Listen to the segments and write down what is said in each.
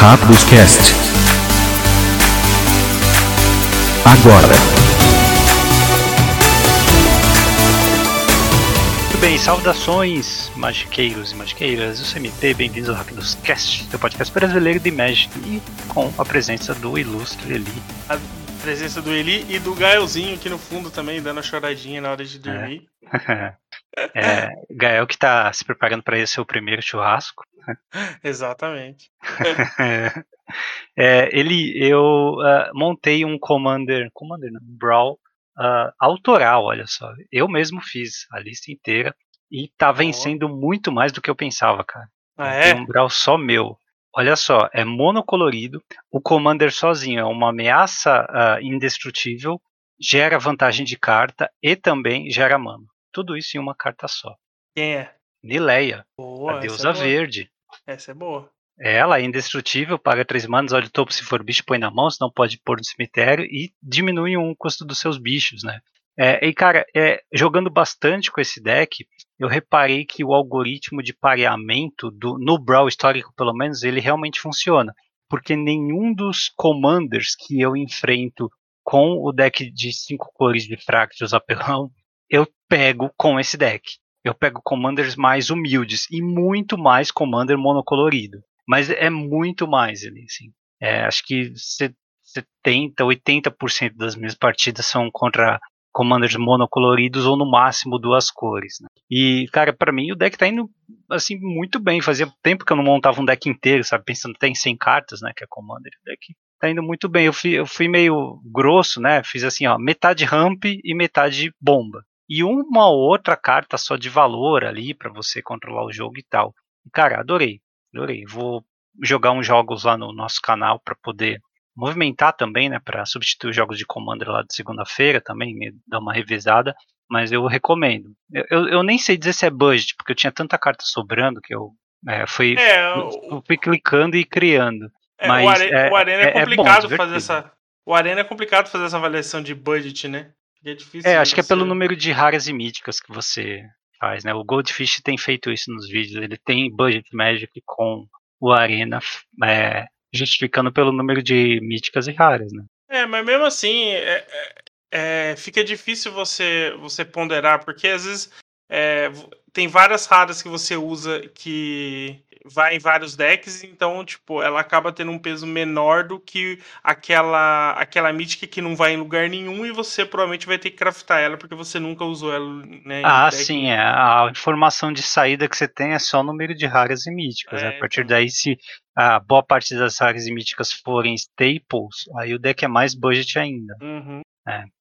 Rápidos Cast. Agora. Muito bem, saudações, magiqueiros e magiqueiras. Sou MP, bem-vindos ao Rápidos Cast, seu podcast brasileiro de Magic e com a presença do ilustre Eli. A presença do Eli e do Gaelzinho aqui no fundo também, dando a choradinha na hora de dormir. É, Gael que tá se preparando para esse seu primeiro churrasco. Exatamente. é, ele, eu uh, montei um Commander, Commander não, Brawl uh, autoral, olha só. Eu mesmo fiz a lista inteira e tá vencendo muito mais do que eu pensava, cara. Ah, é? Tem um Brawl só meu. Olha só, é monocolorido. O Commander sozinho é uma ameaça uh, indestrutível, gera vantagem de carta e também gera mana. Tudo isso em uma carta só. Quem é? Nileia, Boa, a essa deusa é verde. Essa é boa. Ela é indestrutível, paga 3 manas, olha o topo se for bicho, põe na mão, se não pode pôr no cemitério e diminui um custo dos seus bichos, né? É, e cara, é, jogando bastante com esse deck, eu reparei que o algoritmo de pareamento do, no Brawl histórico, pelo menos, ele realmente funciona. Porque nenhum dos commanders que eu enfrento com o deck de 5 cores de Fractus apelão, eu pego com esse deck. Eu pego commanders mais humildes e muito mais commander monocolorido. Mas é muito mais ali, assim. É, acho que 70, 80% das minhas partidas são contra commanders monocoloridos ou no máximo duas cores. Né? E, cara, para mim o deck tá indo assim muito bem. Fazia tempo que eu não montava um deck inteiro, sabe? Pensando até em 100 cartas, né? Que é commander. O deck tá indo muito bem. Eu fui, eu fui meio grosso, né? Fiz assim, ó, metade ramp e metade bomba. E uma outra carta só de valor ali para você controlar o jogo e tal. Cara, adorei. Adorei. Vou jogar uns jogos lá no nosso canal para poder movimentar também, né, para substituir os jogos de Commander lá de segunda-feira também, dar uma revisada, mas eu recomendo. Eu, eu, eu, nem sei dizer se é budget, porque eu tinha tanta carta sobrando que eu é, fui, É, eu, fui clicando e criando. é, mas o, Are- o Arena é, é- é bom, complicado divertido. fazer essa. O Arena é complicado fazer essa avaliação de budget, né? É difícil. É, acho que é pelo número de raras e míticas que você faz, né? O Goldfish tem feito isso nos vídeos, ele tem budget magic com o Arena é, justificando pelo número de míticas e raras, né? É, mas mesmo assim, é- é- é, fica difícil você, você ponderar, porque às vezes é, tem várias raras que você usa que vai em vários decks, então, tipo, ela acaba tendo um peso menor do que aquela aquela mítica que não vai em lugar nenhum e você provavelmente vai ter que craftar ela porque você nunca usou ela, né? Ah, sim, é. A informação de saída que você tem é só o número de raras e míticas. né? É, A partir então. daí, se a boa parte das raras e míticas forem staples, aí o deck é mais budget ainda. Uhum.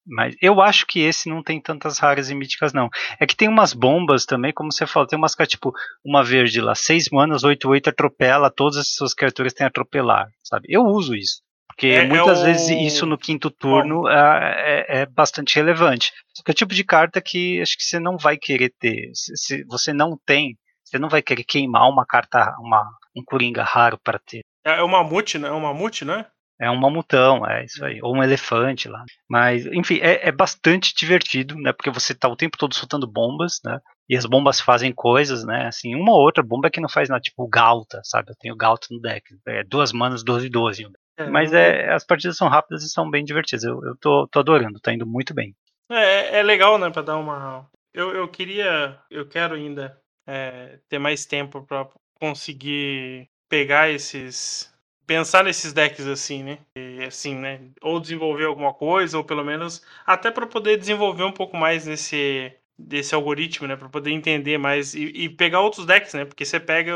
Mas eu acho que esse não tem tantas raras e míticas, não. É que tem umas bombas também, como você falou, tem umas que é tipo uma verde lá, 6 manas, 8, 8 atropela, todas as suas criaturas têm atropelar, sabe? Eu uso isso. Porque É- é muitas o- vezes isso no quinto turno ah, é, é bastante relevante. Só que é o tipo de carta que acho que você não vai querer ter. Se, se você não tem, você não vai querer queimar uma carta, uma, um coringa raro para ter. É o mamute, né? É um mamute, né? É um mamutão, é isso aí. Ou um elefante lá. Mas, enfim, é, é bastante divertido, né? Porque você tá o tempo todo soltando bombas, né? E as bombas fazem coisas, né? Assim, uma ou outra bomba que não faz nada, tipo o Galta, sabe? Eu tenho Galta no deck. É duas manas, 12 e 12. Mas é, as partidas são rápidas e são bem divertidas. Eu, eu tô, tô adorando, tá indo muito bem. É, é legal, né, pra dar uma. Eu, eu queria, eu quero ainda é, ter mais tempo pra conseguir pegar esses. Pensar nesses decks assim, né? E, assim, né? Ou desenvolver alguma coisa, ou pelo menos até pra poder desenvolver um pouco mais nesse desse algoritmo, né? Pra poder entender mais e, e pegar outros decks, né? Porque você pega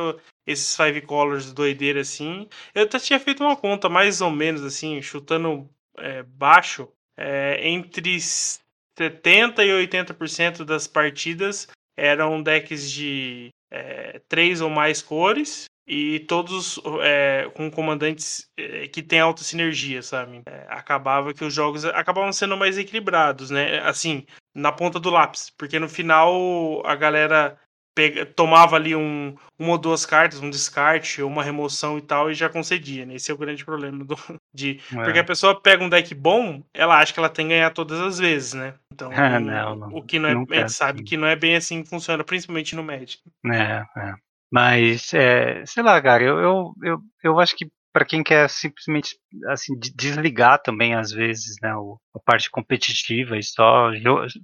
esses Five Colors doideira assim. Eu até tinha feito uma conta mais ou menos assim, chutando é, baixo, é, entre 70 e 80% das partidas eram decks de é, três ou mais cores e todos é, com comandantes é, que têm alta sinergia, sabe? É, acabava que os jogos acabavam sendo mais equilibrados, né? Assim, na ponta do lápis, porque no final a galera pega- tomava ali um, uma ou duas cartas, um descarte uma remoção e tal, e já concedia, né? Esse é o grande problema do, de É. porque a pessoa pega um deck bom, ela acha que ela tem que ganhar todas as vezes, né? Então, não, não. o que não é, é gente sabe assim. que não é bem assim que funciona, principalmente no Magic. É, é. Mas, é, sei lá, cara, eu, eu, eu, eu acho que para quem quer simplesmente assim desligar também às vezes, né, o, a parte competitiva e só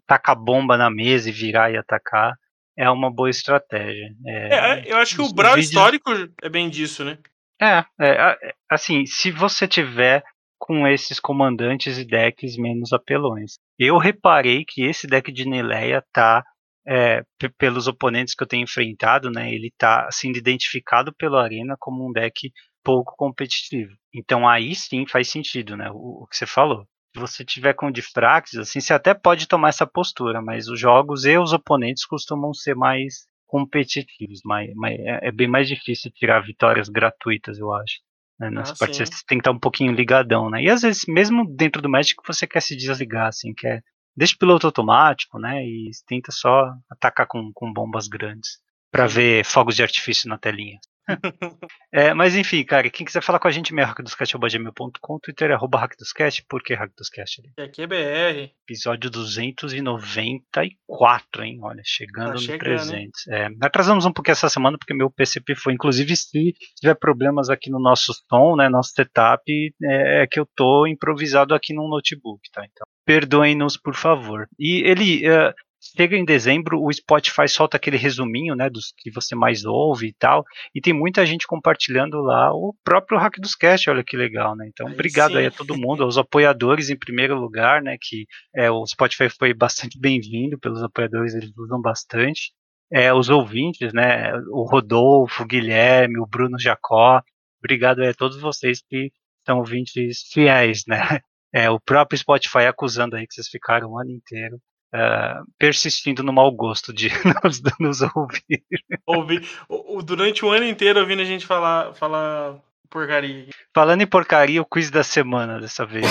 tacar bomba na mesa e virar e atacar é uma boa estratégia. É, é eu acho que o Brawl vídeos... histórico é bem disso, né? É, é, assim, se você tiver com esses comandantes e decks menos apelões. Eu reparei que esse deck de Nileia tá é, pelos oponentes que eu tenho enfrentado, né, ele está sendo identificado pela Arena como um deck pouco competitivo. Então aí sim faz sentido, né, o, o que você falou. Se você tiver com Difrax, assim, você até pode tomar essa postura, mas os jogos e os oponentes costumam ser mais competitivos, mas, mas é, é bem mais difícil tirar vitórias gratuitas, eu acho. Né? Nas ah, partidas você tem que estar um pouquinho ligadão, né? E às vezes, mesmo dentro do Magic, você quer se desligar, assim, quer deixa o piloto automático, né? E tenta só atacar com, com bombas grandes para ver fogos de artifício na telinha. É, mas enfim, cara, quem quiser falar com a gente, meu hackdoscast.com, Twitter é arroba hackdoscast, por que hackdoscast? E aqui é BR. Episódio 294, hein? Olha, chegando tá no 300. É, atrasamos um pouquinho essa semana porque meu PCP foi, inclusive, se tiver problemas aqui no nosso som, né, nosso setup, é, é que eu tô improvisado aqui no notebook, tá? Então, perdoem-nos, por favor. E ele, uh, chega em dezembro, o Spotify solta aquele resuminho, né, dos que você mais ouve e tal, e tem muita gente compartilhando lá o próprio Hack dos Cast, olha que legal, né? Então, obrigado Sim. aí a todo mundo, aos apoiadores em primeiro lugar, né, que é, o Spotify foi bastante bem-vindo pelos apoiadores, eles usam bastante. É, os ouvintes, né, o Rodolfo, o Guilherme, o Bruno Jacó, obrigado aí a todos vocês que são ouvintes fiéis, né? É, o próprio Spotify acusando aí que vocês ficaram o ano inteiro uh, persistindo no mau gosto de nos, nos ouvir. Ouvir. Durante o ano inteiro ouvindo a gente falar, falar porcaria. Falando em porcaria, o quiz da semana dessa vez.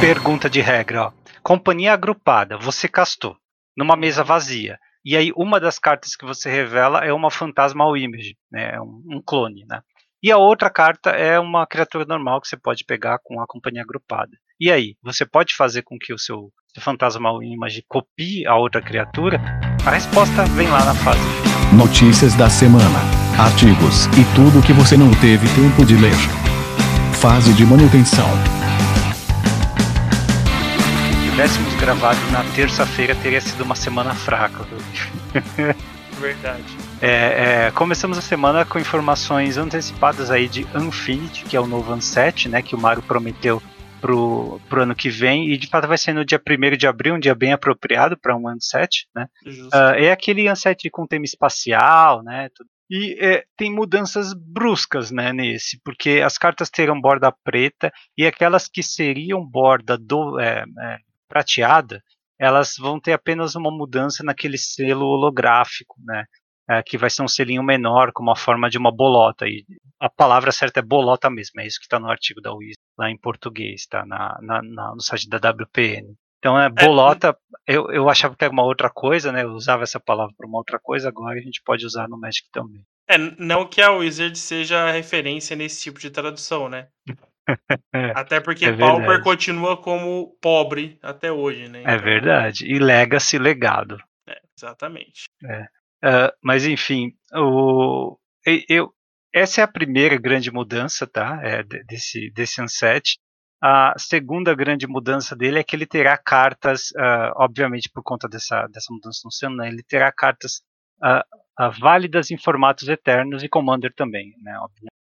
Pergunta de regra, ó. Companhia agrupada, você castou numa mesa vazia. E aí uma das cartas que você revela é uma fantasma ao image, né? Um, um clone, né? E a outra carta é uma criatura normal que você pode pegar com a companhia agrupada. E aí, você pode fazer com que o seu, seu fantasma image copie a outra criatura? A resposta vem lá na fase. Notícias da semana, artigos e tudo o que você não teve tempo de ler. Fase de manutenção. Se tivéssemos gravado na terça-feira, teria sido uma semana fraca. Verdade. É, é, começamos a semana com informações antecipadas aí de Unfinity, que é o novo Unset, né, que o Mario prometeu pro, pro ano que vem, e de fato vai ser no dia 1 de abril, um dia bem apropriado para um Unset, né? Uh, é aquele Unset com tema espacial, né? E é, tem mudanças bruscas né, nesse, porque as cartas terão borda preta e aquelas que seriam borda do, é, é, prateada, elas vão ter apenas uma mudança naquele selo holográfico, né? É, que vai ser um selinho menor, com uma forma de uma bolota. E a palavra certa é bolota mesmo, é isso que está no artigo da UIS, lá em português, tá? Na, na, na, no site da WPN. Então, é, é bolota, eu, eu achava que era uma outra coisa, né? Eu usava essa palavra para uma outra coisa, agora a gente pode usar no Magic também. É, não que a Wizard seja referência nesse tipo de tradução, né? até porque é Pauper continua como pobre até hoje, né? É então... É verdade. E Legacy legado. É, exatamente. É. Uh, mas enfim, o, eu, essa é a primeira grande mudança, tá? É, desse, desse Unset. A segunda grande mudança dele é que ele terá cartas, uh, obviamente por conta dessa, dessa mudança no céu, né? ele terá cartas uh, válidas em formatos eternos e Commander também, né?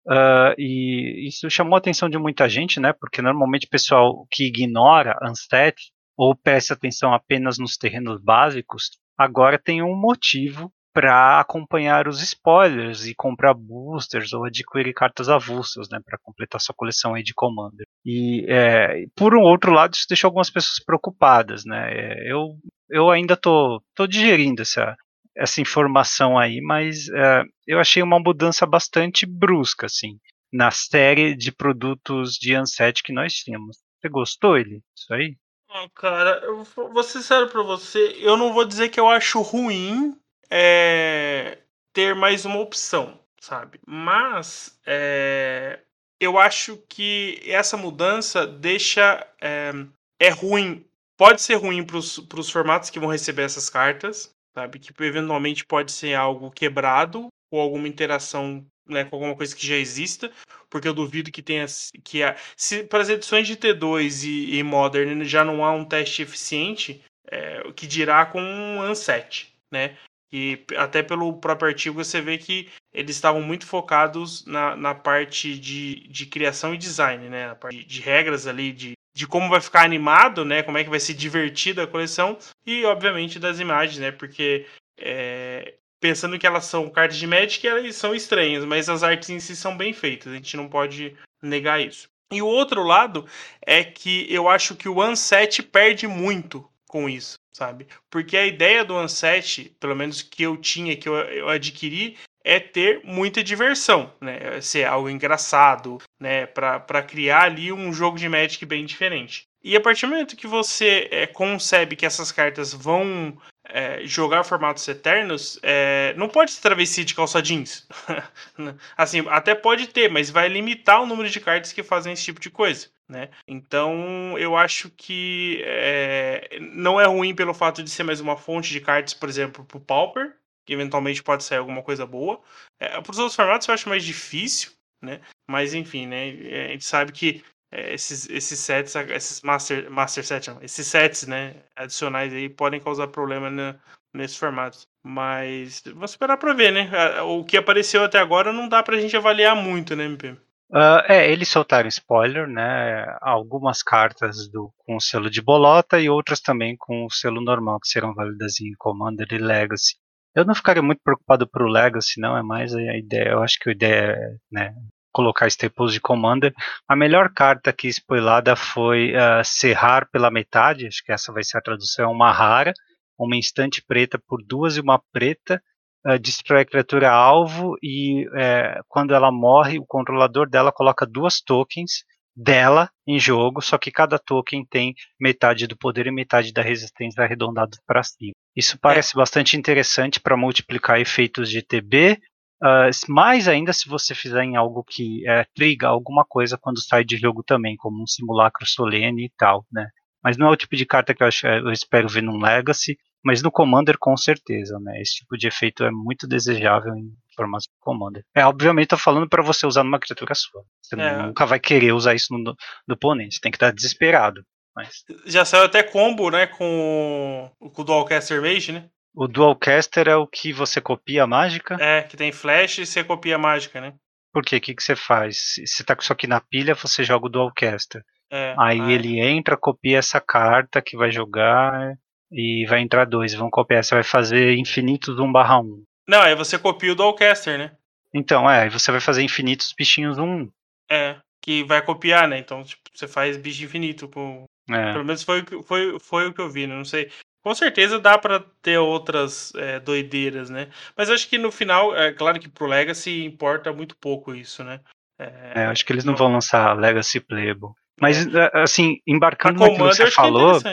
Uh, e isso chamou a atenção de muita gente, né? Porque normalmente o pessoal que ignora Unset ou presta atenção apenas nos terrenos básicos, agora tem um motivo para acompanhar os spoilers e comprar boosters ou adquirir cartas avulsas, né, para completar sua coleção aí de Commander. E é, por um outro lado, isso deixou algumas pessoas preocupadas, né? É, eu, eu ainda tô, tô digerindo essa, essa informação aí, mas é, eu achei uma mudança bastante brusca, assim, na série de produtos de Unset que nós tínhamos. Você gostou, ele? Isso aí? Ah, cara, eu vou ser sério pra você, eu não vou dizer que eu acho ruim é, ter mais uma opção, sabe? Mas é, eu acho que essa mudança deixa. É, é ruim. Pode ser ruim para os formatos que vão receber essas cartas, sabe? Que eventualmente pode ser algo quebrado ou alguma interação né, com alguma coisa que já exista, porque eu duvido que tenha que a, se para as edições de T2 e, e Modern já não há um teste eficiente, é, o que dirá com um Unset, né? E até pelo próprio artigo você vê que eles estavam muito focados na, na parte de, de criação e design, né? Na parte de, de regras ali, de, de como vai ficar animado, né? Como é que vai ser divertida a coleção e, obviamente, das imagens, né? Porque é, pensando que elas são cartas de Magic, elas são estranhas, mas as artes em si são bem feitas. A gente não pode negar isso. E o outro lado é que eu acho que o Unset perde muito com isso, sabe? Porque a ideia do Unset, pelo menos que eu tinha, que eu, eu adquiri, é ter muita diversão, né? É ser algo engraçado, né? Para criar ali um jogo de Magic bem diferente. E a partir do momento que você é, concebe que essas cartas vão é, jogar formatos eternos, é, não pode ser travessia de calça jeans. assim, até pode ter, mas vai limitar o número de cartas que fazem esse tipo de coisa. Né? Então eu acho que é, não é ruim pelo fato de ser mais uma fonte de cartas, por exemplo, para o Pauper, que eventualmente pode sair alguma coisa boa. É, para os outros formatos eu acho mais difícil, né? Mas enfim, né? A gente sabe que é, esses, esses sets, esses master, master sets, esses sets, né, adicionais aí podem causar problema né, nesses formatos. Mas vamos esperar para ver, né? O que apareceu até agora não dá pra gente avaliar muito, né, MP? Uh, é, eles soltaram spoiler, né? Algumas cartas do, com o selo de bolota e outras também com o selo normal, que serão válidas em Commander e Legacy. Eu não ficaria muito preocupado pro Legacy, não, é mais a ideia. Eu acho que a ideia é né, colocar staples de Commander. A melhor carta aqui spoilada foi uh, Serrar pela metade, acho que essa vai ser a tradução, é uma rara, uma instante preta por duas e uma preta uh, destrói a criatura alvo e uh, quando ela morre, o controlador dela coloca duas tokens dela em jogo, só que cada token tem metade do poder e metade da resistência arredondado para cima. Isso parece é. bastante interessante para multiplicar efeitos de TB, uh, mais ainda se você fizer em algo que é, triga alguma coisa quando sai de jogo também, como um simulacro solene e tal, né? Mas não é o tipo de carta que eu, acho, eu espero ver num Legacy. Mas no Commander, com certeza, né? Esse tipo de efeito é muito desejável em formato de Commander. É, obviamente, tô falando para você usar numa criatura sua. Você é. nunca vai querer usar isso no, no oponente. Você tem que estar desesperado. Mas... Já saiu até combo, né? Com, com o Dualcaster Mage, né? O Dualcaster é o que você copia a mágica? É, que tem flash e você copia a mágica, né? Por quê? O que, que você faz? Você tá com isso aqui na pilha, você joga o Dualcaster. É, aí é. ele entra, copia essa carta que vai jogar e vai entrar dois, vão copiar. Você vai fazer infinitos 1 barra 1. Não, aí você copia o Dualcaster, né? Então, é, aí você vai fazer infinitos bichinhos 1. É, que vai copiar, né? Então, tipo, você faz bicho infinito com. É. Pelo menos foi, foi, foi o que eu vi, né? Não sei. Com certeza dá para ter outras é, doideiras, né? Mas acho que no final, é claro que pro Legacy importa muito pouco isso, né? É, é acho que eles não, não vão lançar Legacy Playable. Mas, é. assim, embarcando no que você falou. Que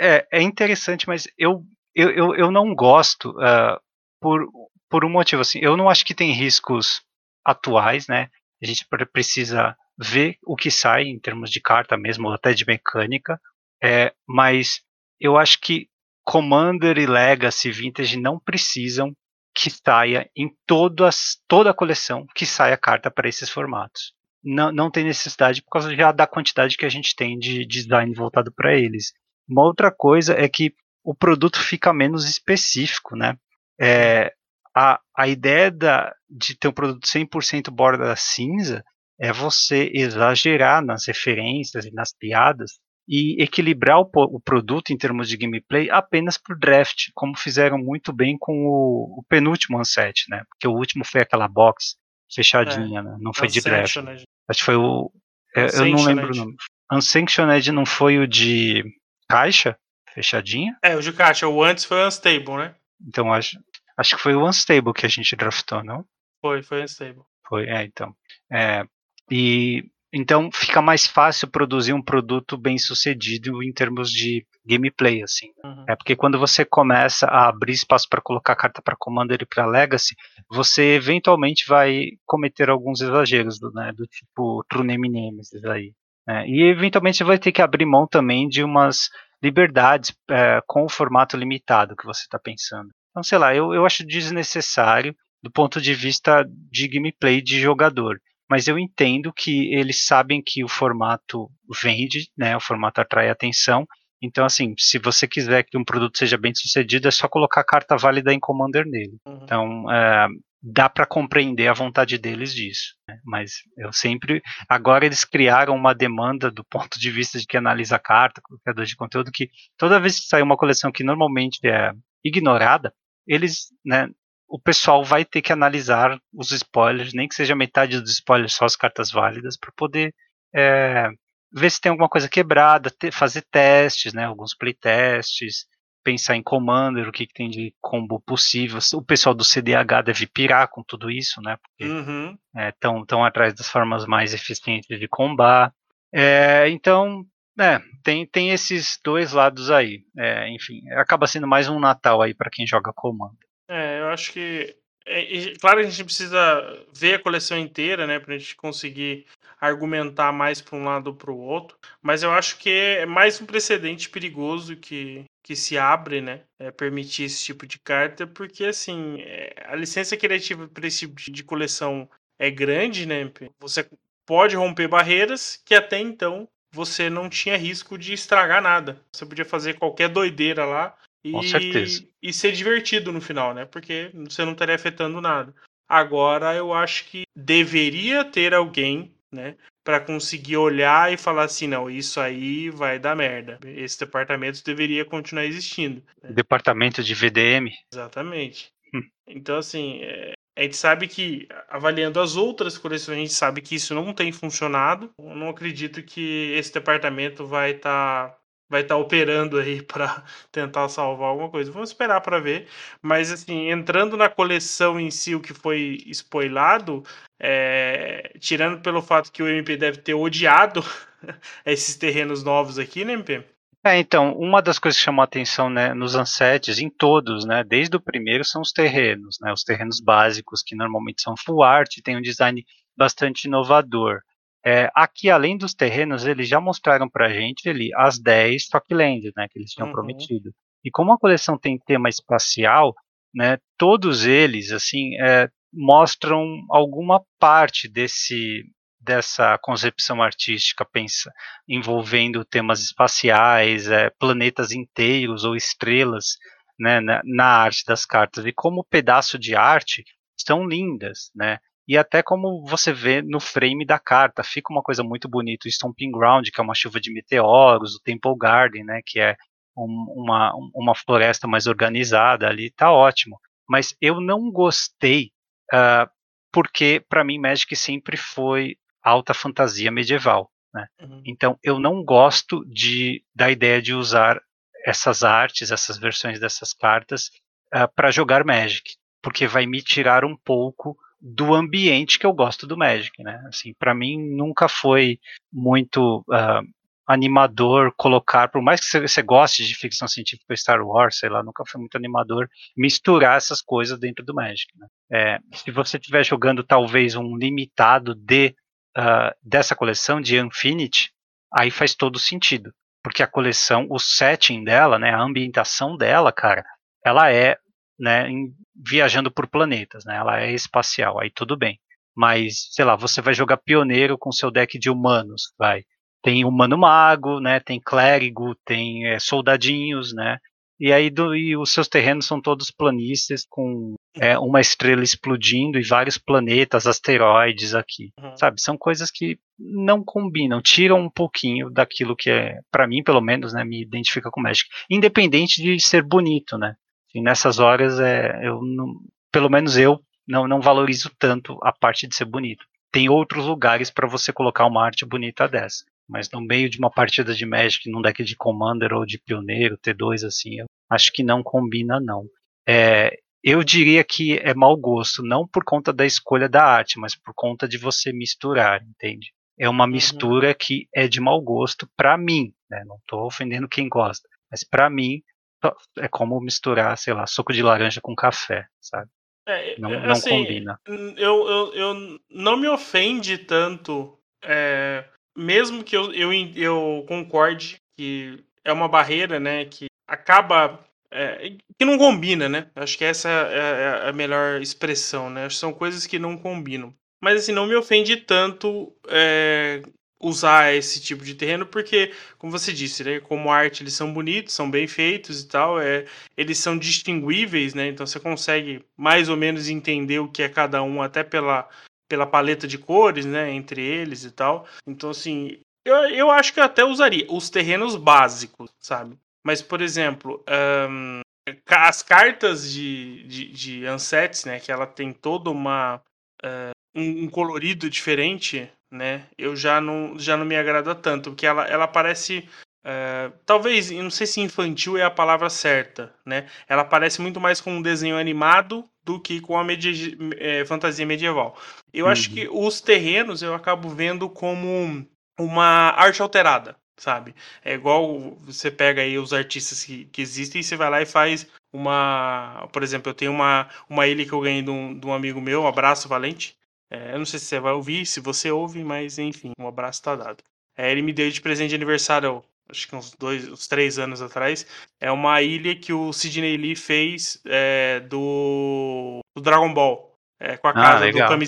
é é, é interessante, mas eu, eu, eu, eu não gosto uh, por, por um motivo assim. Eu não acho que tem riscos atuais, né? A gente precisa ver o que sai em termos de carta mesmo, ou até de mecânica. É, mas eu acho que Commander e Legacy Vintage não precisam que saia em todas, toda a coleção que saia carta para esses formatos. Não, não tem necessidade por causa já da quantidade que a gente tem de design voltado para eles. Uma outra coisa é que o produto fica menos específico, né? É, a, a ideia da, de ter um produto 100% borda cinza é você exagerar nas referências e nas piadas e equilibrar o, o, produto em termos de gameplay apenas por draft, como fizeram muito bem com o, o penúltimo Unset, né? Porque o último foi aquela box fechadinha, é, né? não foi de draft. Acho que foi o. É, eu não lembro o nome. Unsanctioned não foi o de caixa, fechadinha. É, o de caixa. O antes foi o Unstable, né? Então acho, acho que foi o Unstable que a gente draftou, não? Foi, foi Unstable. Foi, é, então. É, e então fica mais fácil produzir um produto bem sucedido em termos de gameplay, assim. Uhum. É porque quando você começa a abrir espaço para colocar carta para Commander e para Legacy, você eventualmente vai cometer alguns exageros, né, do tipo True Name Nemesis aí. Né? E eventualmente você vai ter que abrir mão também de umas liberdades é, com o formato limitado que você está pensando. Então, sei lá, eu, eu acho desnecessário, do ponto de vista de gameplay de jogador. Mas eu entendo que eles sabem que o formato vende, né? O formato atrai atenção. Então, assim, se você quiser que um produto seja bem sucedido, é só colocar a carta válida em Commander nele. Uhum. Então, é, dá para compreender a vontade deles disso. Né? Mas eu sempre. Agora eles criaram uma demanda do ponto de vista de que analisa a carta, criador de conteúdo, que toda vez que sai uma coleção que normalmente é ignorada, eles, né, o pessoal vai ter que analisar os spoilers, nem que seja metade dos spoilers, só as cartas válidas, para poder é, ver se tem alguma coisa quebrada, ter, fazer testes, né, alguns playtests, pensar em Commander, o que, que tem de combo possível. O pessoal do CDH deve pirar com tudo isso, né? Porque uhum. estão é, tão atrás das formas mais eficientes de combar. É, então, é, tem, tem esses dois lados aí. É, enfim, acaba sendo mais um Natal aí para quem joga Commander. É, eu acho que. É, claro que a gente precisa ver a coleção inteira, né, pra gente conseguir argumentar mais para um lado ou para o outro, mas eu acho que é mais um precedente perigoso que, que se abre, né, é, permitir esse tipo de carta, porque assim, é, a licença criativa para esse tipo de coleção é grande, né, você pode romper barreiras que até então você não tinha risco de estragar nada. Você podia fazer qualquer doideira lá com e, certeza. E ser divertido no final, né? Porque você não estaria afetando nada. Agora eu acho que deveria ter alguém, né? Para conseguir olhar e falar assim: não, isso aí vai dar merda. Esse departamento deveria continuar existindo. Né? Departamento de VDM? Exatamente. Hum. Então, assim, é, a gente sabe que, avaliando as outras coleções, a gente sabe que isso não tem funcionado. Eu não acredito que esse departamento vai estar tá vai estar tá operando aí para tentar salvar alguma coisa. Vamos esperar para ver. Mas assim, entrando na coleção em si, o que foi spoilado, é... tirando pelo fato que o MP deve ter odiado esses terrenos novos aqui, né, MP? É, então, uma das coisas que chamou a atenção né, nos ansets, em todos, né, desde o primeiro, são os terrenos, né, os terrenos básicos, que normalmente são full art, tem um design bastante inovador. É, aqui, além dos terrenos, eles já mostraram pra gente ali as 10 Stocklands, né, que eles tinham uhum. prometido. E como a coleção tem tema espacial, né, todos eles, assim, é, mostram alguma parte desse dessa concepção artística pensa envolvendo temas espaciais, é, planetas inteiros ou estrelas, né, na, na arte das cartas. E como pedaço de arte, são lindas, né? E até como você vê no frame da carta, fica uma coisa muito bonita. O Stomping Ground, que é uma chuva de meteoros, o Temple Garden, né, que é um, uma, uma floresta mais organizada ali, tá ótimo. Mas eu não gostei, uh, porque para mim Magic sempre foi alta fantasia medieval. Né? Uhum. Então eu não gosto de, da ideia de usar essas artes, essas versões dessas cartas uh, ah, para jogar Magic, porque vai me tirar um pouco do ambiente que eu gosto do Magic, né? Assim, para mim nunca foi muito uh, animador colocar, por mais que você goste de ficção científica Star Wars, sei lá, nunca foi muito animador misturar essas coisas dentro do Magic. Né? É, se você estiver jogando talvez um limitado de uh, dessa coleção de Infinity, aí faz todo sentido, porque a coleção, o setting dela, né, a ambientação dela, cara, ela é né, em, viajando por planetas, né? Ela é espacial, aí tudo bem. Mas, sei lá, você vai jogar pioneiro com seu deck de humanos, vai. Tem humano mago, né? Tem clérigo, tem é, soldadinhos, né? E aí do, e os seus terrenos são todos planícies com é, uma estrela explodindo e vários planetas, asteroides aqui, uhum. sabe? São coisas que não combinam, tiram um pouquinho daquilo que é, para mim pelo menos, né, me identifica com Magic, independente de ser bonito, né? E nessas horas, é, eu não, pelo menos eu não, não valorizo tanto a parte de ser bonito. Tem outros lugares para você colocar uma arte bonita dessa. Mas no meio de uma partida de Magic, num deck de Commander ou de Pioneiro, T2, assim, eu acho que não combina, não. É, eu diria que é mau gosto, não por conta da escolha da arte, mas por conta de você misturar, entende? É uma uhum. mistura uhum. que é de mau gosto para mim, né? Não estou ofendendo quem gosta, mas para mim é como misturar, sei lá, suco de laranja com café, sabe? É, não, é, assim, não combina. Eu, eu, eu não me ofende tanto, é, mesmo que eu, eu, eu concorde que é uma barreira, né, que acaba é, que não combina, né? Acho que essa é, é a melhor expressão, né? São coisas que não combinam. Mas assim, não me ofende tanto é, usar esse tipo de terreno, porque, como você disse, né, como arte eles são bonitos, são bem feitos e tal, é, eles são distinguíveis, né? Então você consegue mais ou menos entender o que é cada um, até pela, pela paleta de cores, né, entre eles e tal. Então, assim, eu, eu acho que eu até usaria os terrenos básicos, sabe? Mas, por exemplo, um, as cartas de, de, de Ansets, né, que ela tem toda uma. Uh, um, colorido diferente, né? Eu já não, já não me agrada tanto, porque ela, ela parece. Uh, talvez, não sei se infantil é a palavra certa, né? Ela parece muito mais com um desenho animado do que com a medi é, fantasia medieval. Eu uhum. acho que os terrenos eu acabo vendo como uma arte alterada, sabe? É igual você pega aí os artistas que, que existem e você vai lá e faz uma. Por exemplo, eu tenho uma, uma ilha que eu ganhei de um, de um amigo meu, um abraço valente. É, eu não sei se você vai ouvir, se você ouve, mas enfim, um abraço tá dado. É, ele me deu de presente de aniversário, acho que uns dois, uns três anos atrás. É uma ilha que o Sidney Lee fez é, do, do Dragon Ball. É, com, a ah, casa do Kami,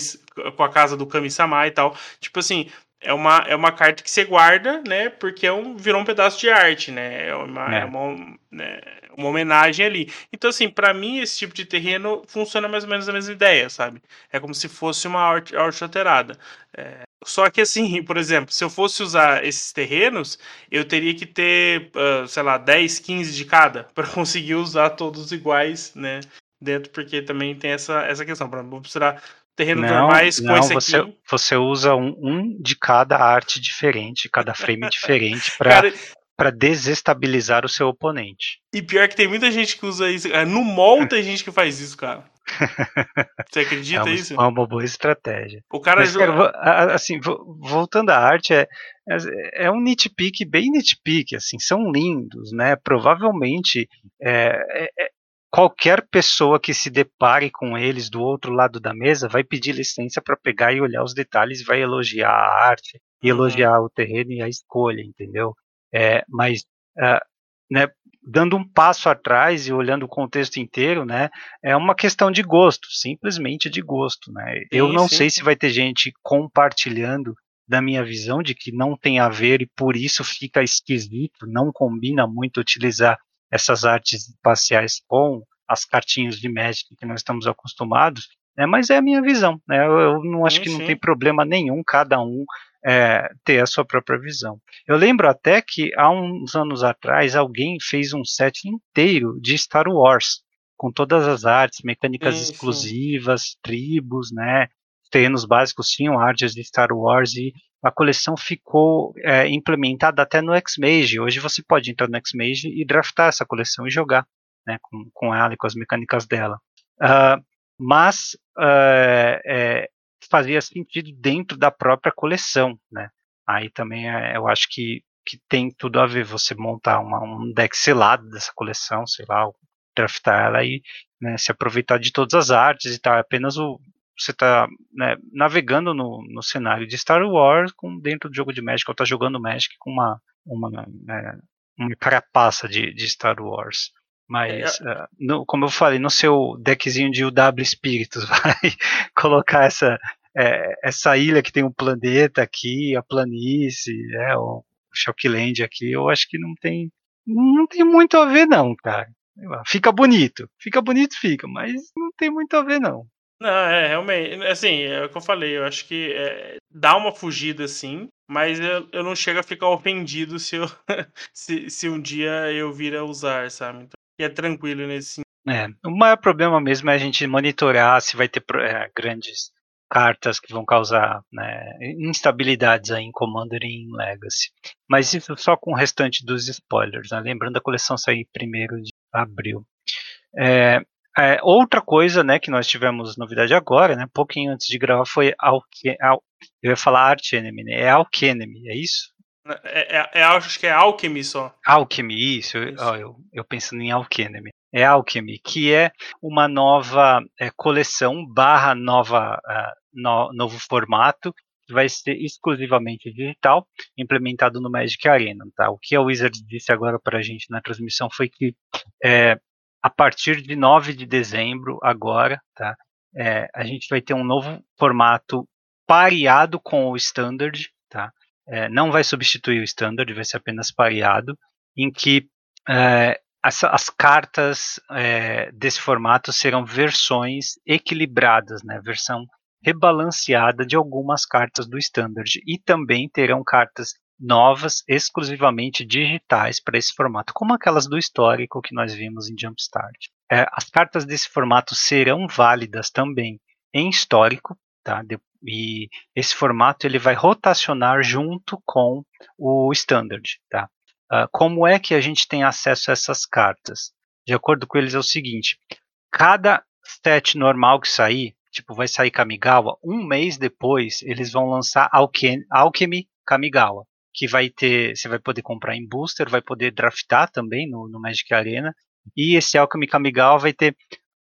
com a casa do Kami-sama e tal. Tipo assim, é uma, é uma carta que você guarda, né? Porque é um, virou um pedaço de arte, né? É uma, é. É uma, né, uma homenagem ali. Então, assim, para mim, esse tipo de terreno funciona mais ou menos a mesma ideia, sabe? É como se fosse uma arte, arte alterada. É, só que, assim, por exemplo, se eu fosse usar esses terrenos, eu teria que ter, uh, sei lá, 10, 15 de cada para conseguir usar todos iguais, né? Dentro, porque também tem essa, essa questão. Para não precisar terrenos não, normais com esse você, aqui. Você usa um, um, de cada arte diferente, cada frame diferente para para desestabilizar o seu oponente. E pior que tem muita gente que usa isso. É, no mall tem gente que faz isso, cara. Você acredita é uma, isso? É uma boa estratégia. O cara, Mas, cara assim, voltando à arte, é, é, é um nitpick bem nitpick, assim, são lindos, né? Provavelmente é, é, qualquer pessoa que se depare com eles do outro lado da mesa vai pedir licença para pegar e olhar os detalhes, vai elogiar a arte, e uhum. elogiar o terreno e a escolha, entendeu? É, mas uh, né, dando um passo atrás e olhando o contexto inteiro, né, é uma questão de gosto, simplesmente de gosto, né? Sim, Eu não sim. sei se vai ter gente compartilhando da minha visão de que não tem a ver e por isso fica esquisito, não combina muito utilizar essas artes espaciais com as cartinhas de Magic que nós estamos acostumados, né, mas é a minha visão. Né, eu, eu não acho sim, que não tem problema nenhum cada um é, ter a sua própria visão. Eu lembro até que há uns anos atrás alguém fez um set inteiro de Star Wars, com todas as artes, mecânicas sim, exclusivas, tribos, né? Terrenos básicos tinham artes de Star Wars e a coleção ficou é, implementada até no X-Mage. Hoje você pode entrar no X-Mage e draftar essa coleção e jogar né, com, com ela e com as mecânicas dela. Uh, mas uh, é, fazia sentido dentro da própria coleção. Né? Aí também é, eu acho que, que tem tudo a ver você montar uma, um deck selado dessa coleção, sei lá, draftar ela e né, se aproveitar de todas as artes e tal. É apenas o, você está né, navegando no, no cenário de Star Wars com, dentro do jogo de Magic, ou está jogando Magic com uma, uma, né, uma carapaça de, de Star Wars. Mas, é. uh, no, como eu falei, no seu deckzinho de UW Espíritos, vai colocar essa, é, essa ilha que tem um planeta aqui, a planície, é, o Shockland aqui, eu acho que não tem, não tem muito a ver não, cara. Fica bonito, fica bonito, fica, mas não tem muito a ver não. Não, é, realmente, assim, é o que eu falei, eu acho que é, dá uma fugida, assim, mas eu, eu não chego a ficar ofendido se, eu, se, se um dia eu vir a usar, sabe? Então, é tranquilo nesse É, o maior problema mesmo é a gente monitorar se vai ter é, grandes cartas que vão causar né, instabilidades aí em Commander e em Legacy. Mas isso só com o restante dos spoilers, né? lembrando a coleção sair primeiro de abril. É, é, outra coisa, né, que nós tivemos novidade agora, né, um pouquinho antes de gravar, foi Alke, Al, eu ia falar Art Enemy, né, é Alkenemy, é isso? É, é, é, acho que é Alchemy só. Alchemy, isso, isso. Eu, eu, eu, pensando em Alkenemy. É Alchemy, que é uma nova é, coleção barra nova, uh, no, novo formato, que vai ser exclusivamente digital, implementado no Magic Arena. Tá? O que a Wizards disse agora para a gente na transmissão foi que é, a partir de 9 de dezembro, agora, tá? É, a gente vai ter um novo formato pareado com o Standard, tá? É, não vai substituir o Standard, vai ser apenas pareado, em que é, as, as, cartas é, desse formato serão versões equilibradas, né? Versão rebalanceada de algumas cartas do Standard e também terão cartas novas, exclusivamente digitais para esse formato, como aquelas do histórico que nós vimos em Jumpstart. É, as cartas desse formato serão válidas também em histórico, tá? De, e esse formato ele vai rotacionar junto com o standard, tá? Uh, como é que a gente tem acesso a essas cartas? De acordo com eles é o seguinte: cada set normal que sair, tipo vai sair Kamigawa, um mês depois eles vão lançar Alchem Alchemy Kamigawa que vai ter, você vai poder comprar em booster, vai poder draftar também no, no Magic Arena. E esse Alchemy Kamigawa vai ter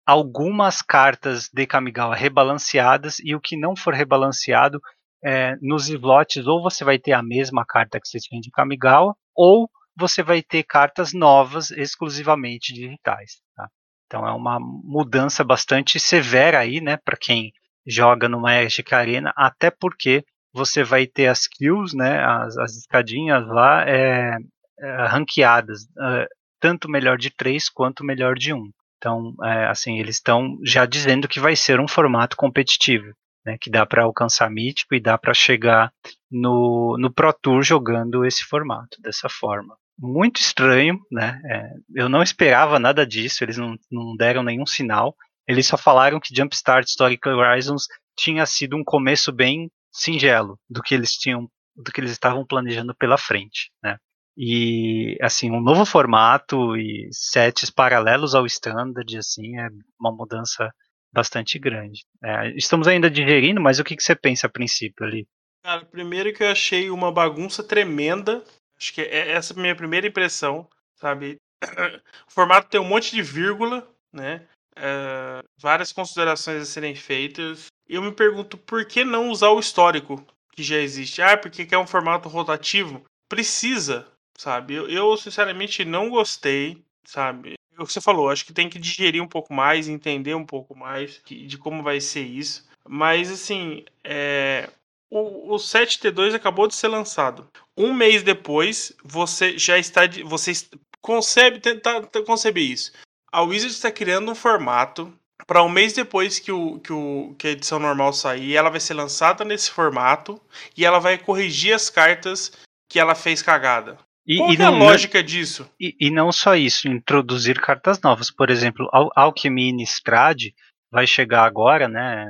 algumas cartas de Kamigawa rebalanceadas e o que não for rebalanceado é, nos slots ou você vai ter a mesma carta que você tinha de Kamigawa ou você vai ter cartas novas exclusivamente digitais. Tá? Então é uma mudança bastante severa aí, né, para quem joga no Magic Arena, até porque você vai ter as kills, né, as, as escadinhas lá é, é, ranqueadas, é, tanto melhor de 3 quanto melhor de 1. Então, é, assim, eles estão já dizendo que vai ser um formato competitivo, né, que dá para alcançar mítico e dá para chegar no, no Pro Tour jogando esse formato, dessa forma. Muito estranho, né? É, eu não esperava nada disso, eles não, não deram nenhum sinal. Eles só falaram que Jumpstart Historic Horizons tinha sido um começo bem singelo do que eles tinham, do que eles estavam planejando pela frente, né? E assim, um novo formato e sets paralelos ao standard, assim, é uma mudança bastante grande. É, estamos ainda digerindo, mas o que, que você pensa a princípio ali? Cara, primeiro que eu achei uma bagunça tremenda. Acho que é essa a minha primeira impressão, sabe? O formato tem um monte de vírgula, né? É, várias considerações a serem feitas eu me pergunto por que não usar o histórico que já existe. Ah, porque é um formato rotativo? Precisa, sabe? Eu, eu, sinceramente não gostei, sabe? É o que você falou, acho que tem que digerir um pouco mais, entender um pouco mais de como vai ser isso. Mas assim, é... o, o 7T2 acabou de ser lançado. Um mês depois, você já está. Você concebe, tentar conceber isso. A Wizard está criando um formato para um mês depois que, o, que, o, que a edição normal sair, ela vai ser lançada nesse formato e ela vai corrigir as cartas que ela fez cagada. E, Qual e é a lógica disso? E, e, não só isso, introduzir cartas novas. Por exemplo, Al Alchemy Innistrad vai chegar agora, né?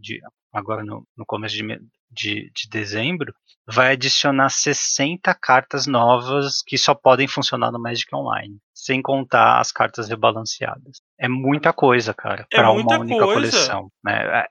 De, agora no, no começo de, de, de dezembro, vai adicionar 60 cartas novas que só podem funcionar no Magic Online, sem contar as cartas rebalanceadas. É muita coisa, cara, é para uma única coisa. coleção. Né?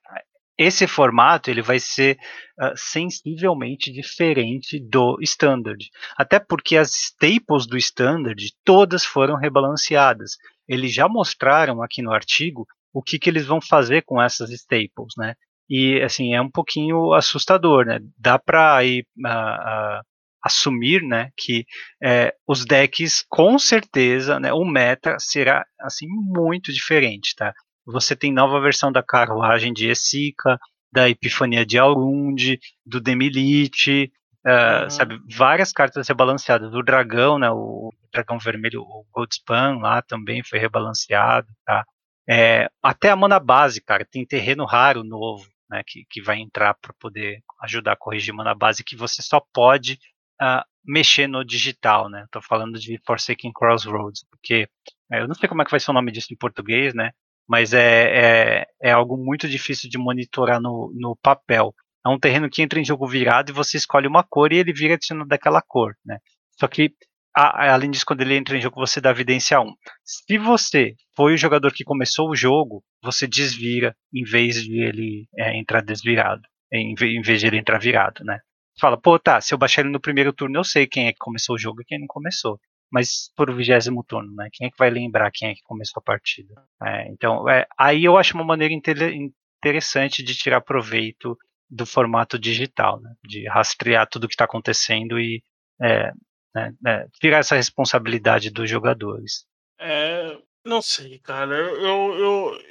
Esse formato ele vai ser uh, sensivelmente diferente do Standard, até porque as staples do Standard todas foram rebalanceadas. Eles já mostraram aqui no artigo o que, que eles vão fazer com essas staples, né? E assim, é um pouquinho assustador, né? Dá para aí uh, uh, assumir, né, que é, os decks com certeza, né, o meta será assim muito diferente, tá? Você tem nova versão da carruagem de Esika, da Epifania de Aurund, do Demilite, uh, uhum. sabe, várias cartas rebalanceadas, do dragão, né, o dragão vermelho, o Goldspan lá também foi rebalanceado, tá? É, até a mana base, cara, tem terreno raro novo, né, que, que vai entrar para poder ajudar a corrigir mana base que você só pode uh, mexer no digital, né? Estou falando de Forsaken Crossroads, porque é, eu não sei como é que vai ser o nome disso em português, né? Mas é, é, é algo muito difícil de monitorar no, no papel. É um terreno que entra em jogo virado e você escolhe uma cor e ele vira adicionado daquela cor, né? Só que a, além disso, quando ele entra em jogo, você dá evidência 1. Se você foi o jogador que começou o jogo, você desvira em vez de ele é, entrar desvirado, em, em vez de ele entrar virado, né? Fala, pô, tá, se eu baixar ele no primeiro turno, eu sei quem é que começou o jogo e quem não começou. Mas por vigésimo turno, né? Quem é que vai lembrar quem é que começou a partida? É, então, é, aí eu acho uma maneira interessante de tirar proveito do formato digital, né? De rastrear tudo o que está acontecendo e é, né, né, tirar essa responsabilidade dos jogadores. É, Não sei, cara. Eu, eu, eu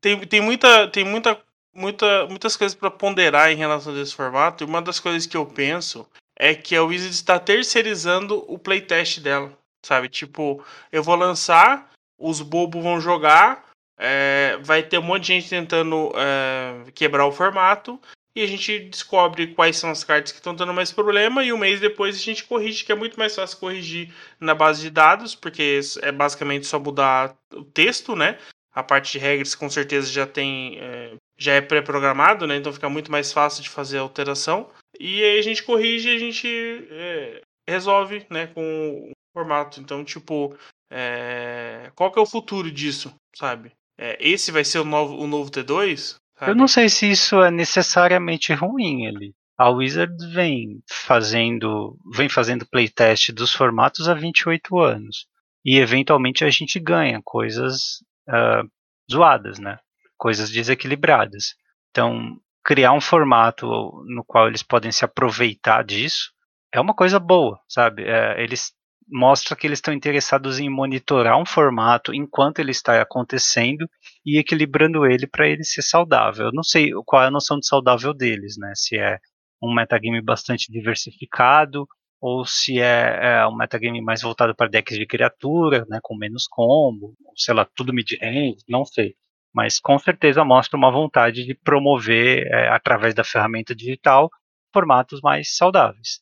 tem, tem muita, tem muita, muita, muitas coisas para ponderar em relação a esse formato. E uma das coisas que eu penso é que a Wizard está terceirizando o playtest dela, sabe? Tipo, eu vou lançar, os bobos vão jogar, é, vai ter um monte de gente tentando é, quebrar o formato e a gente descobre quais são as cartas que estão dando mais problema e um mês depois a gente corrige, que é muito mais fácil corrigir na base de dados, porque é basicamente só mudar o texto, né? A parte de regras com certeza já tem é, já é pré-programado, né? Então fica muito mais fácil de fazer a alteração. E aí a gente corrige e a gente é, resolve, né, com o formato. Então, tipo, é, qual que é o futuro disso, sabe? É, esse vai ser o novo, o novo T2? Sabe? Eu não sei se isso é necessariamente ruim ali. A Wizards vem fazendo, vem fazendo playtest dos formatos há 28 anos. E eventualmente a gente ganha coisas uh, zoadas, né? Coisas desequilibradas. Então, criar um formato no qual eles podem se aproveitar disso é uma coisa boa, sabe? É, eles mostra que eles estão interessados em monitorar um formato enquanto ele está acontecendo e equilibrando ele para ele ser saudável. Eu não sei qual é a noção de saudável deles, né? Se é um metagame bastante diversificado ou se é, é um metagame mais voltado para decks de criatura, né, com menos combo, sei lá, tudo mid-range, não sei. Mas com certeza mostra uma vontade de promover, é, através da ferramenta digital, formatos mais saudáveis.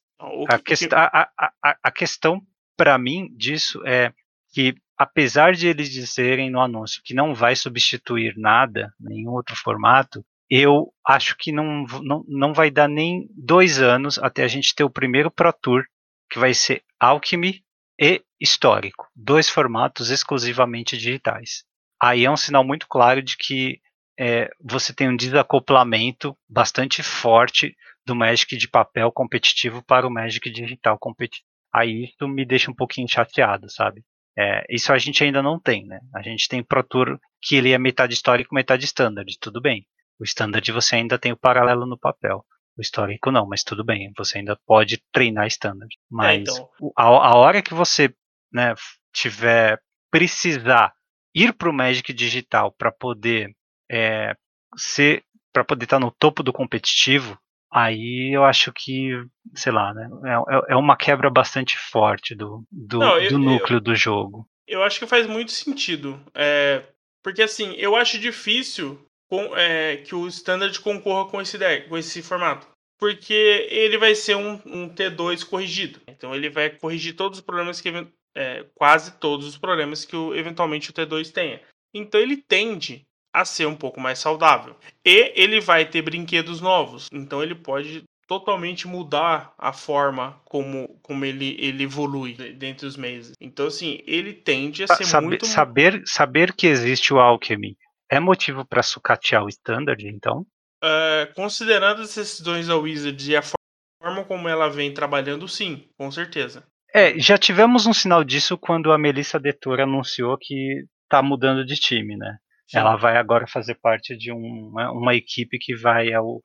A, quest a, a, a, questão para mim disso é que apesar de eles dizerem no anúncio que não vai substituir nada, nenhum outro formato, eu acho que não, não, não vai dar nem dois anos até a gente ter o primeiro Pro Tour, que vai ser Alchemy e Histórico, dois formatos exclusivamente digitais. Aí é um sinal muito claro de que é, você tem um desacoplamento bastante forte do Magic de papel competitivo para o Magic digital competitivo aí isso me deixa um pouquinho chateado, sabe? É, isso a gente ainda não tem, né? A gente tem Pro Tour que ele é metade histórico, metade standard, tudo bem. O standard você ainda tem o paralelo no papel. O histórico não, mas tudo bem, você ainda pode treinar standard. É, mas é, então... a, a, hora que você né, tiver precisar ir para o Magic digital para poder é, ser para poder estar tá no topo do competitivo, aí eu acho que, sei lá, né, é, é, é uma quebra bastante forte do, do, Não, eu, do núcleo eu, do jogo. Eu acho que faz muito sentido. É, porque assim, eu acho difícil com, é, que o standard concorra com esse deck, com esse formato. Porque ele vai ser um, um T2 corrigido. Então ele vai corrigir todos os problemas que. É, quase todos os problemas que o, eventualmente o T2 tenha. Então ele tende a ser um pouco mais saudável. E ele vai ter brinquedos novos, então ele pode totalmente mudar a forma como, como ele, ele evolui dentro dos meses. Então, assim, ele tende a ser saber, muito... Saber, saber que existe o Alchemy é motivo para sucatear o Standard, então? Uh, considerando as decisões da Wizards e a forma como ela vem trabalhando, sim, com certeza. É, já tivemos um sinal disso quando a Melissa Detor anunciou que tá mudando de time, né? Sim. Ela vai agora fazer parte de um, uma, uma, equipe que vai ao,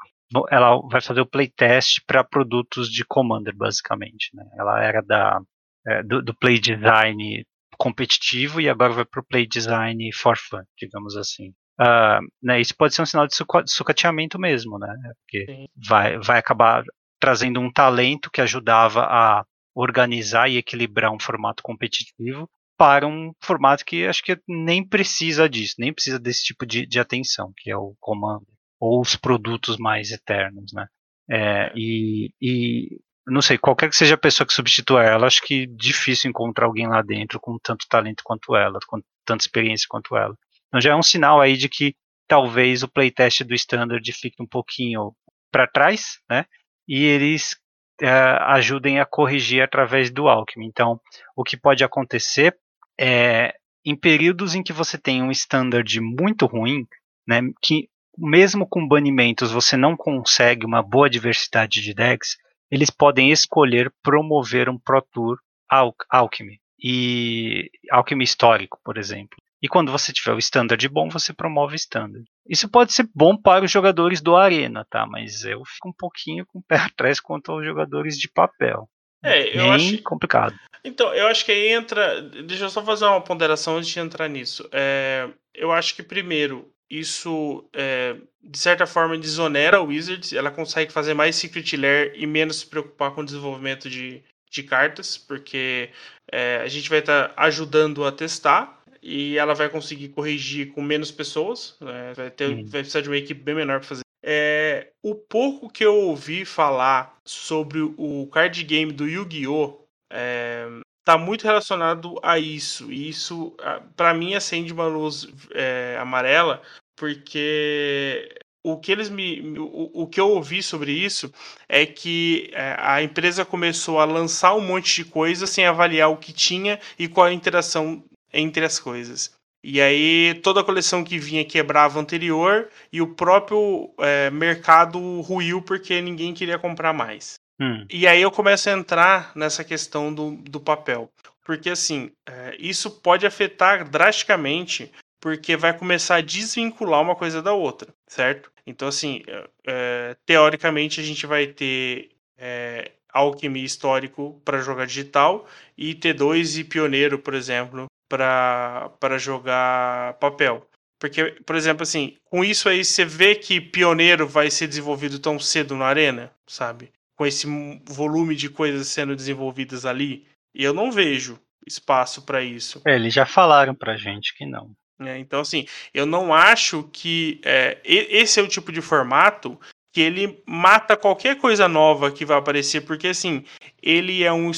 ela vai fazer o playtest para produtos de Commander, basicamente. Né? Ela era da, é, do, do, play design competitivo e agora vai para o play design for fun, digamos assim. Uh, né, isso pode ser um sinal de sucateamento mesmo, né? Porque vai, vai acabar trazendo um talento que ajudava a organizar e equilibrar um formato competitivo para um formato que acho que nem precisa disso, nem precisa desse tipo de, de atenção, que é o comando, ou os produtos mais eternos, né? É, e, e, não sei, qualquer que seja a pessoa que substitua ela, acho que difícil encontrar alguém lá dentro com tanto talento quanto ela, com tanta experiência quanto ela. Então já é um sinal aí de que talvez o playtest do Standard fique um pouquinho para trás, né? E eles é, ajudem a corrigir através do Alchemy. Então, o que pode acontecer é, em períodos em que você tem um standard muito ruim, né, que mesmo com banimentos você não consegue uma boa diversidade de decks, eles podem escolher promover um Pro Tour Al Alchemy e Alchemy histórico, por exemplo. E quando você tiver o standard bom, você promove o standard. Isso pode ser bom para os jogadores do Arena, tá? Mas eu fico um pouquinho com o pé atrás quanto aos jogadores de papel. É, eu Bem acho. complicado. Então, eu acho que aí entra. Deixa eu só fazer uma ponderação antes de entrar nisso. É, eu acho que, primeiro, isso, é, de certa forma, desonera o Wizards. Ela consegue fazer mais Secret Lair e menos se preocupar com o desenvolvimento de, de cartas, porque é, a gente vai estar tá ajudando a testar e ela vai conseguir corrigir com menos pessoas. Né? Vai, ter, Uhum. vai precisar de uma equipe bem menor para fazer. É, o pouco que eu ouvi falar sobre o card game do Yu-Gi-Oh! É, tá muito relacionado a isso. E isso, para mim, acende uma luz é, amarela, porque o que eles me. O, o, que eu ouvi sobre isso é que é, a empresa começou a lançar um monte de coisa sem avaliar o que tinha e qual a interação entre as coisas. E aí toda a coleção que vinha quebrava anterior e o próprio é, mercado ruiu porque ninguém queria comprar mais. Hum. E aí eu começo a entrar nessa questão do, do papel. Porque assim, é, isso pode afetar drasticamente porque vai começar a desvincular uma coisa da outra, certo? Então, assim, é, teoricamente a gente vai ter é, Alchemy histórico para jogar digital e T2 e Pioneiro, por exemplo, para jogar papel. Porque, por exemplo, assim, com isso aí você vê que Pioneiro vai ser desenvolvido tão cedo na arena, sabe? Com esse volume de coisas sendo desenvolvidas ali. E eu não vejo espaço para isso. É, eles já falaram pra gente que não. É, então, assim, eu não acho que é, esse é o tipo de formato que ele mata qualquer coisa nova que vai aparecer, porque, assim, ele é um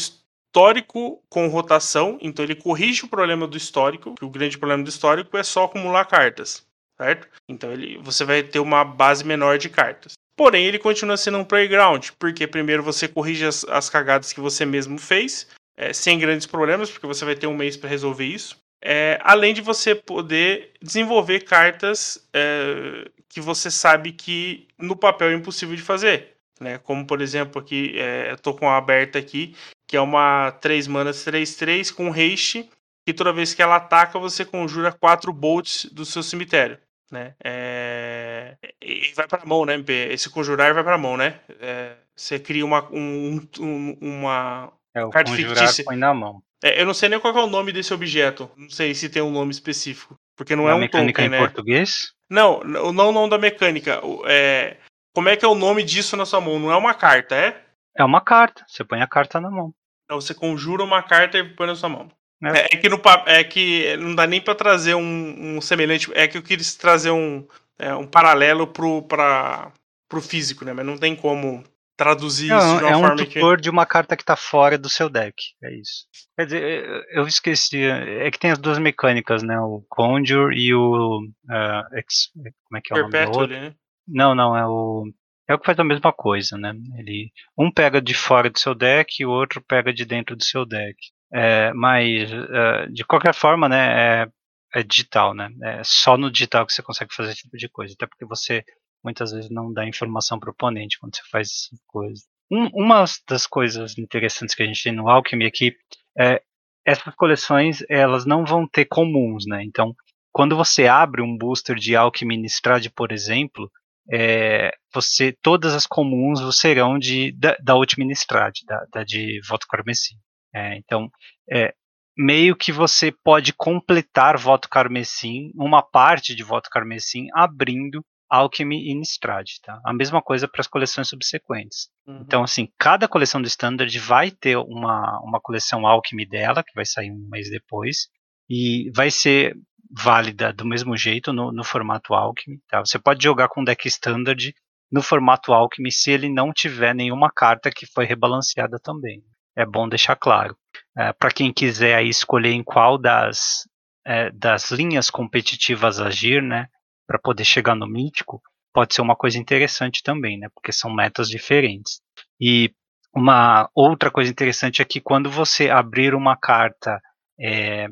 histórico com rotação, então ele corrige o problema do histórico, que o grande problema do histórico é só acumular cartas, certo? Então ele, você vai ter uma base menor de cartas. Porém, ele continua sendo um playground, porque primeiro você corrige as, as cagadas que você mesmo fez, é, sem grandes problemas, porque você vai ter um mês para resolver isso. É, além de você poder desenvolver cartas é, que você sabe que no papel é impossível de fazer. Né? Como, por exemplo, aqui, é, eu tô com a aberta aqui, que é uma 3 manas 3-3 com haste, que toda vez que ela ataca, você conjura 4 bolts do seu cemitério. Né? É... E vai pra mão, né, MP? Esse conjurar vai pra mão, né? É... Você cria uma, um, um, uma É, o carta conjurar fictícia. põe na mão. É, eu não sei nem qual é o nome desse objeto. Não sei se tem um nome específico. Porque não é um mecânica token, em né? português? Não, não, não, não da mecânica. O- É... Como é que é o nome disso na sua mão? Não é uma carta, é? É uma carta. Você põe a carta na mão. Não, você conjura uma carta e põe na sua mão. É. É, é que, no, é que não dá nem pra trazer um, um semelhante. É que eu quis trazer um, é, um paralelo pro, pra, pro físico, né? Mas não tem como traduzir isso de Não, uma é um forma que. tutor de uma carta que tá fora do seu deck. É isso. Quer dizer, eu- esqueci. É que tem as duas mecânicas, né? O Conjure e o. ah, ex- como é que é o nome Perpétuo outro? ali, né? Não, não, é o. É o que faz a mesma coisa, né? Ele, um pega de fora do seu deck e o outro pega de dentro do seu deck. É, mas, é, de qualquer forma, né? É, é digital, né? É só no digital que você consegue fazer esse tipo de coisa. Até porque você muitas vezes não dá informação para o oponente quando você faz essas coisas. Um, uma das coisas interessantes que a gente tem no Alchemy é que é, essas coleções elas não vão ter comuns, né? Então, quando você abre um booster de Alchemy Innistrad, por exemplo, é, você todas as comuns serão de da, da última Innistrad, da, da de Voto Carmesim. É, então, é, meio que você pode completar Voto Carmesim, uma parte de Voto Carmesim, abrindo Alchemy Innistrad, tá? A mesma coisa para as coleções subsequentes. Uhum. Então, assim, cada coleção do Standard vai ter uma, uma coleção Alchemy dela, que vai sair um mês depois, e vai ser válida do mesmo jeito no, no formato Alchemy. Tá? Você pode jogar com deck Standard no formato Alchemy se ele não tiver nenhuma carta que foi rebalanceada também. É bom deixar claro. É, Para quem quiser aí escolher em qual das, é, das linhas competitivas agir, né, para poder chegar no mítico, pode ser uma coisa interessante também, né, porque são metas diferentes. E uma outra coisa interessante é que quando você abrir uma carta é,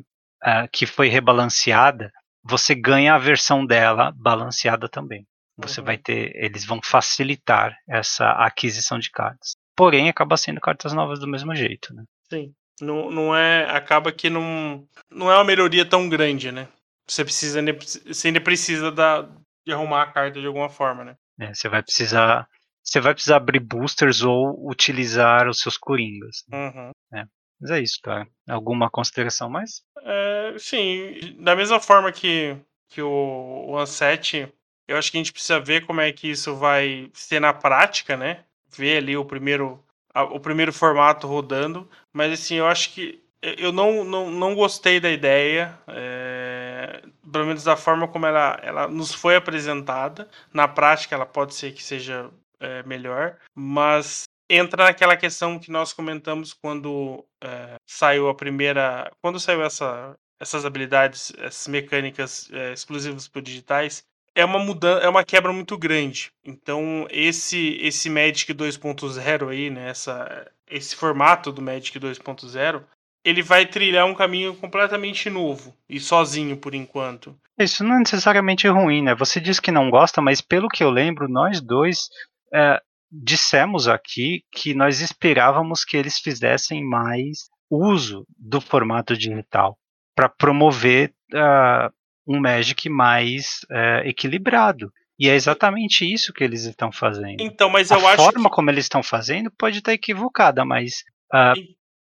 que foi rebalanceada, você ganha a versão dela balanceada também. Você Uhum. vai ter, eles vão facilitar essa aquisição de cartas. Porém, acaba sendo cartas novas do mesmo jeito, né? Sim. Não, não é. Acaba que não. Não é uma melhoria tão grande, né? Você precisa. ainda- Você ainda precisa da, de arrumar a carta de alguma forma, né? É, você vai precisar você vai precisar abrir boosters ou utilizar os seus coringas. Uhum. É. Mas é isso, cara. Alguma consideração mais? É, sim, da mesma forma que, que o, o eu acho que a gente precisa ver como é que isso vai ser na prática, né? Ver ali o primeiro, a, o primeiro formato rodando. Mas assim, eu acho que eu não, não, não gostei da ideia, é, pelo menos da forma como ela, ela nos foi apresentada. Na prática, ela pode ser que seja é, melhor, mas entra naquela questão que nós comentamos quando é, saiu a primeira. Quando saiu essa, essas habilidades, essas mecânicas é, exclusivas para digitais, é uma mudança, é uma quebra muito grande. Então, esse esse Magic 2.0 aí, né, essa, esse formato do Magic 2.0, ele vai trilhar um caminho completamente novo e sozinho por enquanto. Isso não é necessariamente ruim, né? Você diz que não gosta, mas pelo que eu lembro, nós dois é, dissemos aqui que nós esperávamos que eles fizessem mais uso do formato digital para promover uh, um Magic mais uh, equilibrado. E é exatamente isso que eles estão fazendo. Então, mas eu a acho forma que... como eles estão fazendo pode estar equivocada, mas uh,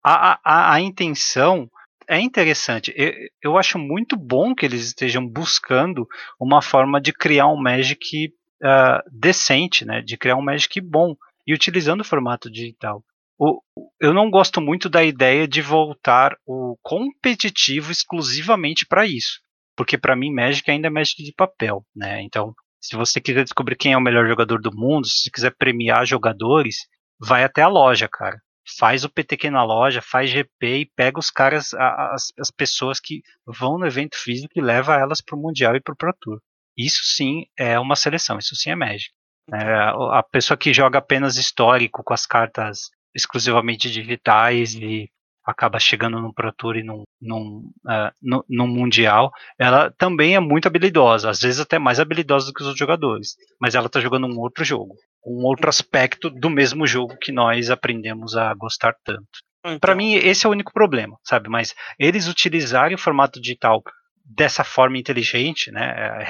a, a, a intenção é interessante. Eu, eu acho muito bom que eles estejam buscando uma forma de criar um Magic uh, decente, né, de criar um Magic bom e utilizando o formato digital. O, eu não gosto muito da ideia de voltar o competitivo exclusivamente para isso, porque para mim Magic ainda é Magic de papel, né? Então, se você quiser descobrir quem é o melhor jogador do mundo, se quiser premiar jogadores, vai até a loja, cara. Faz o PTQ na loja, faz GP e pega os caras, as, as pessoas que vão no evento físico e leva elas para o Mundial e para o Pro Tour. Isso sim é uma seleção, isso sim é Magic. É, a pessoa que joga apenas histórico com as cartas exclusivamente digitais e acaba chegando num Pro Tour e num, num, uh, num, num, Mundial, ela também é muito habilidosa, às vezes até mais habilidosa do que os outros jogadores, mas ela está jogando um outro jogo, um outro aspecto do mesmo jogo que nós aprendemos a gostar tanto. Então. Para mim, esse é o único problema, sabe? Mas eles utilizarem o formato digital dessa forma inteligente, né,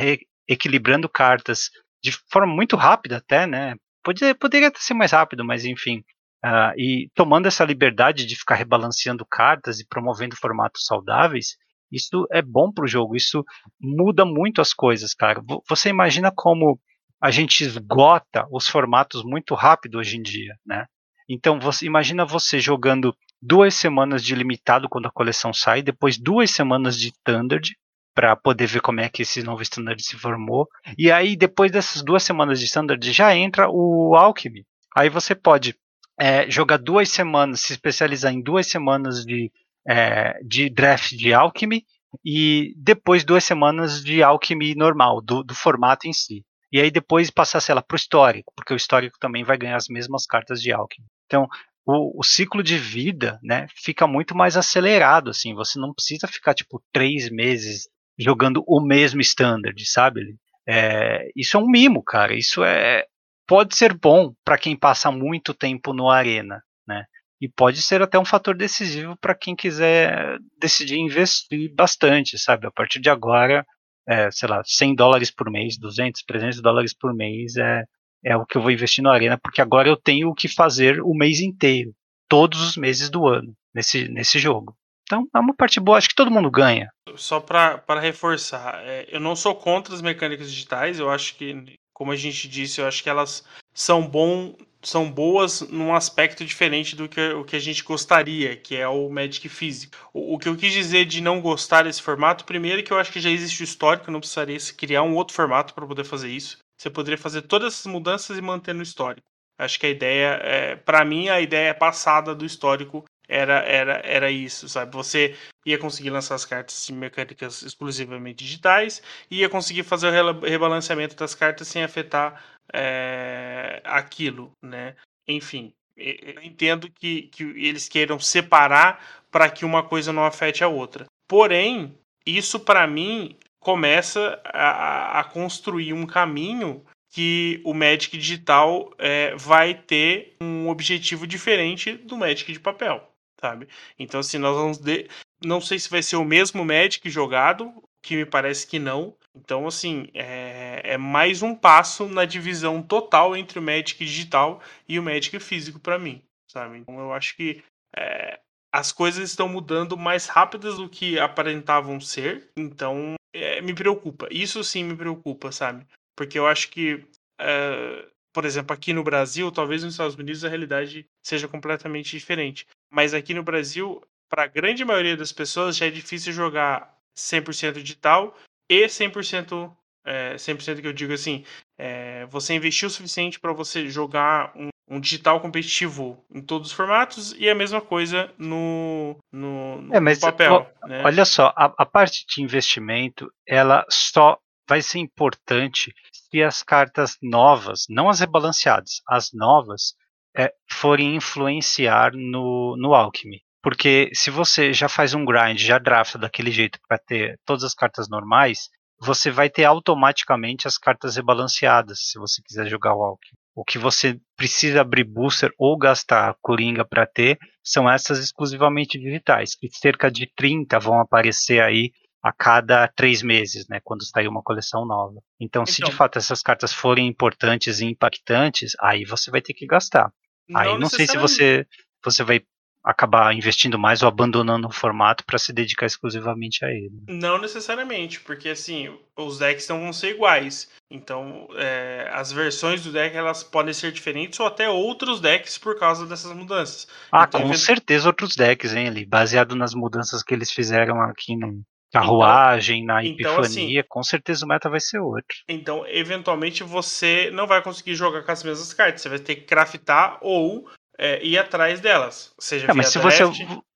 equilibrando cartas de forma muito rápida até, né? Poderia, poderia ser mais rápido, mas enfim. Uh, e tomando essa liberdade de ficar rebalanceando cartas e promovendo formatos saudáveis, isso é bom para o jogo, isso muda muito as coisas, cara. Você imagina como a gente esgota os formatos muito rápido hoje em dia, né? Então, você imagina você jogando duas semanas de limitado quando a coleção sai, depois duas semanas de standard, para poder ver como é que esse novo standard se formou. E aí, depois dessas duas semanas de standard, já entra o Alchemy. Aí você pode é, jogar duas semanas, se especializar em duas semanas de, é, de draft de Alchemy e depois duas semanas de Alchemy normal, do, do formato em si. E aí depois passar, sei lá, para o histórico, porque o histórico também vai ganhar as mesmas cartas de Alchemy. Então, o, o, ciclo de vida, né, fica muito mais acelerado, assim, você não precisa ficar, tipo, três meses jogando o mesmo standard, sabe? É, isso é um mimo, cara. Isso é pode ser bom para quem passa muito tempo no arena, né? E pode ser até um fator decisivo para quem quiser decidir investir bastante, sabe? A partir de agora, é, sei lá, 100 dólares por mês, 200, 300 dólares por mês é, é o que eu vou investir no arena, porque agora eu tenho o que fazer o mês inteiro, todos os meses do ano, nesse, nesse jogo. Então é uma parte boa, acho que todo mundo ganha. Só para reforçar, é, eu não sou contra as mecânicas digitais, eu acho que, como a gente disse, eu acho que elas são bom são boas num aspecto diferente do que o que a gente gostaria, que é o Magic físico. O, o, que eu quis dizer de não gostar desse formato, primeiro é que eu acho que já existe o histórico, não precisaria criar um outro formato para poder fazer isso. Você poderia fazer todas essas mudanças e manter no histórico. Acho que a ideia, é, para mim, a ideia passada do histórico era, era, era isso, sabe? Você ia conseguir lançar as cartas mecânicas exclusivamente digitais e ia conseguir fazer o rebalanceamento das cartas sem afetar é, aquilo, né? Enfim, eu entendo que, que eles queiram separar para que uma coisa não afete a outra. Porém, isso para mim começa a, a, construir um caminho que o Magic digital é, vai ter um objetivo diferente do Magic de papel sabe? Então, assim, nós vamos. De... Não sei se vai ser o mesmo Magic jogado, que me parece que não, Então, assim, é, é, mais um passo na divisão total entre o Magic digital e o Magic físico para mim, sabe? Então, eu acho que é, as coisas estão mudando mais rápidas do que aparentavam ser, então é, me preocupa. Isso sim me preocupa, sabe? Porque eu acho que, é, por exemplo, aqui no Brasil, talvez nos Estados Unidos a realidade seja completamente diferente. Mas aqui no Brasil, para a grande maioria das pessoas, já é difícil jogar 100% digital e 100%, é, 100% que eu digo assim, é, você investiu o suficiente para você jogar um, um, digital competitivo em todos os formatos e a mesma coisa no, no, no, é, mas, papel. Ó, né? Olha só, a, a parte de investimento, ela só vai ser importante se as cartas novas, não as rebalanceadas, as novas, é, forem influenciar no, no Alchemy. Porque se você já faz um grind, já drafta daquele jeito para ter todas as cartas normais, você vai ter automaticamente as cartas rebalanceadas, se você quiser jogar o Alchemy. O que você precisa abrir booster ou gastar Coringa para ter são essas exclusivamente digitais, que cerca de 30 vão aparecer aí a cada três meses, né, quando sair uma coleção nova. Então, então, se de então fato essas cartas forem importantes e impactantes, aí você vai ter que gastar. Não aí não sei se você, você vai acabar investindo mais ou abandonando o formato para se dedicar exclusivamente a ele. Não necessariamente, porque assim, os decks não vão ser iguais. Então, é, as versões do deck elas podem ser diferentes ou até outros decks por causa dessas mudanças. Ah, então, com certeza outros decks, hein, ali, baseado nas mudanças que eles fizeram aqui no carruagem, então, na então, epifania, assim, com certeza o meta vai ser outro. Então, eventualmente você não vai conseguir jogar com as mesmas cartas, você vai ter que craftar ou é, ir atrás delas. Seja é, mas se você, é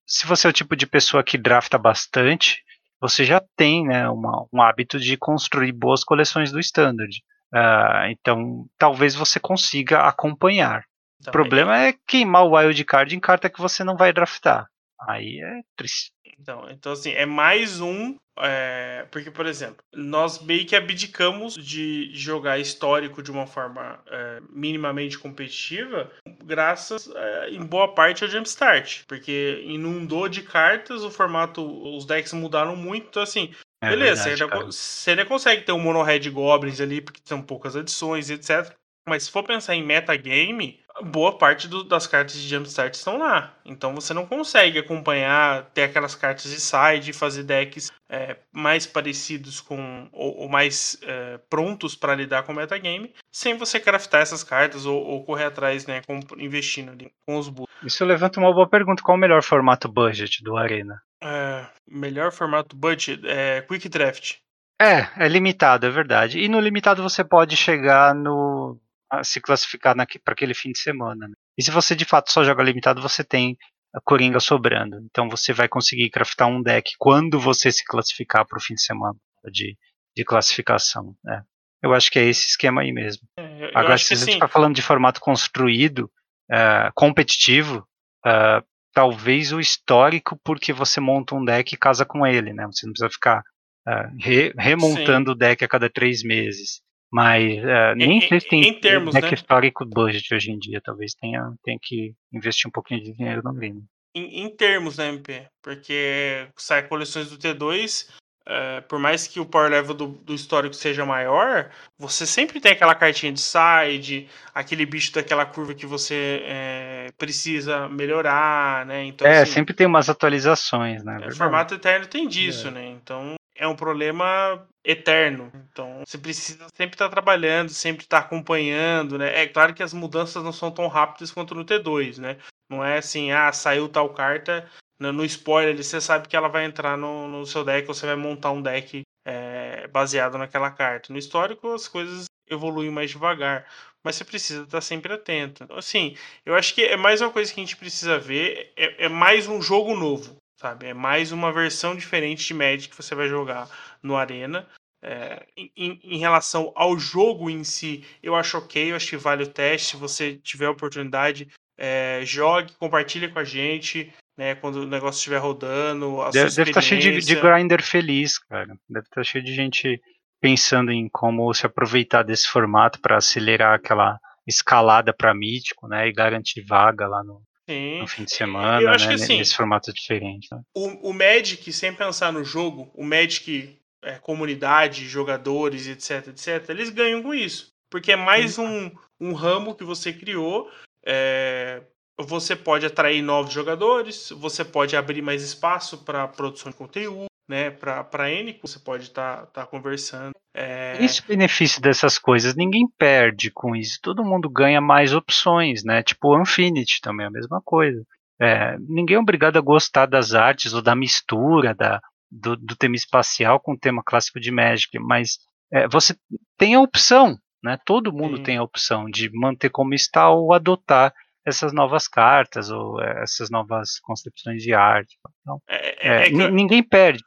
se você é o tipo de pessoa que drafta bastante, você já tem né, uma, um hábito de construir boas coleções do Standard. Uh, então, talvez você consiga acompanhar. Também. O problema é queimar o wildcard em carta que você não vai draftar. Aí é triste. Então, então assim, é mais um. É, porque, por exemplo, nós meio que abdicamos de jogar histórico de uma forma é, minimamente competitiva, graças é, em boa parte ao Jumpstart. Porque inundou de cartas, o formato, os decks mudaram muito, então assim. É beleza, verdade, você, ainda, você ainda consegue ter um Mono Red Goblins ali, porque são poucas adições, etc. Mas se for pensar em metagame, boa parte do, das cartas de Jumpstart estão lá. Então você não consegue acompanhar, ter aquelas cartas de side, fazer decks é, mais parecidos com. ou, ou mais é, prontos para lidar com o metagame, sem você craftar essas cartas ou, ou correr atrás, né, com, investindo ali com os bulls. Isso levanta uma boa pergunta: qual o melhor formato budget do Arena? É, melhor formato budget é Quick Draft. É, é limitado, é verdade. E no limitado você pode chegar no se classificar para aquele fim de semana. Né? E se você de fato só joga limitado, você tem a Coringa sobrando. Então você vai conseguir craftar um deck quando você se classificar para o fim de semana de, de classificação. Né? Eu acho que é esse esquema aí mesmo. É, Agora, se a gente está falando de formato construído, uh, competitivo, uh, talvez o histórico, porque você monta um deck e casa com ele, né? Você não precisa ficar uh, re, remontando sim. o deck a cada três meses. Mas uh, nem sei se tem em termos, né? histórico budget hoje em dia. Talvez tenha, tenha que investir um pouquinho de dinheiro no game. Em, em, termos, né, MP? Porque sai coleções do T2, uh, eh, por mais que o power level do, do, histórico seja maior, você sempre tem aquela cartinha de side, aquele bicho daquela curva que você é, precisa melhorar, né? Então, é, assim, sempre tem umas atualizações, né? O formato eterno tem disso, é. né? Então é um problema eterno. Então, você precisa sempre estar trabalhando, sempre estar acompanhando, né? É claro que as mudanças não são tão rápidas quanto no T2, né? Não é assim, ah, saiu tal carta, no spoiler você sabe que ela vai entrar no, no seu deck, ou você vai montar um deck é, baseado naquela carta. No histórico, as coisas evoluem mais devagar, mas você precisa estar sempre atento. Então, assim, eu acho que é mais uma coisa que a gente precisa ver, é, é mais um jogo novo sabe? É mais uma versão diferente de Magic que você vai jogar no Arena. É, em, em, relação ao jogo em si, eu acho ok, eu acho que vale o teste. Se você tiver oportunidade, é, jogue, compartilhe com a gente, né? Quando o negócio estiver rodando. deve, deve estar tá cheio de, de grinder feliz, cara. Deve estar tá cheio de gente pensando em como se aproveitar desse formato para acelerar aquela escalada para mítico, né? E garantir vaga lá no, Sim. no fim de semana, eu acho né, que, assim, nesse formato diferente. Né? O, o Magic, sem pensar no jogo, o Magic é, comunidade, jogadores, etc, etc, eles ganham com isso. Porque é mais um, um ramo que você criou. É, você pode atrair novos jogadores, você pode abrir mais espaço para produção de conteúdo, né? Para N, você pode estar tá, tá conversando. É... Esse benefício dessas coisas, ninguém perde com isso. Todo mundo ganha mais opções, né? Tipo o Infinity também é a mesma coisa. É, ninguém é obrigado a gostar das artes ou da mistura da, do, do tema espacial com o tema clássico de Magic, mas é, você tem a opção, né? Todo mundo Sim. tem a opção de manter como está ou adotar essas novas cartas ou é, essas novas concepções de arte. Então, é, é, é que... ninguém perde.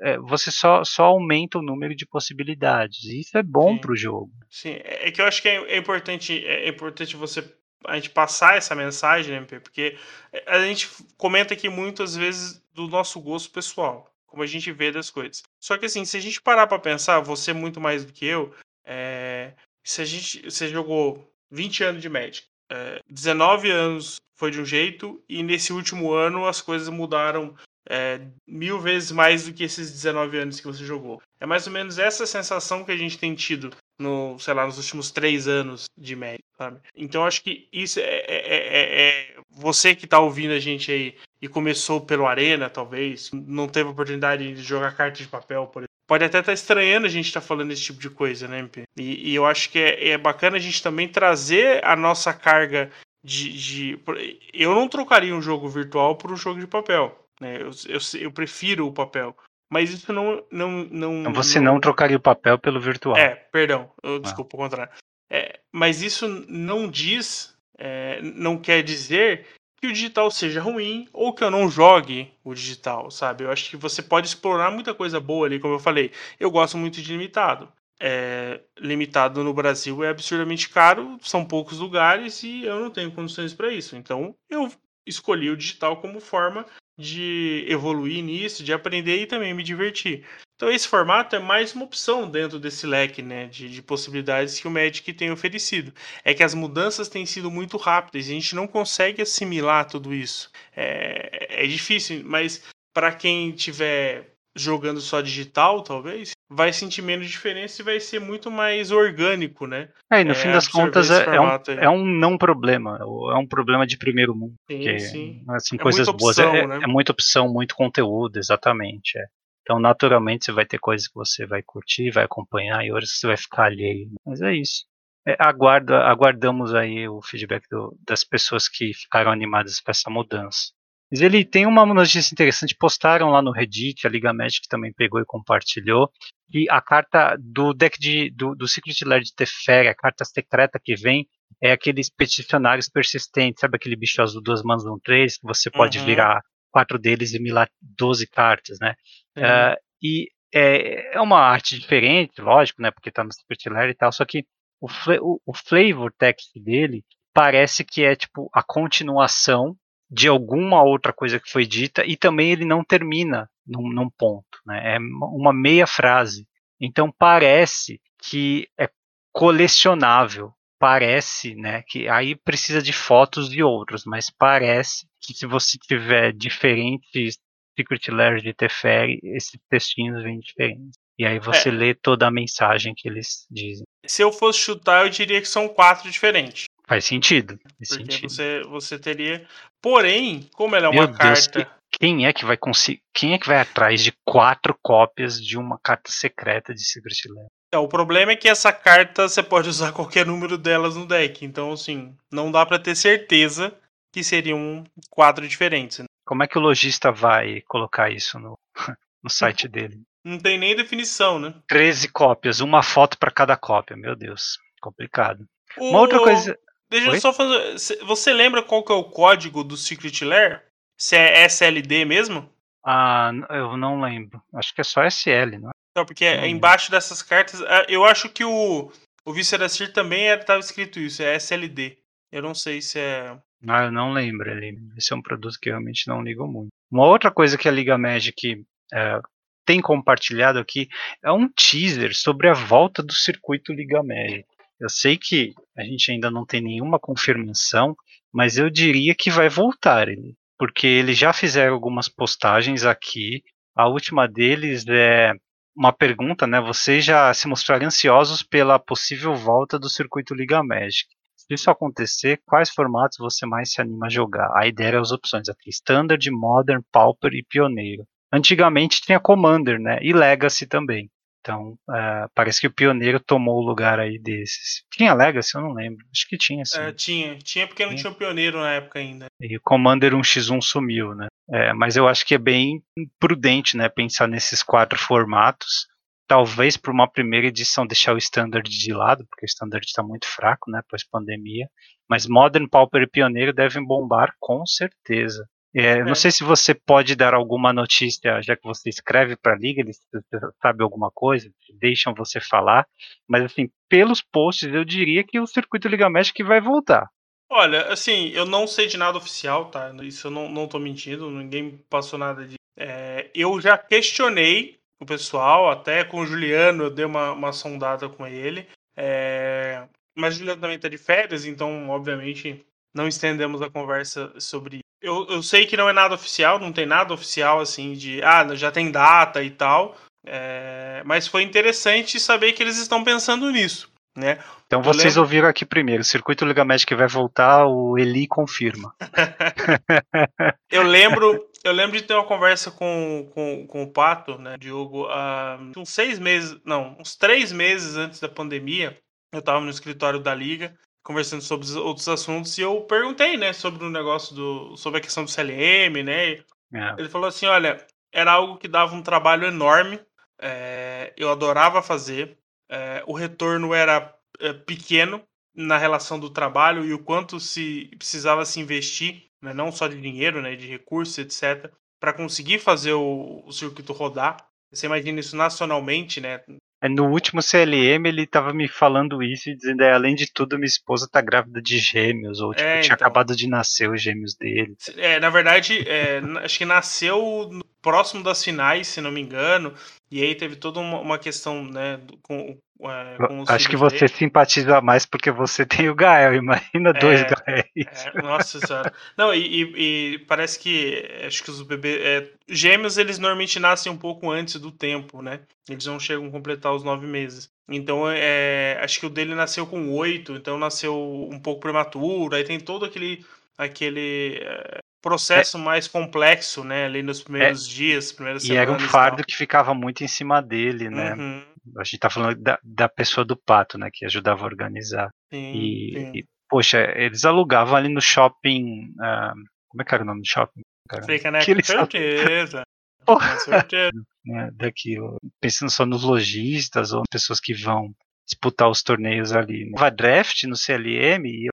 É, você só, só aumenta o número de possibilidades. E isso é bom para o jogo. Sim, é que eu acho que é, importante, é importante você a gente passar essa mensagem, né, porque a gente comenta aqui muitas vezes do nosso gosto pessoal, como a gente vê das coisas. Só que assim, se a gente parar para pensar, você muito mais do que eu, é, se a gente, você jogou 20 anos de Magic, é, 19 anos foi de um jeito e nesse último ano as coisas mudaram é, mil vezes mais do que esses 19 anos que você jogou. É mais ou menos essa sensação que a gente tem tido no, sei lá, nos últimos três anos de média, sabe? Então acho que isso é, é, é, é você que está ouvindo a gente aí e começou pelo Arena, talvez, não teve oportunidade de jogar carta de papel, por. Pode até estar tá estranhando a gente estar tá falando esse tipo de coisa, né, MP? E, e eu acho que é, é bacana a gente também trazer a nossa carga de, de, Eu não trocaria um jogo virtual por um jogo de papel. Né? Eu, eu, eu prefiro o papel. Mas isso não. não, não Você não, não trocaria o papel pelo virtual. É, perdão. Eu, ah. desculpa, o contrário. É, mas isso não diz. É, não quer dizer que o digital seja ruim ou que eu não jogue o digital, sabe? Eu acho que você pode explorar muita coisa boa ali, como eu falei. Eu gosto muito de limitado. É, limitado no Brasil é absurdamente caro, são poucos lugares e eu não tenho condições para isso. Então eu escolhi o digital como forma de evoluir nisso, de aprender e também me divertir. Então esse formato é mais uma opção dentro desse leque né, de, de, possibilidades que o Magic tem oferecido. É que as mudanças têm sido muito rápidas e a gente não consegue assimilar tudo isso. É, é difícil, mas para quem tiver jogando só digital, talvez, vai sentir menos diferença e vai ser muito mais orgânico, né? É, e no é, fim das contas é, é, um, é, um, não problema, é um problema de primeiro mundo. Sim, sim. São é coisas boas, é, opção, né? é, muita opção, muito conteúdo, exatamente. Então, naturalmente, você vai ter coisas que você vai curtir, vai acompanhar, e outras que você vai ficar alheio. Mas é isso. É, aguarda, aguardamos aí o feedback do, das pessoas que ficaram animadas com essa mudança. Mas ele tem uma notícia interessante, postaram lá no Reddit, a Liga Magic também pegou e compartilhou, e a carta do deck de, do, do Secret Lair de Teferi, a carta secreta que vem, é aqueles peticionários persistentes, sabe aquele bicho azul duas mãos um três, que você pode uhum. virar quatro deles e milar 12 cartas, né? Uhum. Uh, e é, é, uma arte diferente, lógico, né? Porque tá no Secret Lair e tal, só que o, o, o flavor text dele parece que é tipo a continuação de alguma outra coisa que foi dita e também ele não termina num, num ponto, né? É uma meia frase. Então parece que é colecionável, parece, né, que aí precisa de fotos de outros, mas parece que se você tiver diferentes Secret Layers de Teferi, esses textinhos vêm diferentes. E aí você é. lê toda a mensagem que eles dizem. Se eu fosse chutar, eu diria que são quatro diferentes. Faz sentido. Faz Porque sentido. Você, você teria. Porém, como ela é uma Meu carta. Deus, quem é que vai conseguir. Quem é que vai atrás de quatro cópias de uma carta secreta de Secret Lair? É, o problema é que essa carta você pode usar qualquer número delas no deck. Então, assim, não dá para ter certeza que seriam quatro diferentes. Né? Como é que o lojista vai colocar isso no, no site dele? Não tem nem definição, né? 13 cópias, uma foto para cada cópia. Meu Deus, complicado. O... Uma outra coisa. Deixa Oi? eu só fazer. Você lembra qual que é o código do Secret Lair? Se é SLD mesmo? Ah, eu não lembro. Acho que é só SL, não é? Não, porque não embaixo dessas cartas. Ah, eu acho que o, o Visceracir também estava escrito isso, é SLD. Eu não sei se é. Ah, eu não lembro ali. Esse é um produto que eu realmente não ligo muito. Uma outra coisa que a Liga Magic é, tem compartilhado aqui é um teaser sobre a volta do circuito Liga Magic. Eu sei que a gente ainda não tem nenhuma confirmação, mas eu diria que vai voltar ele, porque eles já fizeram algumas postagens aqui. A última deles é uma pergunta, né? Vocês já se mostraram ansiosos pela possível volta do circuito Liga Magic. Se isso acontecer, quais formatos você mais se anima a jogar? A ideia era as opções aqui: Standard, Modern, Pauper e Pioneiro. Antigamente tinha Commander, né? E Legacy também. Então, uh, parece que o Pioneiro tomou o lugar aí desses. Tinha Legacy? Eu não lembro. Acho que tinha, sim. É, tinha. Tinha porque não tinha o Pioneiro na época ainda. E o Commander 1x1 sumiu, né? É, mas eu acho que é bem prudente, né? Pensar nesses quatro formatos. Talvez por uma primeira edição deixar o Standard de lado, porque o Standard está muito fraco, né? Pós-pandemia. Mas Modern, Pauper e Pioneiro devem bombar com certeza. É, é. Não sei se você pode dar alguma notícia, já que você escreve para a Liga, eles sabe alguma coisa, deixam você falar, mas assim, pelos posts, eu diria que o circuito Liga Magic vai voltar. Olha, assim, eu não sei de nada oficial, tá? Isso eu não, não tô mentindo, ninguém passou nada de. É, eu já questionei o pessoal, até com o Juliano, eu dei uma, uma sondada com ele. É, mas o Juliano também tá de férias, então, obviamente, não estendemos a conversa sobre eu, eu sei que não é nada oficial, não tem nada oficial assim de ah, já tem data e tal. É, mas foi interessante saber que eles estão pensando nisso. Né? Então eu vocês lembro... ouviram aqui primeiro, o circuito Liga Magic vai voltar, o Eli confirma. eu lembro, eu lembro de ter uma conversa com, com, com o Pato, né, Diogo, uh, uns seis meses, não, uns três meses antes da pandemia, eu estava no escritório da Liga conversando sobre outros assuntos e eu perguntei, né, sobre o negócio do. sobre a questão do CLM, né? É. Ele falou assim: olha, era algo que dava um trabalho enorme, é, eu adorava fazer, é, o retorno era é, pequeno na relação do trabalho e o quanto se precisava se investir, né, não só de dinheiro, né, de recursos, etc., para conseguir fazer o, o circuito rodar. Você imagina isso nacionalmente, né? É, no último CLM ele tava me falando isso e dizendo, é, além de tudo, minha esposa tá grávida de gêmeos, ou tipo, é, tinha então. acabado de nascer os gêmeos dele. É, na verdade, é, acho que nasceu próximo das finais, se não me engano, e aí teve toda uma, uma questão, né, com, é, Acho que você simpatiza mais porque você tem o Gael, imagina é, dois Gaéis. É, nossa senhora. Não, e, e, e, parece que acho que os bebês. É, gêmeos, eles normalmente nascem um pouco antes do tempo, né? Eles não chegam a completar os nove meses. Então, é, acho que o dele nasceu com oito, então nasceu um pouco prematuro, aí tem todo aquele. Aquele é, processo mais complexo, né? Ali nos primeiros dias, primeiras e semanas. E era um fardo que ficava muito em cima dele, né? Uhum a gente tá falando da, da pessoa do pato, né, que ajudava a organizar. Sim, e, sim. e, poxa, eles alugavam ali no shopping. Uh, como é que era o nome do shopping? Fica, né? Com certeza. Com certeza. Né, daqui, pensando só nos lojistas ou pessoas que vão disputar os torneios ali. Né? draft no CLM e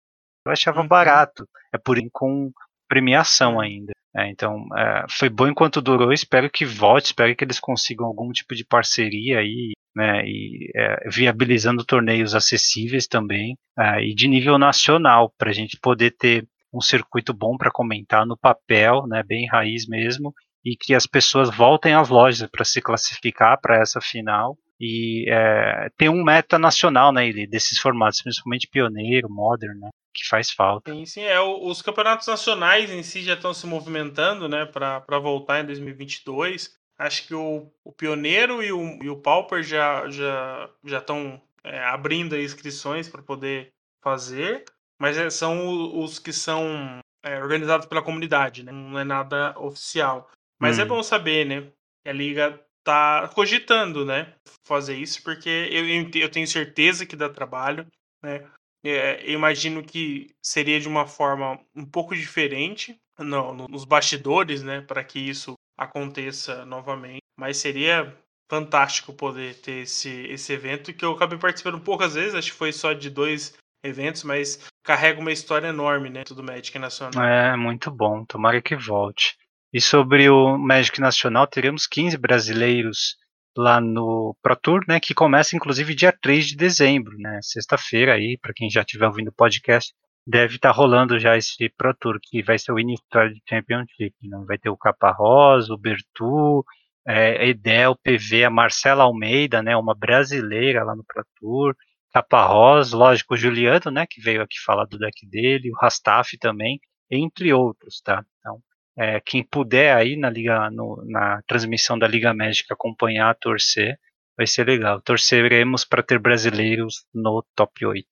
eu achava uhum. barato. É por com premiação ainda. É, então, é, foi bom enquanto durou. Espero que volte, espero que eles consigam algum tipo de parceria aí, né, e é, viabilizando torneios acessíveis também, é, e de nível nacional, para a gente poder ter um circuito bom para comentar no papel, né, bem raiz mesmo, e que as pessoas voltem às lojas para se classificar para essa final e é, ter um meta nacional né, desses formatos, principalmente pioneiro, modern, né, que faz falta. Sim, sim. É, os campeonatos nacionais em si já estão se movimentando né, para voltar em 2022. Acho que o, o Pioneiro e o, e o Pauper já já já estão é, abrindo inscrições para poder fazer, mas é, são os que são é, organizados pela comunidade, né? não é nada oficial. Mas é hum. é bom saber, né? Que a liga tá cogitando, né? Fazer isso, porque eu, eu tenho certeza que dá trabalho, né? É, imagino que seria de uma forma um pouco diferente no, nos bastidores, né, para que isso aconteça novamente. Mas seria fantástico poder ter esse, esse evento que eu acabei participando poucas vezes, acho que foi só de dois eventos, mas carrega uma história enorme, né, do Magic Nacional. É, muito bom, tomara que volte. E sobre o Magic Nacional, teremos 15 brasileiros lá no Pro Tour, né, que começa inclusive dia 3 de dezembro, né, sexta-feira aí, para quem já estiver ouvindo o podcast, deve estar tá rolando já esse Pro Tour, que vai ser o Innistrad Championship, né, vai ter o Caparrós, o Bertu, é, Edel, PV, a Marcela Almeida, né, uma brasileira lá no Pro Tour, Caparrós, lógico, o Juliano, né, que veio aqui falar do deck dele, o Rastaf também, entre outros, tá? Então, é, quem puder aí na liga, no, na transmissão da Liga Médica acompanhar, torcer, Vai ser legal. Torceremos para ter brasileiros no top 8.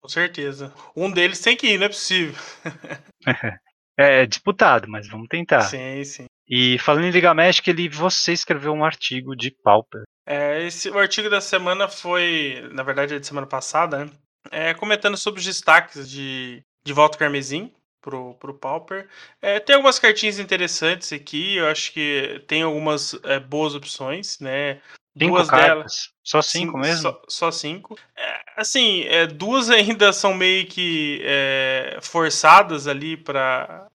Com certeza. Um deles tem que ir, não é possível. é disputado, mas vamos tentar. Sim, sim. E falando em Liga Magic, ele, você escreveu um artigo de Pauper. É, esse, o artigo da semana foi, na verdade, é de semana passada, né? É, comentando sobre os destaques de, de Volta Carmesim pro, pro Pauper. É, tem algumas cartinhas interessantes aqui, eu acho que tem algumas é, boas opções, né? Cinco duas cartas? delas. Só cinco Sim, mesmo? Só, só cinco. É, assim, é, duas ainda são meio que é, forçadas ali para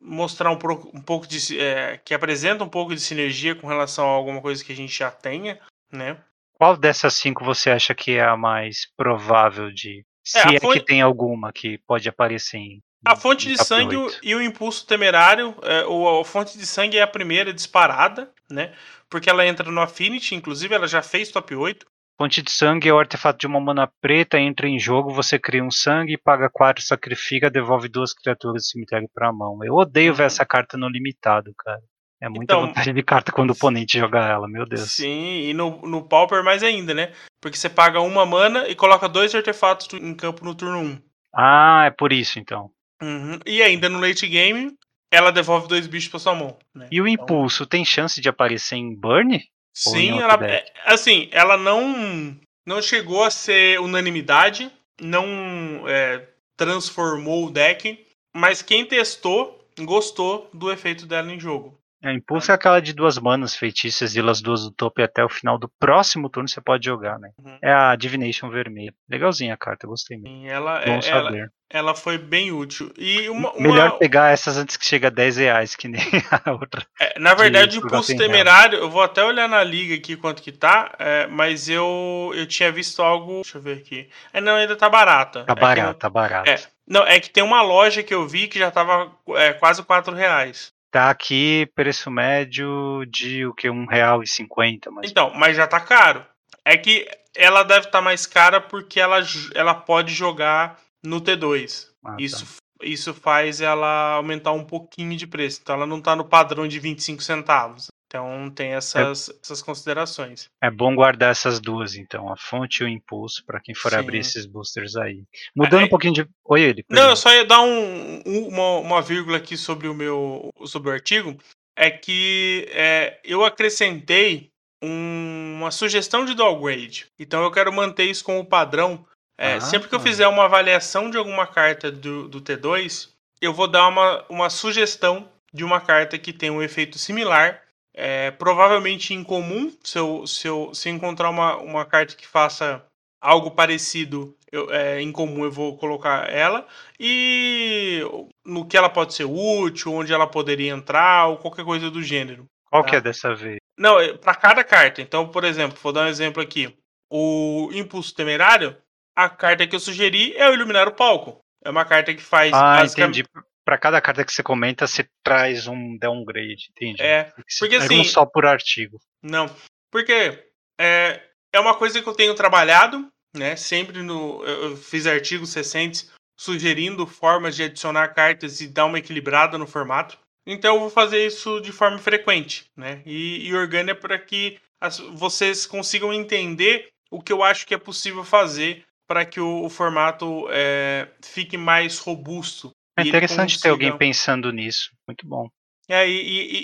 mostrar um, pro- um pouco de. é, que apresenta um pouco de sinergia com relação a alguma coisa que a gente já tenha, né? Qual dessas cinco você acha que é a mais provável de. Se É, a é, fonte- que tem alguma que pode aparecer em. A fonte em de sangue e o impulso temerário. É, o, a fonte de sangue é a primeira disparada, né? Porque ela entra no Affinity, inclusive ela já fez top 8. Fonte de sangue é o artefato de uma mana preta, entra em jogo, você cria um sangue, paga 4, sacrifica, devolve duas criaturas do cemitério pra mão. Eu odeio ver Uhum. essa carta no limitado, cara. É muita Então- vantagem de carta quando o oponente joga ela, meu Deus. Sim, e no, no Pauper mais ainda, né? Porque você paga uma mana e coloca dois artefatos em campo no turno 1. Ah, é por isso então. Uhum. E ainda no late game, ela devolve dois bichos pra sua mão. Né? E o Então, impulso tem chance de aparecer em Burn? Em Sim, outro ela, deck? é, assim, ela não, não chegou a ser unanimidade, não é, transformou o deck, mas quem testou gostou do efeito dela em jogo. É, impulso é aquela de duas manas feitiças, elas duas do topo e até o final do próximo turno você pode jogar, né? Uhum. É a Divination vermelha. Legalzinha a carta, eu gostei mesmo. Sim, ela, Bom é, ela, saber. ela foi bem útil. E uma, uma- Melhor pegar essas antes que chegue a 10 reais, que nem a outra. É, na verdade, o impulso sem real. temerário, eu vou até olhar na liga aqui quanto que tá, é, mas eu, eu tinha visto algo. Deixa eu ver aqui. É, não, ainda tá barata. Tá É que barato, não- tá barato. É. Não, é que tem uma loja que eu vi que já tava é, quase 4 reais. Tá aqui, preço médio de o que? R$1,50, mas Então, mas já tá caro. É que ela deve estar mais cara porque ela, ela pode jogar no T2. Ah, tá. Isso, isso faz ela aumentar um pouquinho de preço. Então ela não tá no padrão de 25 centavos. Então tem essas, essas considerações. é bom guardar essas duas, então, a fonte e o impulso, pra quem for Sim. abrir esses boosters aí. Mudando Aí- um pouquinho de. Oi, ele. Não, eu só ia dar um, um- uma, uma vírgula aqui sobre o meu sobre o artigo. É que é, eu acrescentei um- uma sugestão de downgrade. Então eu quero manter isso como padrão. É, Ah. sempre que eu fizer uma avaliação de alguma carta do, do T2, eu vou dar uma, uma sugestão de uma carta que tem um efeito similar. É, provavelmente incomum, se eu, se eu se encontrar uma, uma carta que faça algo parecido eu, é, em comum, eu vou colocar ela. E no que ela pode ser útil, onde ela poderia entrar, ou qualquer coisa do gênero. Qual que tá. é dessa vez? Não, para cada carta. Então, por exemplo, vou dar um exemplo aqui. O Impulso Temerário, a carta que eu sugeri é o Iluminar o Palco. É uma carta que faz. Ah, basicamente- entendi. Pra cada carta que você comenta, você traz um downgrade, entendi. É, porque assim- só por artigo. Não. Porque é, é uma coisa que eu tenho trabalhado, né? Sempre no. Eu fiz artigos recentes sugerindo formas de adicionar cartas e dar uma equilibrada no formato. Então eu vou fazer isso de forma frequente, né? E, e Organi é para que as- vocês consigam entender o que eu acho que é possível fazer para que o, o formato é, fique mais robusto. É interessante ter alguém consiga- pensando nisso. Muito bom. é, e,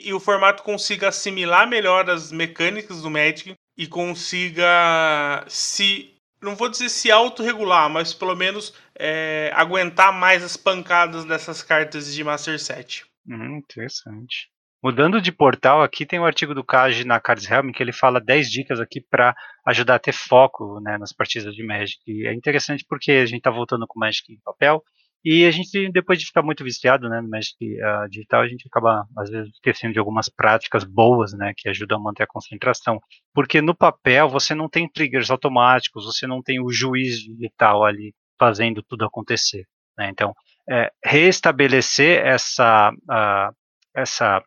e- e o formato consiga assimilar melhor as mecânicas do Magic e consiga se. Não vou dizer se autorregular, mas pelo menos é, aguentar mais as pancadas dessas cartas de Master Set. Hum, interessante. Mudando de portal, aqui tem o artigo do Kaji na Cards Helm que ele fala 10 dicas aqui para ajudar a ter foco né, nas partidas de Magic. E é interessante porque a gente tá voltando com Magic em papel e a gente, depois de ficar muito viciado né, no Magic ah, digital, a gente acaba, às vezes, esquecendo de algumas práticas boas né, que ajudam a manter a concentração. Porque no papel você não tem triggers automáticos, você não tem o juiz digital ali fazendo tudo acontecer. né? Então, é, restabelecer essa, ah, essa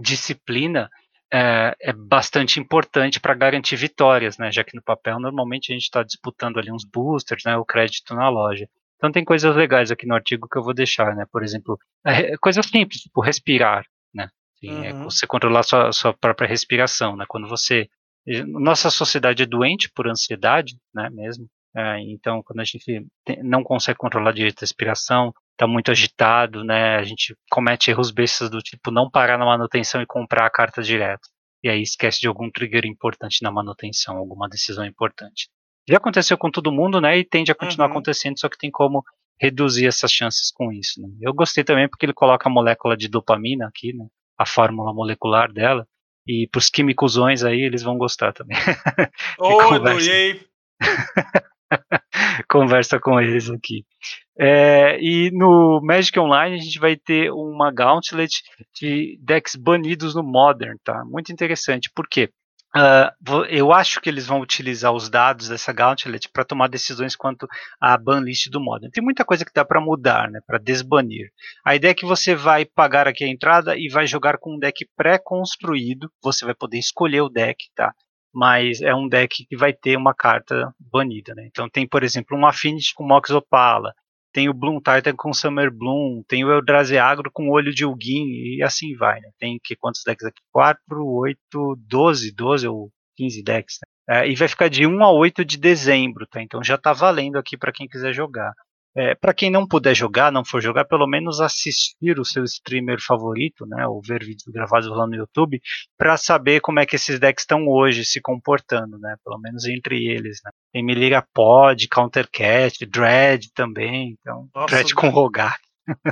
disciplina é, é bastante importante para garantir vitórias, né? Já que no papel normalmente a gente está disputando ali uns boosters, né? O crédito na loja. Então tem coisas legais aqui no artigo que eu vou deixar, né? Por exemplo, é, coisas simples, tipo respirar, né? Assim, é Uhum. você controlar sua, sua própria respiração, né? Quando você Nossa sociedade é doente por ansiedade, né, mesmo. É, então, quando a gente não consegue controlar direito a respiração, está muito agitado, né, a gente comete erros bestas do tipo não parar na manutenção e comprar a carta direto. E aí esquece de algum trigger importante na manutenção, alguma decisão importante. Já aconteceu com todo mundo, né, e tende a continuar uhum. acontecendo, só que tem como reduzir essas chances com isso. Né? Eu gostei também porque ele coloca a molécula de dopamina aqui, né, a fórmula molecular dela, e para os químicosões aí eles vão gostar também. Ô, oh, adorei! conversa com eles aqui. É, e no Magic Online a gente vai ter uma Gauntlet de decks banidos no Modern, tá? Muito interessante. Por quê? Uh, eu acho que eles vão utilizar os dados dessa Gauntlet para tomar decisões quanto à banlist do Modern. Tem muita coisa que dá para mudar, né, para desbanir. A ideia é que você vai pagar aqui a entrada e vai jogar com um deck pré-construído. Você vai poder escolher o deck, tá? Mas é um deck que vai ter uma carta banida, né? Então tem, por exemplo, um Affinity com Mox Opala, tem o Bloom Titan com Summer Bloom, tem o Eldrazi Agro com Olho de Ugin e assim vai, né? Tem que quantos decks aqui? 4, 8, 12, 12 ou 15 decks, né? É, e vai ficar de 1 a 8 de dezembro, tá? Então já tá valendo aqui para quem quiser jogar. É, para quem não puder jogar, não for jogar, pelo menos assistir o seu streamer favorito, né, ou ver vídeos gravados lá no YouTube, para saber como é que esses decks estão hoje se comportando, né, pelo menos entre eles. Né. Tem Melira Pod, Countercast, Dread também, então Nossa, Dread com Rogar.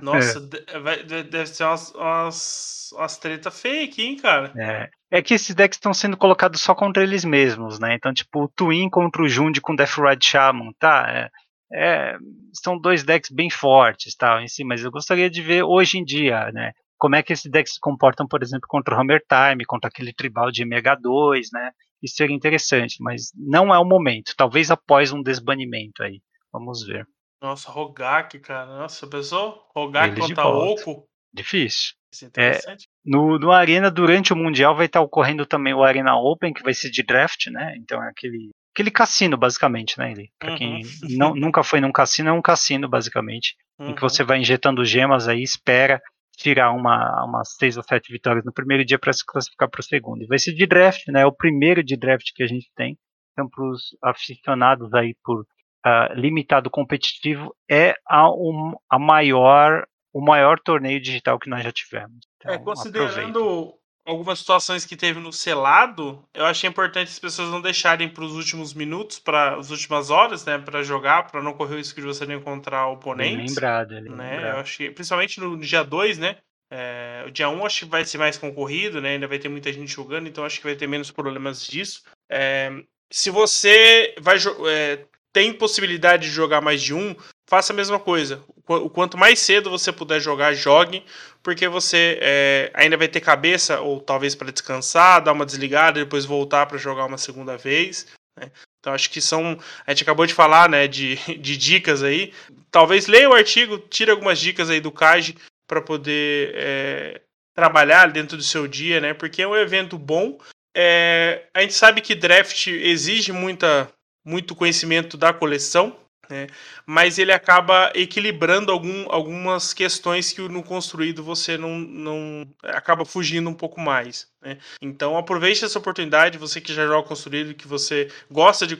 Nossa, deve ser umas, umas, umas treta fake, hein, cara? É. é que esses decks estão sendo colocados só contra eles mesmos, né? Então, tipo, o Twin contra o Jund com Death Ride Shaman, tá? É, é, são dois decks bem fortes, tal, em si, mas eu gostaria de ver hoje em dia, né? Como é que esses decks se comportam, por exemplo, contra o Hammer Time, contra aquele tribal de MH2, né? Isso seria interessante, mas não é o momento. Talvez após um desbanimento aí. Vamos ver. Nossa, Rogak, cara. Nossa, pessoal? Rogak contra Oco? Difícil. É, é no, no Arena, durante o Mundial, vai estar ocorrendo também o Arena Open, que vai ser de draft, né? Então é aquele aquele cassino, basicamente, né? Ele, pra uhum. quem não, nunca foi num cassino, é um cassino, basicamente, uhum. em que você uhum. vai injetando gemas aí, espera tirar uma, umas seis ou sete vitórias no primeiro dia para se classificar para o segundo. E vai ser de draft, né? É o primeiro de draft que a gente tem. Então, para os aficionados aí por uh, limitado competitivo, é a, um, a maior, o maior torneio digital que nós já tivemos. É, então, é, considerando algumas situações que teve no selado, eu achei importante as pessoas não deixarem para os últimos minutos, para as últimas horas, né, para jogar, para não correr o risco de você não encontrar oponentes. Lembrado, né? Lembrado. Eu achei, principalmente no dia 2, né? É, o dia 1 um acho que vai ser mais concorrido, né? Ainda vai ter muita gente jogando, então acho que vai ter menos problemas disso. É, se você vai é, tem possibilidade de jogar mais de um, faça a mesma coisa. O quanto mais cedo você puder jogar, jogue, porque você é, ainda vai ter cabeça, ou talvez para descansar, dar uma desligada, depois voltar para jogar uma segunda vez. Né? Então acho que são. A gente acabou de falar né, de, de dicas aí. Talvez leia o artigo, tire algumas dicas aí do CAG para poder é, trabalhar dentro do seu dia, né? Porque é um evento bom. É, a gente sabe que draft exige muita, muito conhecimento da coleção, né? mas ele acaba equilibrando algum, algumas questões que no construído você não, não acaba fugindo um pouco mais. Né? Então aproveite essa oportunidade, você que já joga construído, que você gosta de,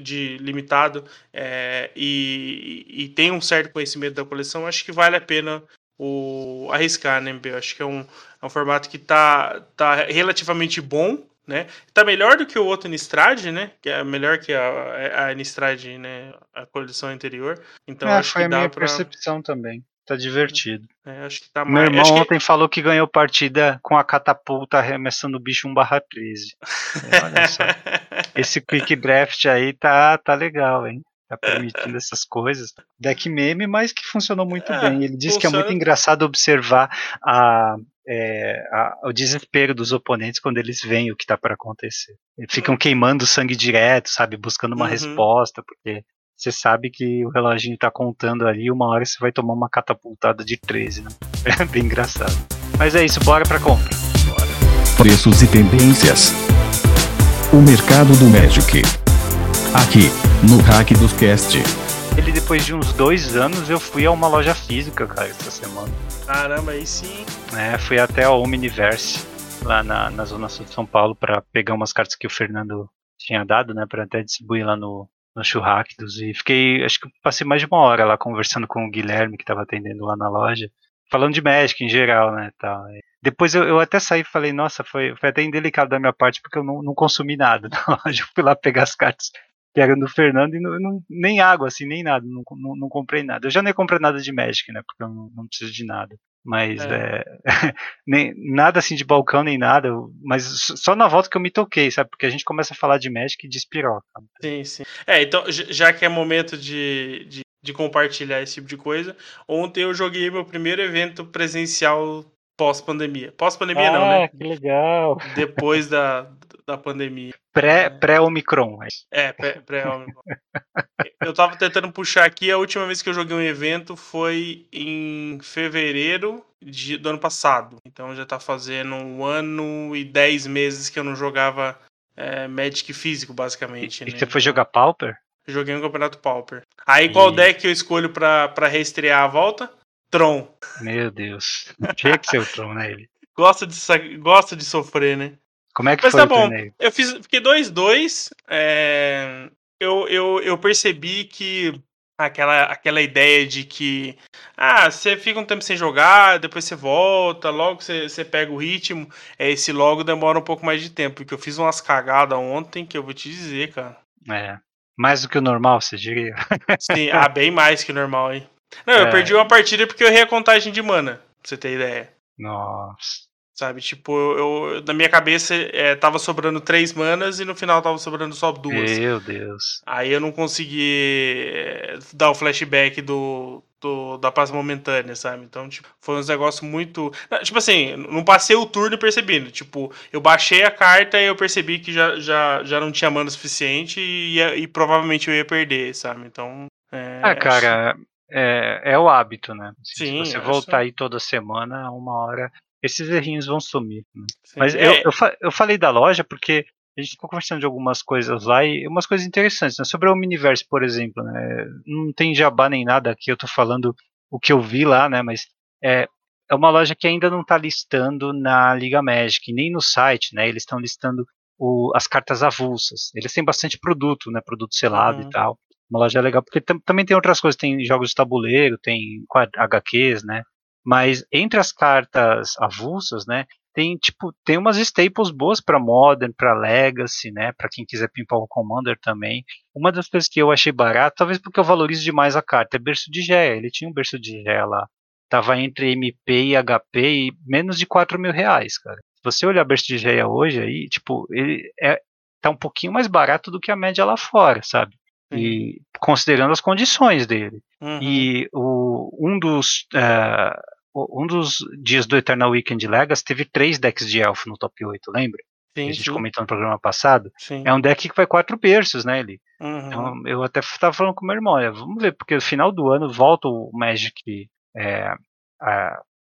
de limitado é, e, e tem um certo conhecimento da coleção, acho que vale a pena o arriscar, né, Eu acho que é um, é um formato que está tá relativamente bom né? Tá melhor do que o outro Nistrad, né? Que é melhor que a, a Nistrad, né? A coleção anterior. Então é, acho foi que dá a minha pra... percepção também. Tá divertido. É, acho que tá mais... Meu irmão ontem que... falou que ganhou partida com a catapulta arremessando o bicho 1 barra 13. Olha só. Esse quick draft aí tá, tá legal, hein? Tá permitindo essas coisas. Deck meme, mas que funcionou muito é, bem. Ele disse funciona... que é muito engraçado observar a, é, a, o desespero dos oponentes quando eles veem o que está para acontecer. Eles ficam queimando sangue direto, sabe? Buscando uma uhum. resposta, porque você sabe que o reloginho está contando ali, uma hora você vai tomar uma catapultada de 13, né? É bem engraçado. Mas é isso, bora pra compra. Bora. Preços e tendências. O mercado do Magic. Aqui, no Hack dos Cast. Ele, depois de uns dois anos, eu fui a uma loja física, cara, essa semana. Caramba, aí sim. É, fui até o Omniverse. lá na, na Zona Sul de São Paulo para pegar umas cartas que o Fernando tinha dado, né, para até distribuir lá no, no Churrascos e fiquei, acho que passei mais de uma hora lá conversando com o Guilherme que estava atendendo lá na loja, falando de Magic em geral, né, tal. Depois eu, eu até saí e falei, nossa, foi, foi até indelicado da minha parte porque eu não, não consumi nada na loja, eu fui lá pegar as cartas que eram do Fernando e não, não, nem água, assim, nem nada, não, não, não, comprei nada. Eu já nem comprei nada de Magic, né, porque eu não, não preciso de nada. Mas é. É, nem, nada assim de balcão nem nada, mas só na volta que eu me toquei, sabe? Porque a gente começa a falar de Magic e de espiroca. Sim, sim. É, então, já que é momento de, de, de compartilhar esse tipo de coisa, ontem eu joguei meu primeiro evento presencial pós-pandemia. Pós-pandemia ah, não, né? que legal! Depois da, da pandemia. Pré-Omicron. É, pré-Omicron. eu tava tentando puxar aqui, a última vez que eu joguei um evento foi em fevereiro de, do ano passado. Então já tá fazendo um ano e dez meses que eu não jogava é, Magic físico, basicamente. E, né? você foi jogar Pauper? Joguei um campeonato Pauper. Aí e... qual deck eu escolho pra, pra reestrear a volta? Tron. Meu Deus. Tinha que ser o Tron, né? Ele. Gosta de, gosta de sofrer, né? Como é que Mas foi tá bom. Eu fiz, fiquei 2-2. É, eu, eu, eu percebi que aquela, aquela ideia de que ah, você fica um tempo sem jogar, depois você volta, logo você, você pega o ritmo. É, esse logo demora um pouco mais de tempo, porque eu fiz umas cagadas ontem que eu vou te dizer, cara. É. Mais do que o normal, você diria? Sim, ah, bem mais que o normal, hein? Não, é. eu perdi uma partida porque eu errei a contagem de mana, pra você ter ideia. Nossa. Sabe, tipo, eu, na minha cabeça é, tava sobrando três manas e no final tava sobrando só duas. Meu Deus. Aí eu não consegui é, dar o flashback do, do, da paz momentânea, sabe? Então, tipo, foi um negócio muito. Tipo assim, não passei o turno percebendo. Tipo, eu baixei a carta e eu percebi que já, já, já não tinha mana suficiente e, e provavelmente eu ia perder, sabe? Então. É, ah, cara, acho... é, é o hábito, né? Sim, Se você voltar aí toda semana, uma hora esses errinhos vão sumir. Né? Mas é. eu, eu, eu, falei da loja porque a gente ficou conversando de algumas coisas lá e umas coisas interessantes. Né? Sobre o Omniverse, por exemplo, né? não tem jabá nem nada aqui, eu estou falando o que eu vi lá, né? mas é, é uma loja que ainda não está listando na Liga Magic, nem no site, né? eles estão listando o, as cartas avulsas. Eles têm bastante produto, né? produto selado uhum. e tal. Uma loja legal, porque também tem outras coisas, tem jogos de tabuleiro, tem HQs, né? Mas entre as cartas avulsas, né, tem tipo tem umas staples boas para Modern, para Legacy, né, para quem quiser pimpar o Commander também. Uma das coisas que eu achei barato, talvez porque eu valorizo demais a carta, é berço de Gé. Ele tinha um berço de Gé lá, tava entre MP e HP e menos de 4 mil reais, cara. Se você olhar berço de Gé hoje aí, tipo, ele é tá um pouquinho mais barato do que a média lá fora, sabe? E considerando as condições dele. Uhum. E o, um dos uh, um dos dias do Eternal Weekend Legacy teve três decks de elfo no top 8, lembra? Sim, a gente sim. comentou no programa passado. Sim. É um deck que vai quatro berços, né? Ele. Uhum. Então, eu até estava falando com meu irmão, é, vamos ver, porque no final do ano volta o Magic é,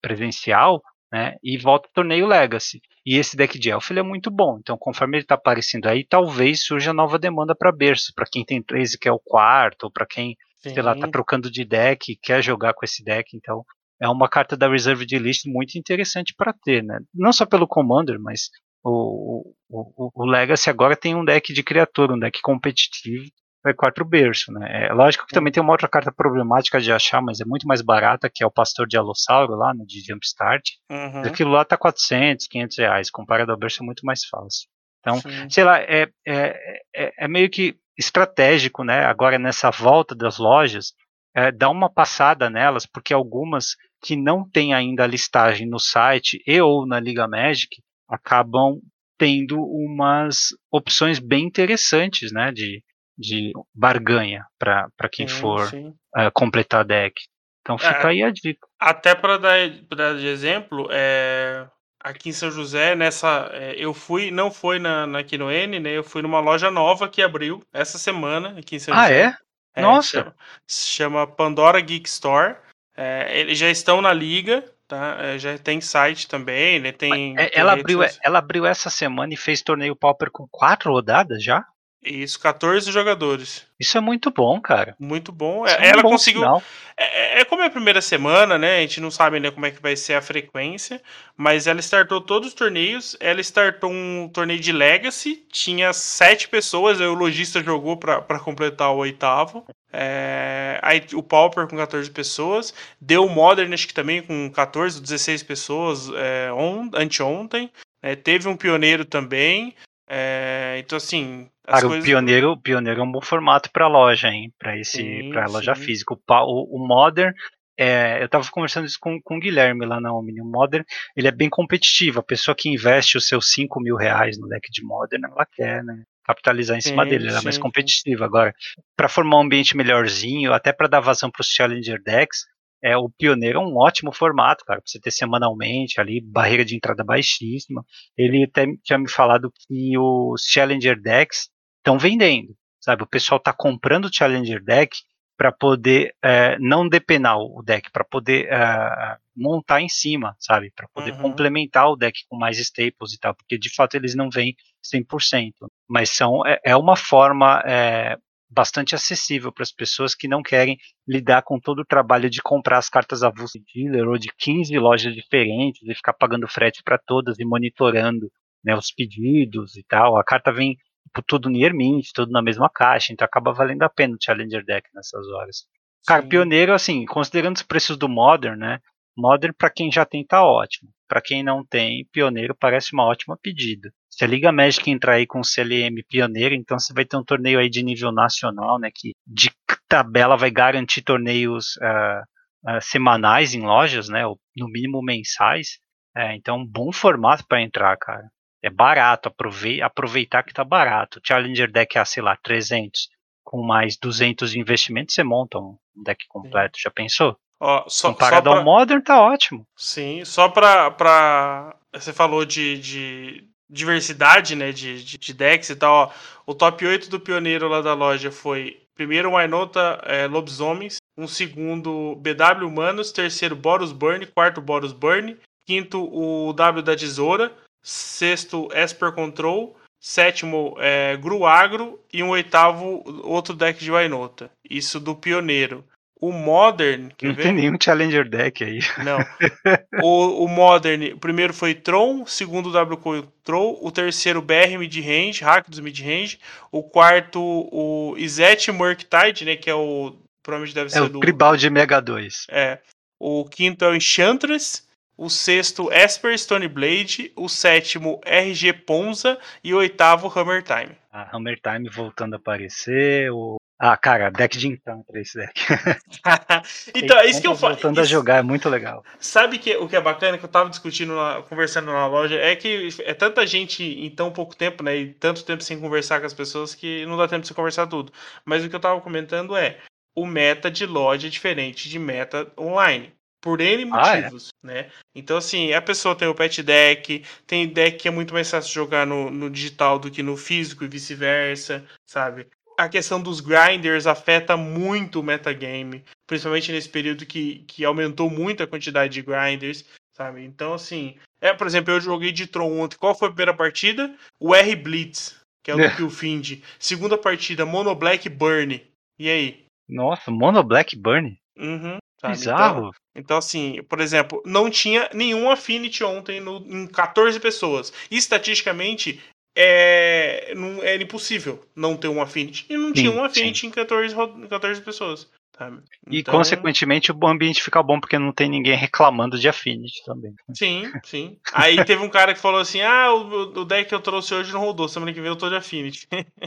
presencial, né? E volta o torneio Legacy. E esse deck de elfo ele é muito bom. Então, conforme ele está aparecendo aí, talvez surja nova demanda para berço, para quem tem 13 que é o quarto, ou para quem, Sim. sei lá, tá trocando de deck, quer jogar com esse deck, então é uma carta da Reserve de List muito interessante para ter, né? Não só pelo Commander, mas o, o, o, Legacy agora tem um deck de criatura, um deck competitivo, é quatro berço, né? É lógico que também tem uma outra carta problemática de achar, mas é muito mais barata, que é o Pastor de Alossauro lá, né, de Jumpstart. Uhum. Aquilo lá tá 400, 500 reais, comparado ao berço é muito mais fácil. Então, Sim. sei lá, é, é, é, é meio que estratégico, né? Agora nessa volta das lojas, é, dar uma passada nelas, porque algumas que não têm ainda a listagem no site e ou na Liga Magic acabam tendo umas opções bem interessantes, né, de, de barganha para quem sim, for sim. Uh, completar deck. Então fica é, aí a dica. Até para dar, dar de exemplo, é, aqui em São José, nessa, é, eu fui, não foi na, na N, né? Eu fui numa loja nova que abriu essa semana aqui em São ah, José. Ah, é? É, Nossa! Chama, se chama Pandora Geek Store. É, eles já estão na liga, tá? É, já tem site também, né? Tem. É, ela, abriu, ela abriu essa semana e fez torneio Pauper com quatro rodadas já? Isso, 14 jogadores. Isso é muito bom, cara. Muito bom. É um Ela bom conseguiu. sinal. É, é como é a primeira semana, né? A gente não sabe ainda como é que vai ser a frequência, mas ela startou todos os torneios. Ela startou um torneio de Legacy, tinha sete pessoas, aí o lojista jogou pra completar o oitavo. É, aí o Pauper com 14 pessoas, deu o Modern, acho que também com 14 ou 16 pessoas é, on, anteontem. É, teve um pioneiro também. É, então, assim. As Cara, coisas... o pioneiro, o pioneiro é um bom formato para loja, hein? Para esse, para loja física. O, o, Modern, é, eu tava conversando isso com, com o Guilherme lá na Omni. O Modern, ele é bem competitivo. A pessoa que investe os seus 5 mil reais no deck de Modern, ela quer, né? Capitalizar em cima Sim, dele, ela é mais competitiva. Agora, para formar um ambiente melhorzinho, até para dar vazão para os Challenger decks, é, o pioneiro é um ótimo formato, cara, pra você ter semanalmente ali, barreira de entrada baixíssima. Ele até tinha me falado que os Challenger decks estão vendendo, sabe? O pessoal está comprando o Challenger deck para poder é, não depenar o deck, para poder é, montar em cima, sabe? Para poder Uhum. complementar o deck com mais staples e tal, porque de fato eles não vêm 100%. Mas são, é, é uma forma é, bastante acessível para as pessoas que não querem lidar com todo o trabalho de comprar as cartas avulsas de dealer ou de 15 lojas diferentes e ficar pagando frete para todas e monitorando né, os pedidos e tal. A carta vem tipo, tudo near mint, tudo na mesma caixa, então acaba valendo a pena o Challenger Deck nessas horas. Cara, Sim. pioneiro, assim, considerando os preços do Modern, né? Modern para quem já tem tá ótimo. Para quem não tem, pioneiro parece uma ótima pedida. Se a Liga Magic entrar aí com o CLM pioneiro, então você vai ter um torneio aí de nível nacional, né? Que de tabela vai garantir torneios ah, ah, semanais em lojas, né? Ou no mínimo mensais. É, então, um bom formato para entrar, cara. É barato, aprovei- aproveitar que tá barato. Challenger Deck a, sei lá, 300 com mais 200 de investimento, você monta um deck completo. Já pensou? Ó, só, só Comparado pra... ao Modern, tá ótimo. Sim, só pra, pra. Você falou de, de diversidade, né? De, de, de decks e tal. Ó. O top 8 do pioneiro lá da loja foi primeiro o Ainota é, Lobisomens, um segundo BW Humanos, terceiro Boros Burn, quarto Boros Burn, quinto o W da Tesoura, sexto Esper Control, sétimo é, Gru Agro e um oitavo outro deck de Ainota. Isso do pioneiro. O Modern, Não ver? tem nenhum Challenger Deck aí. Não. o, o Modern, o primeiro foi Tron, o segundo W Control, o terceiro BR Mid-Range, Hack dos Mid-Range, o quarto o Izet Murktide, né, que é o provavelmente deve É ser o do Cribaldi Mega 2. é. O quinto é o Enchantress, o sexto Esper Stoneblade, o sétimo RG Ponza e o oitavo Hammer Time. A Hammer Time voltando a aparecer. O... Ah, cara, deck de encanto esse deck. então, é isso que eu falo. Voltando a isso- jogar, é muito legal. Sabe que, o que é bacana, que eu tava discutindo, na- conversando na loja, é que é tanta gente em tão pouco tempo, né? E tanto tempo sem conversar com as pessoas que não dá tempo de você conversar tudo. Mas o que eu tava comentando é, o meta de loja é diferente de meta online. Por N Ah, é? motivos, né? Então, assim, a pessoa tem o pet deck, tem deck que é muito mais fácil jogar no, no digital do que no físico e vice-versa, sabe? A questão dos grinders afeta muito o metagame, principalmente nesse período que, que aumentou muito a quantidade de grinders, sabe? Então, assim, é, por exemplo, eu joguei de Tron ontem. Qual foi a primeira partida? O R Blitz, que é o do É. Killfind. Segunda partida, Mono Black Burn. E aí? Nossa, Mono Black Burn? Uhum, sabe? Então, Bizarro. então, assim, por exemplo, não tinha nenhum Affinity ontem no, em 14 pessoas. E, estatisticamente, é, não, era impossível não ter um Affinity. E não Sim, tinha um Affinity em 14, ro- em 14 pessoas. Sabe? E, Então, consequentemente, o ambiente fica bom porque não tem ninguém reclamando de Affinity também. Sim, sim. Aí teve um cara que falou assim: ah, o, o deck que eu trouxe hoje não rodou. Semana que vem eu tô de Affinity.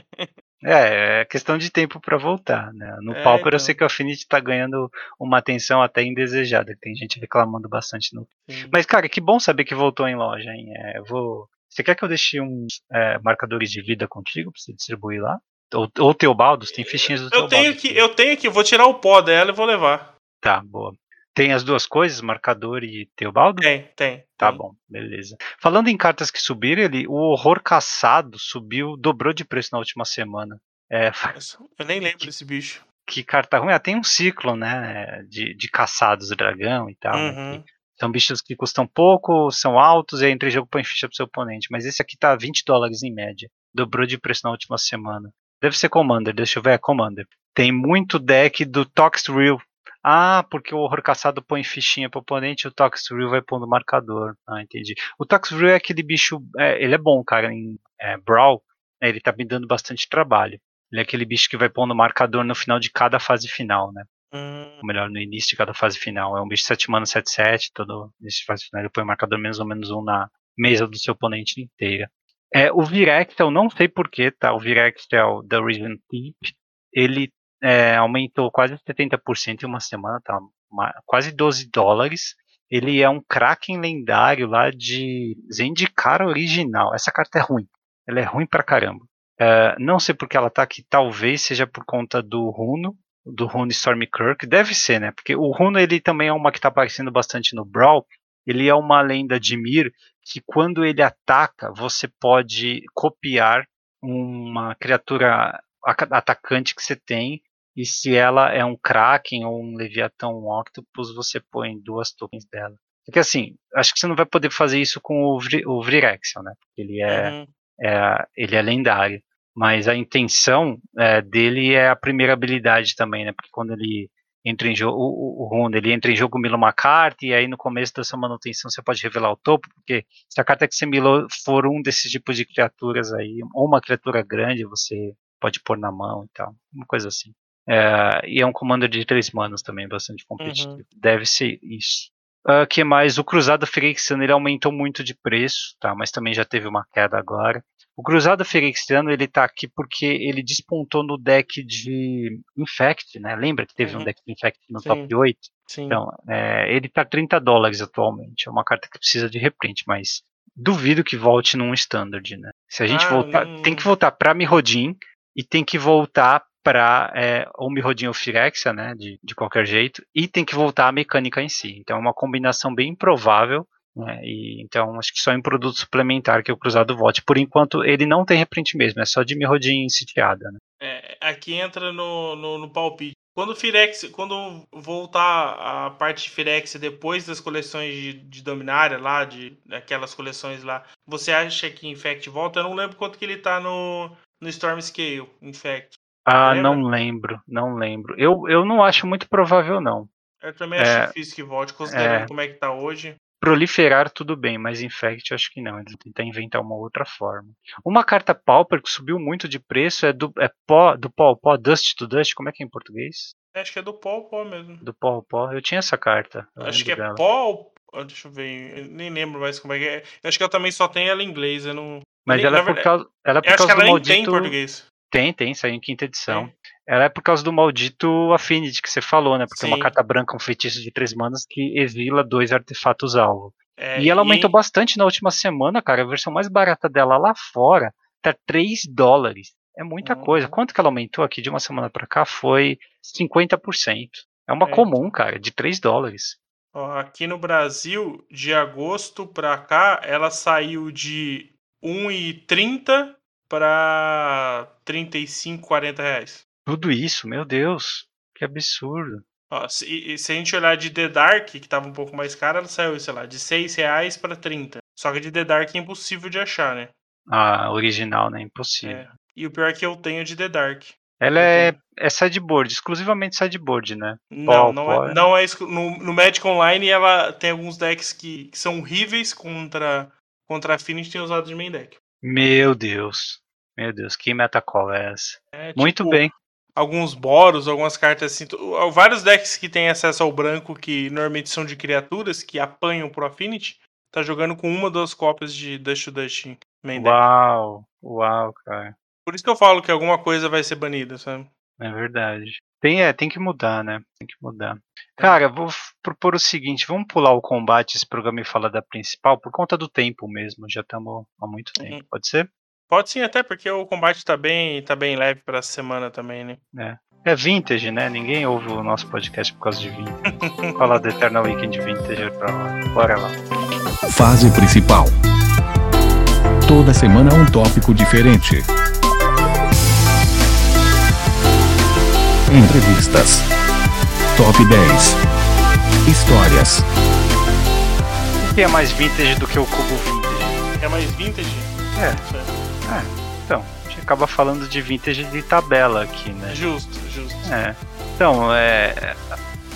É, é questão de tempo pra voltar, né? No É, Pauper eu então. sei que o Affinity tá ganhando uma atenção até indesejada, que tem gente reclamando bastante no. Sim. Mas, cara, que bom saber que voltou em loja, hein? É, eu vou. Você quer que eu deixe uns é, marcadores de vida contigo pra você distribuir lá? Ou, ou Teobaldos? Tem fichinhas do Eu Teobaldos. tenho que, eu tenho que, vou tirar o pó dela e vou levar. Tá, boa. Tem as duas coisas, marcador e Teobaldo? Tem, tem. Tá tem. bom, beleza. Falando em cartas que subiram, ele, o horror caçado subiu, dobrou de preço na última semana. É, Eu nem lembro desse bicho. que carta ruim? Ah, tem um ciclo, né? De, de caçados dragão e tal. né, Uhum. que são bichos que custam pouco, são altos, e aí entra em jogo põe ficha pro seu oponente. Mas esse aqui tá 20 dólares em média. Dobrou de preço na última semana. Deve ser Commander, deixa eu ver, é Commander. Tem muito deck do Toxrill. Ah, porque o horror caçado põe fichinha pro oponente e o Toxrill vai pondo marcador. Ah, entendi. O Toxrill é aquele bicho. É, ele é bom, cara, em é, Brawl. Né, ele tá me dando bastante trabalho. Ele é aquele bicho que vai pondo marcador no final de cada fase final, né? Hum, melhor, no início de cada fase final. É um bicho 7 mana 7-7, todo nesse fase final ele põe marcador menos ou menos um na mesa do seu oponente inteira. É, o Virexel, não sei porquê, tá? O Virexel da Risen Thief, ele é, aumentou quase 70% em uma semana, tá? Uma- quase 12 dólares. Ele é um Kraken lendário lá de Zendikar original. Essa carta é ruim. Ela é ruim pra caramba. É, não sei porque ela tá aqui, talvez seja por conta do Runo, do Rune Stormkirk. Deve ser, né? Porque o Runo ele também é uma que tá aparecendo bastante no Brawl. Ele é uma lenda de Mir que quando ele ataca, você pode copiar uma criatura aca- atacante que você tem. E se ela é um Kraken ou um Leviatão um Octopus, você põe duas tokens dela. Porque assim, acho que você não vai poder fazer isso com o, Vri- o né? Porque ele é, uhum. é, ele é lendário. Mas a intenção é, dele é a primeira habilidade também, né? Porque quando ele entra em jogo, o, Rune, ele entra em jogo, mila uma carta, e aí no começo da sua manutenção você pode revelar o topo, porque se a carta que você milou for um desses tipos de criaturas aí, ou uma criatura grande, você pode pôr na mão e tal. Uma coisa assim. É, e é um comando de três manos também, bastante competitivo. Deve ser isso. Uh, que mais? O Cruzado Phyrexiano ele aumentou muito de preço, tá? Mas também já teve uma queda agora. O Cruzado Phyrexiano ele tá aqui porque ele despontou no deck de Infect, né? Lembra que teve Uhum. um deck de Infect no Sim. top 8? Sim. Então, é, ele tá 30 dólares atualmente. É uma carta que precisa de reprint, mas duvido que volte num standard, né? Se a gente Ah, voltar, tem que voltar pra Mirrodin e tem que voltar pra é, ou Mirrodin ou Phyrexia, né? De, de qualquer jeito, e tem que voltar a mecânica em si. Então é uma combinação bem improvável. Né, e, então acho que só em produto suplementar que o cruzado volte. Por enquanto ele não tem reprint mesmo, é só de Mirrodin sitiada. Né? É, aqui entra no, no, no palpite. Quando Firex, quando voltar a parte de Firex depois das coleções de, de Dominária lá, de aquelas coleções lá, você acha que Infect volta? Eu não lembro quanto que ele tá no, no Storm Scale, Infect. Ah, Lembra? não lembro, não lembro. Eu, eu não acho muito provável não. Eu também É, acho difícil que volte, considerando é. como é que tá hoje. Proliferar tudo bem, mas Infect acho que não. Ele tenta inventar uma outra forma. Uma carta Pauper que subiu muito de preço é do é pó, do pó, pó, Dust to Dust, como é que é em português? Acho que é do pó, pó mesmo. Do pó pó. Eu tinha essa carta. Acho que é dela. pó ah, Deixa eu ver, eu nem lembro mais como é que é. Eu acho que eu também só tenho ela em inglês, eu não... Mas nem- ela é na por verdade, causa, ela é por Eu acho que causa ela do nem tem em maldito. português. Tem, tem, saiu em quinta edição. Tem. Ela é por causa do maldito Affinity que você falou, né? Porque é uma Sim. carta branca, um feitiço de três manas que exila dois artefatos alvo. É, e ela aumentou em- bastante na última semana, cara. A versão mais barata dela lá fora tá 3 dólares. É muita Uhum. coisa. Quanto que ela aumentou aqui de uma semana pra cá? Foi 50%. É uma É. comum, cara, de 3 dólares. Aqui no Brasil, de agosto pra cá, ela saiu de 1,30 para 35, 40 reais. Tudo isso, meu Deus. Que absurdo. Ó, se, e se a gente olhar de The Dark, que tava um pouco mais cara, ela saiu, sei lá, de 6 reais para 30. Só que de The Dark é impossível de achar, né? A original, né? Impossível. É. E o pior é que eu tenho de The Dark. Ela é, é sideboard, exclusivamente sideboard, né? Não, Pó, não, pó, é, é. não é no, no Magic Online ela tem alguns decks que, que são horríveis contra contra Affinity tem usado de main deck. Meu Deus. Meu Deus, que metacall é essa? É, Muito tipo, bem. Alguns Boros, algumas cartas assim. Vários decks que têm acesso ao branco, que normalmente são de criaturas, que apanham pro Affinity, tá jogando com uma ou duas cópias de Dust to Dust main deck. Uau, uau, cara. Por isso que eu falo que alguma coisa vai ser banida, sabe? É verdade. Tem, é, tem que mudar, né? Tem que mudar. Cara, vou propor o seguinte: vamos pular o combate, esse programa e falar da principal, por conta do tempo mesmo. Já estamos há muito tempo. Uhum. Pode ser? Pode sim, até porque o combate tá bem, tá bem leve pra essa semana também, né? É vintage, né? Ninguém ouve o nosso podcast por causa de vintage. falar do Eternal Weekend Vintage é pra lá. Bora lá. Fase principal. Toda semana um tópico diferente. Entrevistas. Top 10. Histórias. O que é mais vintage do que o cubo vintage? É mais vintage? É. É. Então, a gente acaba falando de vintage de tabela aqui, né? Justo, justo. É. Então, é,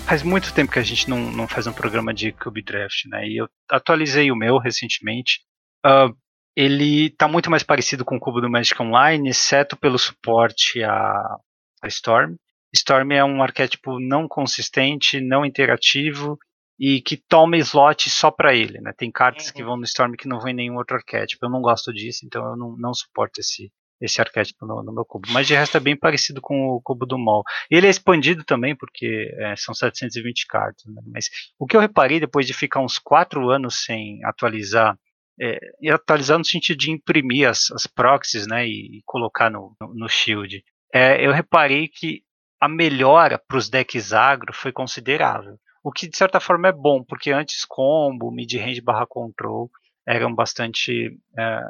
faz muito tempo que a gente não, não faz um programa de Cube Draft, né? E eu atualizei o meu recentemente. Uh, ele está muito mais parecido com o cubo do Magic Online, exceto pelo suporte a, a Storm. Storm é um arquétipo não consistente, não interativo e que toma slot só para ele, né? Tem cartas uhum. que vão no Storm que não vão em nenhum outro arquétipo. Eu não gosto disso, então eu não, não suporto esse, esse arquétipo no, no, meu cubo. Mas de resto é bem parecido com o cubo do Mol. Ele é expandido também, porque é, são 720 cartas. Né? Mas o que eu reparei depois de ficar uns 4 anos sem atualizar, é, e atualizar no sentido de imprimir as, as proxies né, e, e colocar no, no, no Shield, é, eu reparei que a melhora para os decks agro foi considerável. O que de certa forma é bom, porque antes combo, mid-range barra control eram bastante. É,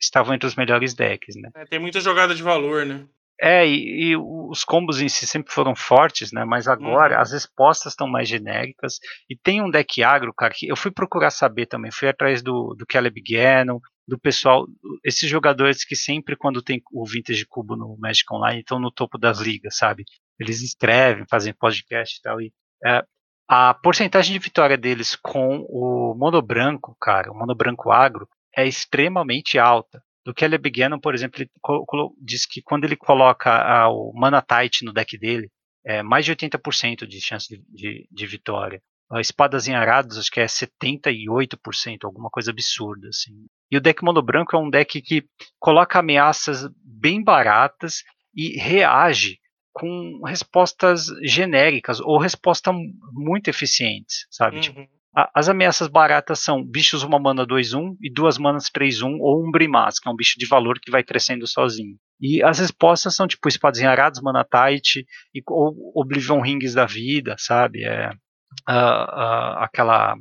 estavam entre os melhores decks, né? É, tem muita jogada de valor, né? É, e, e, os combos em si sempre foram fortes, né? Mas agora uhum. as respostas estão mais genéricas. E tem um deck agro, cara, que eu fui procurar saber também. Fui atrás do, do Caleb Gannon, do pessoal. Esses jogadores que sempre, quando tem o Vintage Cubo no Magic Online, estão no topo das ligas, sabe? Eles escrevem, fazem podcast e tal. E, é, a porcentagem de vitória deles com o mono branco, cara, o mono branco agro, é extremamente alta. Do Caleb Gannon, por exemplo, ele diz que quando ele coloca a, o Mana Tight no deck dele, é mais de 80% de chance de, de, de vitória. A Espadas em Arados, acho que é 78%, alguma coisa absurda. Assim. E o deck mono branco é um deck que coloca ameaças bem baratas e reage com respostas genéricas ou respostas muito eficientes, sabe? Tipo, uhum. Tipo, a, as ameaças baratas são bichos uma mana 2-1 e duas manas 3-1 ou um Brimaz, que é um bicho de valor que vai crescendo sozinho. E as respostas são tipo espadas enharadas, mana tight, e, ou Oblivion Rings da vida, sabe? É, uh, uh, aquela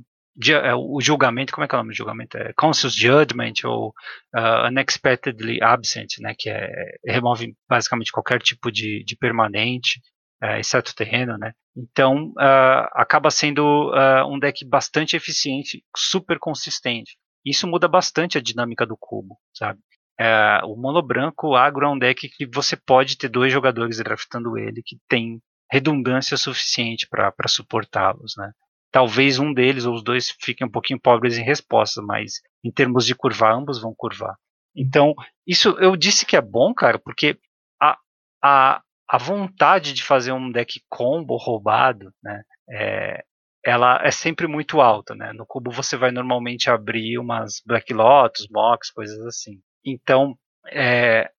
o julgamento, como é que é o nome do julgamento? É Conscious Judgment ou uh, Unexpectedly Absent, né, que é, remove basicamente qualquer tipo de, de permanente, é, exceto terreno, né. Então, uh, acaba sendo uh, um deck bastante eficiente, super consistente. Isso muda bastante a dinâmica do cubo, sabe? É, o mono branco agro é um deck que você pode ter dois jogadores draftando ele que tem redundância suficiente para suportá-los, né? Talvez um deles ou os dois fiquem um pouquinho pobres em respostas, mas em termos de curvar, ambos vão curvar. Então, isso eu disse que é bom, cara, porque a, a, a vontade de fazer um deck combo roubado, né, é, ela é sempre muito alta, né? No cubo você vai normalmente abrir umas Black Lotus, Mox, coisas assim. Então, é,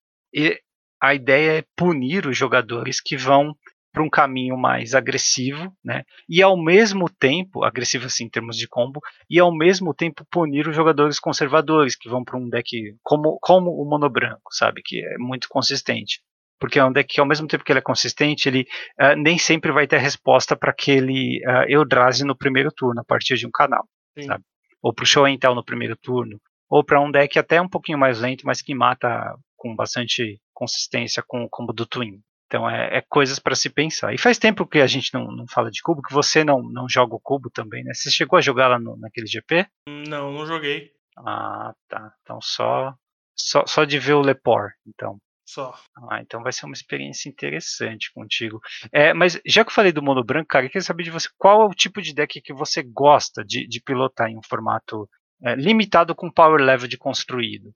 a ideia é punir os jogadores que vão para um caminho mais agressivo, né? E ao mesmo tempo, agressivo assim em termos de combo, e ao mesmo tempo punir os jogadores conservadores que vão para um deck como, como o mono branco, sabe? Que é muito consistente. Porque é um deck que, ao mesmo tempo que ele é consistente, ele uh, nem sempre vai ter resposta para aquele uh, Eldrazi no primeiro turno, a partir de um canal, sabe? Ou para o Show Intel no primeiro turno, ou para um deck até um pouquinho mais lento, mas que mata com bastante consistência com o combo do Twin. Então é, é coisas para se pensar. E faz tempo que a gente não, não fala de cubo, que você não, não joga o cubo também, né? Você chegou a jogar lá no, naquele GP? Não, não joguei. Ah, tá. Então só, só, só de ver o Lepor, então. Só. Ah, então vai ser uma experiência interessante contigo. É, mas já que eu falei do mono branco, cara, eu queria saber de você qual é o tipo de deck que você gosta de, de pilotar em um formato é, limitado com power level de construído.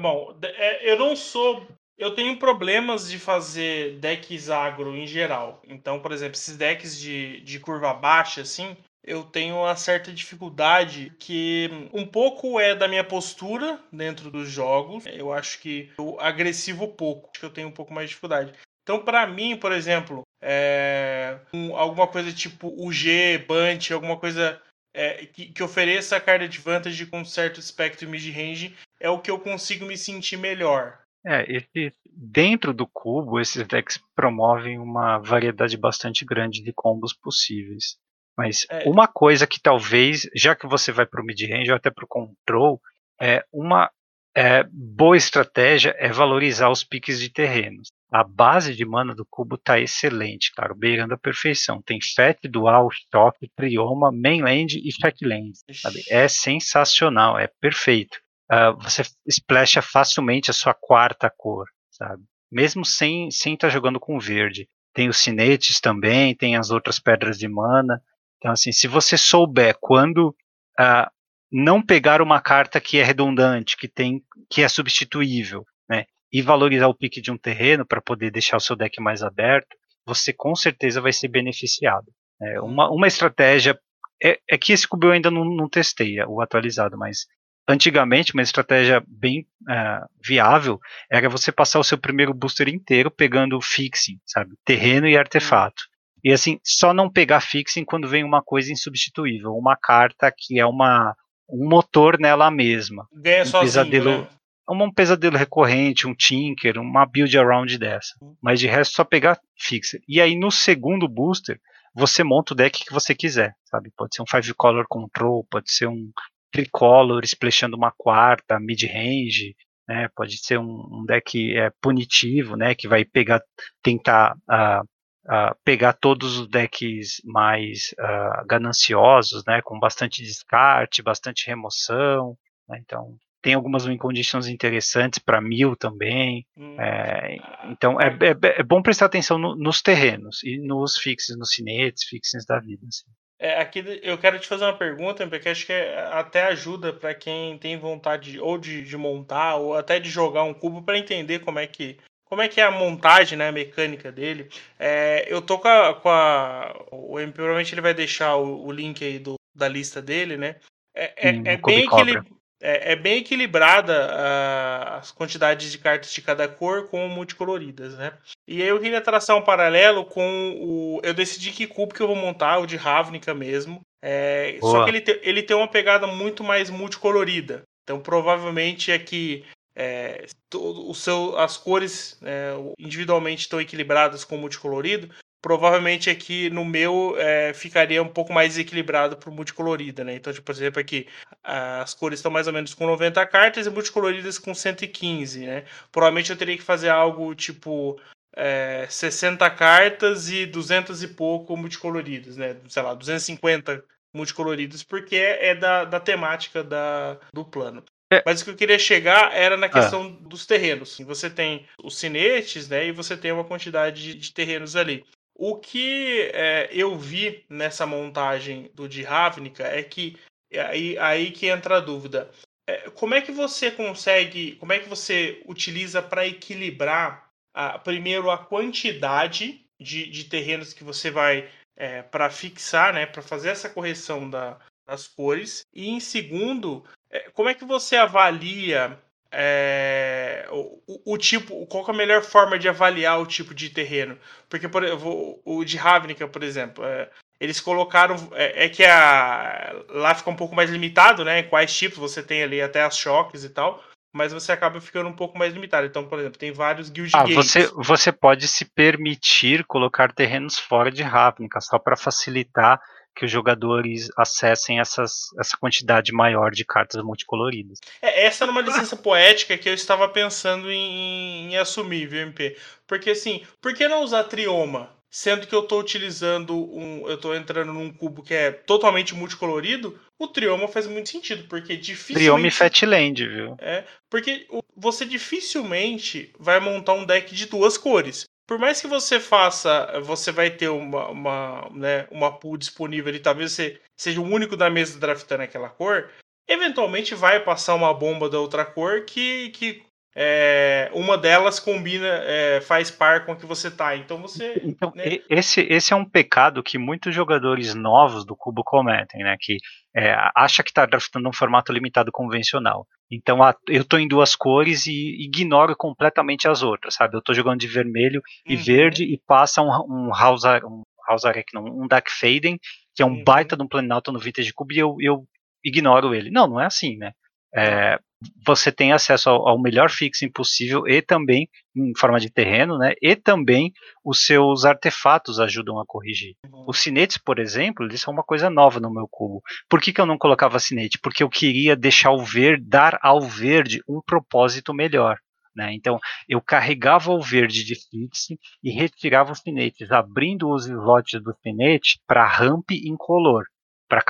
Bom, é, eu não sou eu tenho problemas de fazer decks agro em geral. Então, por exemplo, esses decks de, de curva baixa, assim, eu tenho uma certa dificuldade que um pouco é da minha postura dentro dos jogos. Eu acho que eu agressivo pouco, acho que eu tenho um pouco mais de dificuldade. Então, para mim, por exemplo, é, um, alguma coisa tipo UG, Bunt, alguma coisa é, que, que, ofereça a carta de vantage com certo espectro mid-range é o que eu consigo me sentir melhor. É, esse, dentro do cubo, esses decks promovem uma variedade bastante grande de combos possíveis. Mas é. uma coisa que talvez, já que você vai para o mid-range ou até para o control, é uma é, boa estratégia é valorizar os piques de terrenos. A base de mana do cubo está excelente, cara, beirando a perfeição. Tem Fat, Dual, Shock, Trioma, Mainland e Fatland. É sensacional, é perfeito. Uh, você splasha facilmente a sua quarta cor, sabe? Mesmo sem sem estar tá jogando com verde. Tem os cinetes também, tem as outras pedras de mana. Então, assim, se você souber quando uh, não pegar uma carta que é redundante, que tem, que é substituível, né, e valorizar o pique de um terreno para poder deixar o seu deck mais aberto, você com certeza vai ser beneficiado. É, uma, uma estratégia é, é, que esse cubo eu ainda não, não testei o atualizado, mas antigamente uma estratégia bem uh, viável era você passar o seu primeiro booster inteiro pegando fixing, sabe, terreno e artefato. E assim, só não pegar fixing quando vem uma coisa insubstituível, uma carta que é uma um motor nela mesma. Ganha um sozinho, pesadelo, né? um pesadelo recorrente, um tinker, uma build around dessa. Uhum. Mas de resto só pegar fixer. E aí no segundo booster, você monta o deck que você quiser, sabe? Pode ser um five color control, pode ser um tricolor splashando uma quarta, mid range, né? Pode ser um, um deck é, punitivo, né? Que vai pegar, tentar uh, uh, pegar todos os decks mais uh, gananciosos, né, com bastante descarte, bastante remoção. Né, então, tem algumas win conditions interessantes para mil também. Hum. É, então, é, é, é, bom prestar atenção no, nos terrenos e nos fixes, nos cinetes, fixes da vida. Assim. É, aqui eu quero te fazer uma pergunta, porque acho que é, até ajuda para quem tem vontade ou de, de, montar ou até de jogar um cubo para entender como é que como é que é a montagem, né, a mecânica dele. É, eu tô com a, com a, O MP provavelmente ele vai deixar o, o link aí do, da lista dele, né? É, é, é bem, é, é, bem equilibrada a, as quantidades de cartas de cada cor com multicoloridas, né? E aí eu queria traçar um paralelo com o. Eu decidi que cubo que eu vou montar, o de Ravnica mesmo. É, só que ele, te, ele tem uma pegada muito mais multicolorida. Então provavelmente é que é, o seu, as cores é, individualmente estão equilibradas com o multicolorido, provavelmente aqui no meu é, ficaria um pouco mais equilibrado para o multicolorida, né? Então, tipo, por exemplo, aqui as cores estão mais ou menos com 90 cartas e multicoloridas com 115, né? Provavelmente eu teria que fazer algo tipo é, 60 cartas e 200 e pouco multicoloridas, né? Sei lá, 250 multicoloridos, porque é, é da, da temática da, do plano. É. Mas o que eu queria chegar era na questão ah. dos terrenos. Você tem os cinetes, né? E você tem uma quantidade de, de terrenos ali. O que é, eu vi nessa montagem do de Ravnica é que aí, aí que entra a dúvida. É, como é que você consegue, como é que você utiliza para equilibrar a, primeiro a quantidade de, de terrenos que você vai é, para fixar, né, para fazer essa correção da, das cores, e em segundo, é, como é que você avalia é, o, o, tipo, qual é a melhor forma de avaliar o tipo de terreno? Porque por, o de Ravnica, por exemplo, é, eles colocaram é, é, que a, lá fica um pouco mais limitado, né? Quais tipos você tem ali até as choques e tal, mas você acaba ficando um pouco mais limitado. Então, por exemplo, tem vários guild ah, Você, você pode se permitir colocar terrenos fora de Ravnica só para facilitar que os jogadores acessem essas, essa quantidade maior de cartas multicoloridas. É, essa era uma licença poética que eu estava pensando em, em assumir, viu, MP? Porque assim, por que não usar Trioma? Sendo que eu estou utilizando um. Eu estou entrando num cubo que é totalmente multicolorido, o Trioma faz muito sentido, porque dificilmente. Trioma e Fatland, viu? É, porque você dificilmente vai montar um deck de duas cores por mais que você faça, você vai ter uma, uma, né, uma pool disponível e talvez você seja o único da mesa draftando aquela cor, eventualmente vai passar uma bomba da outra cor que, que é, uma delas combina, é, faz par com a que você tá. Então você. Então, né? esse, esse é um pecado que muitos jogadores novos do Cubo cometem, né? Que é, acha que está draftando um formato limitado convencional. Então a, eu estou em duas cores e ignoro completamente as outras, sabe? Eu estou jogando de vermelho e uhum. verde e passa um, um House, um, House não, um Dark Faden, que é um uhum. baita de um Planalto no Vintage Cube e eu, eu ignoro ele. Não, não é assim, né? É, você tem acesso ao, ao, melhor fixing possível e também em forma de terreno, né? E também os seus artefatos ajudam a corrigir. Os cinetes, por exemplo, eles são uma coisa nova no meu cubo. Por que, que eu não colocava cinete? Porque eu queria deixar o verde, dar ao verde um propósito melhor. Né? Então, eu carregava o verde de fixe e retirava os cinetes, abrindo os slots do cinete para ramp incolor. Para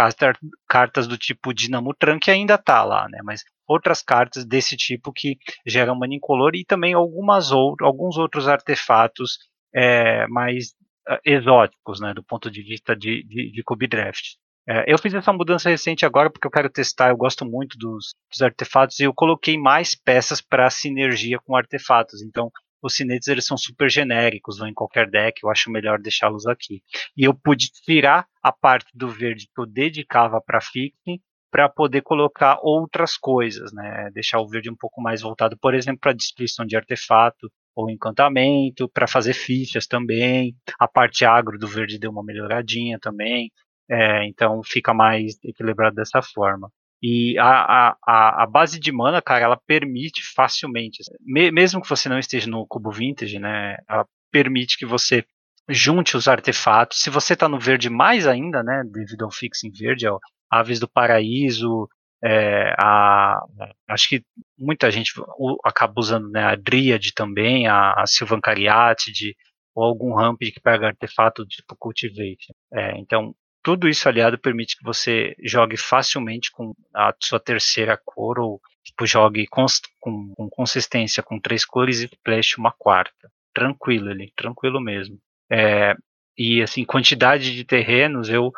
cartas do tipo Dinamo Trunk ainda tá lá, né? Mas outras cartas desse tipo que geram mana incolor e também algumas ou, alguns outros artefatos é, mais uh, exóticos, né? Do ponto de vista de, de, de Cube Draft. É, eu fiz essa mudança recente agora porque eu quero testar, eu gosto muito dos, dos artefatos e eu coloquei mais peças para sinergia com artefatos. Então, os cinetes eles são super genéricos, vão em qualquer deck, eu acho melhor deixá-los aqui. E eu pude tirar a parte do verde que eu dedicava para fixing para poder colocar outras coisas, né? Deixar o verde um pouco mais voltado, por exemplo, para destruição de artefato ou encantamento, para fazer fichas também. A parte agro do verde deu uma melhoradinha também. É, então fica mais equilibrado dessa forma. E a, a, a base de mana, cara, ela permite facilmente, assim, mesmo que você não esteja no cubo vintage, né, ela permite que você junte os artefatos. Se você está no verde mais ainda, né, devido ao fixing verde, ó, Aves do Paraíso, é, a, acho que muita gente acaba usando né, a Dryad também, a, a Sylvan Cariatid, ou algum ramp que pega artefato tipo Cultivate. É, então, tudo isso aliado permite que você jogue facilmente com a sua terceira cor ou tipo, jogue com, com, consistência com três cores e splash uma quarta. Tranquilo ali, tranquilo mesmo. É, e assim, quantidade de terrenos, eu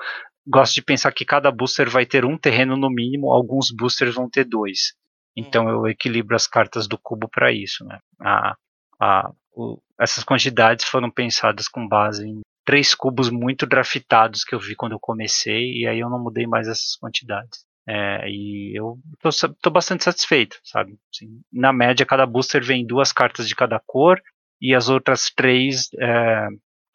gosto de pensar que cada booster vai ter um terreno no mínimo, alguns boosters vão ter dois. Então eu equilibro as cartas do cubo para isso. Né? A, a, o, essas quantidades foram pensadas com base em três cubos muito draftados que eu vi quando eu comecei, e aí eu não mudei mais essas quantidades. É, e eu tô, tô, bastante satisfeito, sabe? Assim, na média, cada booster vem duas cartas de cada cor, e as outras três, é,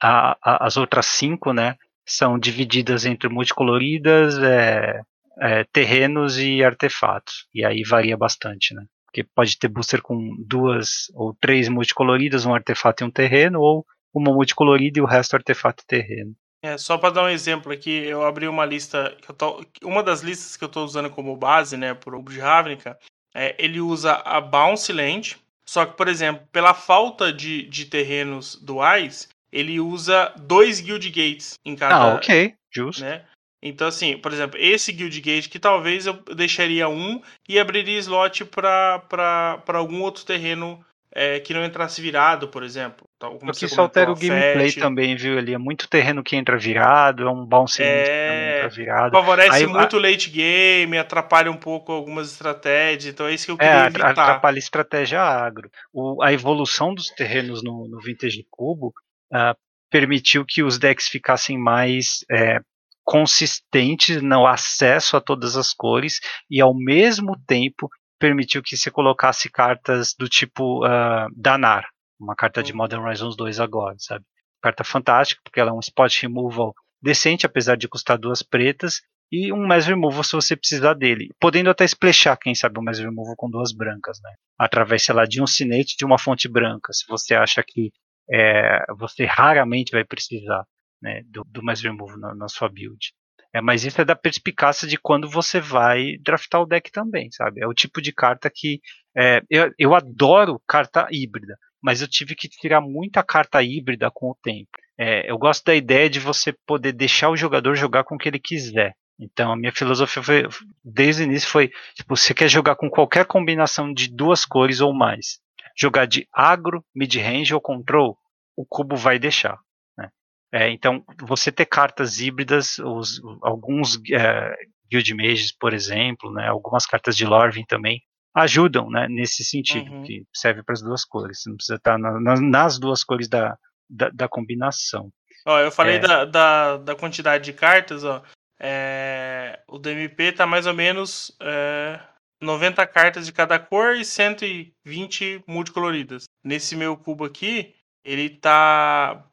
a, a, as outras cinco, né, são divididas entre multicoloridas, é, é, terrenos e artefatos. E aí varia bastante, né? Porque pode ter booster com duas ou três multicoloridas, um artefato e um terreno, ou uma multicolorida e o resto artefato terreno. É, só para dar um exemplo aqui, eu abri uma lista, tô, uma das listas que eu estou usando como base, né, para o de Ravnica, é, ele usa a Bounce Land, só que, por exemplo, pela falta de, de terrenos duais, ele usa dois Guild Gates em cada... Ah, ok, justo. Né? Então, assim, por exemplo, esse Guild Gate que talvez eu deixaria um e abriria slot para algum outro terreno é, que não entrasse virado, por exemplo. Como Porque isso altera o gameplay também, viu? Ali é muito terreno que entra virado, é um bounce é... que entra virado. Favorece Aí, muito a... late game, atrapalha um pouco algumas estratégias, então é isso que eu é, queria é, evitar. Atrapalha estratégia agro. O, a evolução dos terrenos no, no Vintage Cubo uh, permitiu que os decks ficassem mais é, consistentes no acesso a todas as cores e ao mesmo tempo permitiu que você colocasse cartas do tipo uh, Danar, uma carta de uhum. Modern Horizons 2 agora, sabe? Carta fantástica, porque ela é um spot removal decente, apesar de custar duas pretas, e um Mass Removal se você precisar dele. Podendo até splashar, quem sabe, um Mass Removal com duas brancas, né? Através, sei lá, de um cinete de uma fonte branca, se você acha que é, você raramente vai precisar né, do, do Mass Removal na, na sua build. É, mas isso é da perspicácia de quando você vai draftar o deck também, sabe? É o tipo de carta que. É, eu, eu adoro carta híbrida, mas eu tive que tirar muita carta híbrida com o tempo. É, eu gosto da ideia de você poder deixar o jogador jogar com o que ele quiser. Então a minha filosofia foi, desde o início foi, tipo, você quer jogar com qualquer combinação de duas cores ou mais. Jogar de agro, mid-range ou control, o cubo vai deixar. É, então, você ter cartas híbridas, os, alguns é, Guild Mages, por exemplo, né, algumas cartas de Lorvin também, ajudam né, nesse sentido, uhum. que serve para as duas cores. Você não precisa estar na, na, nas duas cores da, da, da combinação. Ó, eu falei é... da, da, da, quantidade de cartas, ó. É, o DMP tá mais ou menos é, 90 cartas de cada cor e 120 multicoloridas. Nesse meu cubo aqui, ele tá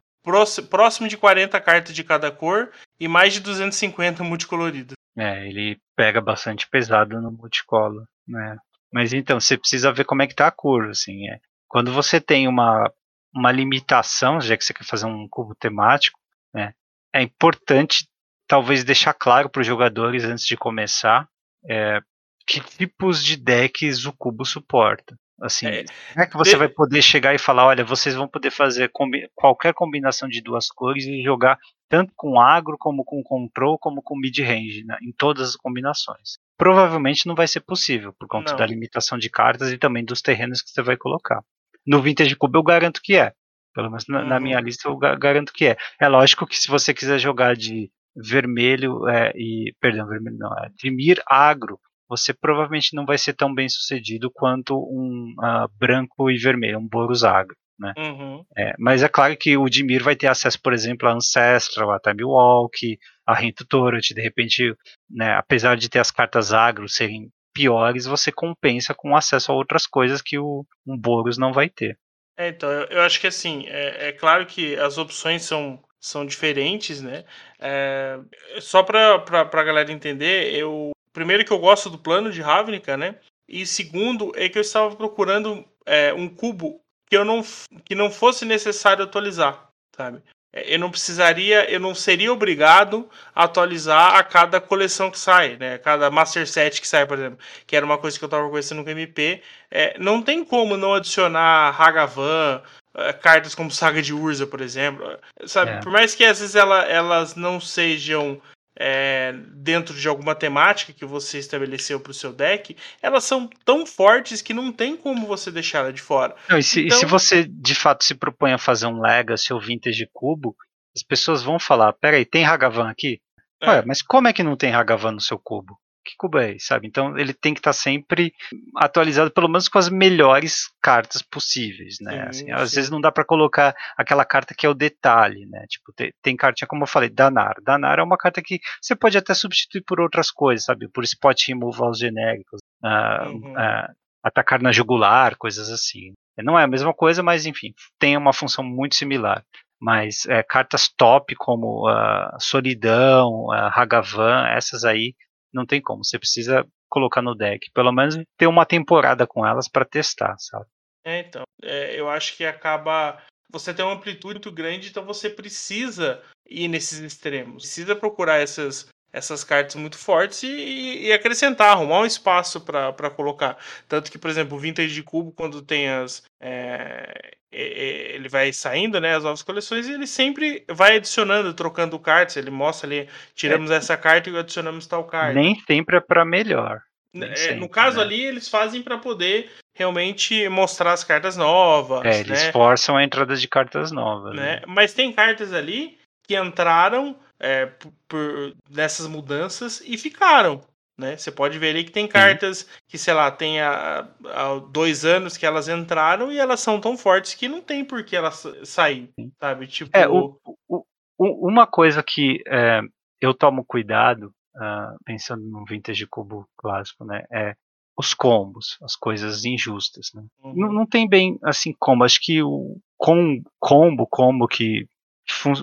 próximo de 40 cartas de cada cor e mais de 250 multicoloridas. É, ele pega bastante pesado no multicolor, né? Mas então, você precisa ver como é que tá a cor, assim, é. Quando você tem uma, uma limitação, já que você quer fazer um cubo temático, né? É importante talvez deixar claro para os jogadores antes de começar é, que tipos de decks o cubo suporta. Assim, é, não é que você de... vai poder chegar e falar, olha, vocês vão poder fazer combi qualquer combinação de duas cores e jogar tanto com agro, como com control, como com mid-range, né, em todas as combinações. Provavelmente não vai ser possível, por conta não. da limitação de cartas e também dos terrenos que você vai colocar. No Vintage Cube eu garanto que é. Pelo menos na, uhum. na minha lista eu garanto que é. É lógico que se você quiser jogar de vermelho é, e. Perdão, vermelho não, é, de Mir agro, você provavelmente não vai ser tão bem sucedido quanto um uh, branco e vermelho, um Boros agro. Né? Uhum. É, mas é claro que o Dimir vai ter acesso, por exemplo, a Ancestral, a Time Walk, a Rento Torrent, de repente, né, apesar de ter as cartas agro serem piores, você compensa com acesso a outras coisas que o um Boros não vai ter. É, então, eu, eu, acho que assim, é, é, claro que as opções são, são diferentes, né? É, só para a galera entender, eu primeiro que eu gosto do plano de Ravnica, né? E segundo é que eu estava procurando é, um cubo que eu não que não fosse necessário atualizar, sabe? É, eu não precisaria, eu não seria obrigado a atualizar a cada coleção que sai, né? Cada Master Set que sai, por exemplo, que era uma coisa que eu estava conhecendo com MP. É, não tem como não adicionar Hagavan, é, cartas como Saga de Urza, por exemplo. Sabe? É. Por mais que às vezes ela, elas não sejam é, dentro de alguma temática que você estabeleceu para o seu deck, elas são tão fortes que não tem como você deixá-la de fora. Não, e, se, então... e, se, você de fato se propõe a fazer um Legacy ou Vintage cubo, as pessoas vão falar: peraí, tem Hagavan aqui? É. Ué, mas como é que não tem Hagavan no seu cubo? Que cubo é sabe? Então ele tem que estar tá sempre atualizado, pelo menos com as melhores cartas possíveis, né? Sim, assim, Às vezes não dá para colocar aquela carta que é o detalhe, né? Tipo, tem, tem cartinha, como eu falei, Danar. Danar é uma carta que você pode até substituir por outras coisas, sabe? Por spot removal genéricos, uh, uhum. uh, atacar na jugular, coisas assim. Não é a mesma coisa, mas enfim, tem uma função muito similar mas é, cartas top como uh, Solidão, uh, Hagavan, essas aí não tem como. Você precisa colocar no deck, pelo menos ter uma temporada com elas para testar, sabe? É, então, é, eu acho que acaba você tem uma amplitude muito grande, então você precisa ir nesses extremos. Precisa procurar essas essas cartas muito fortes e, e acrescentar, arrumar um espaço para colocar. Tanto que, por exemplo, o Vintage de Cubo, quando tem as. É, ele vai saindo, né, as novas coleções, e ele sempre vai adicionando, trocando cartas. Ele mostra ali, tiramos é. essa carta e adicionamos tal carta. Nem sempre é para melhor. É, sempre, no caso né? ali, eles fazem para poder realmente mostrar as cartas novas. É, eles né? forçam a entrada de cartas novas. Né? né? Mas tem cartas ali que entraram é, por, por, nessas mudanças e ficaram. Né? Você pode ver ali que tem cartas Sim. que, sei lá, tem há, há, dois anos que elas entraram e elas são tão fortes que não tem por que elas saírem, sabe? Tipo... É, o, o, uma coisa que é, eu tomo cuidado, uh, pensando no vintage cubo clássico, né, é os combos, as coisas injustas, né? Uhum. Não, não tem bem assim como, acho que o com, combo, combo que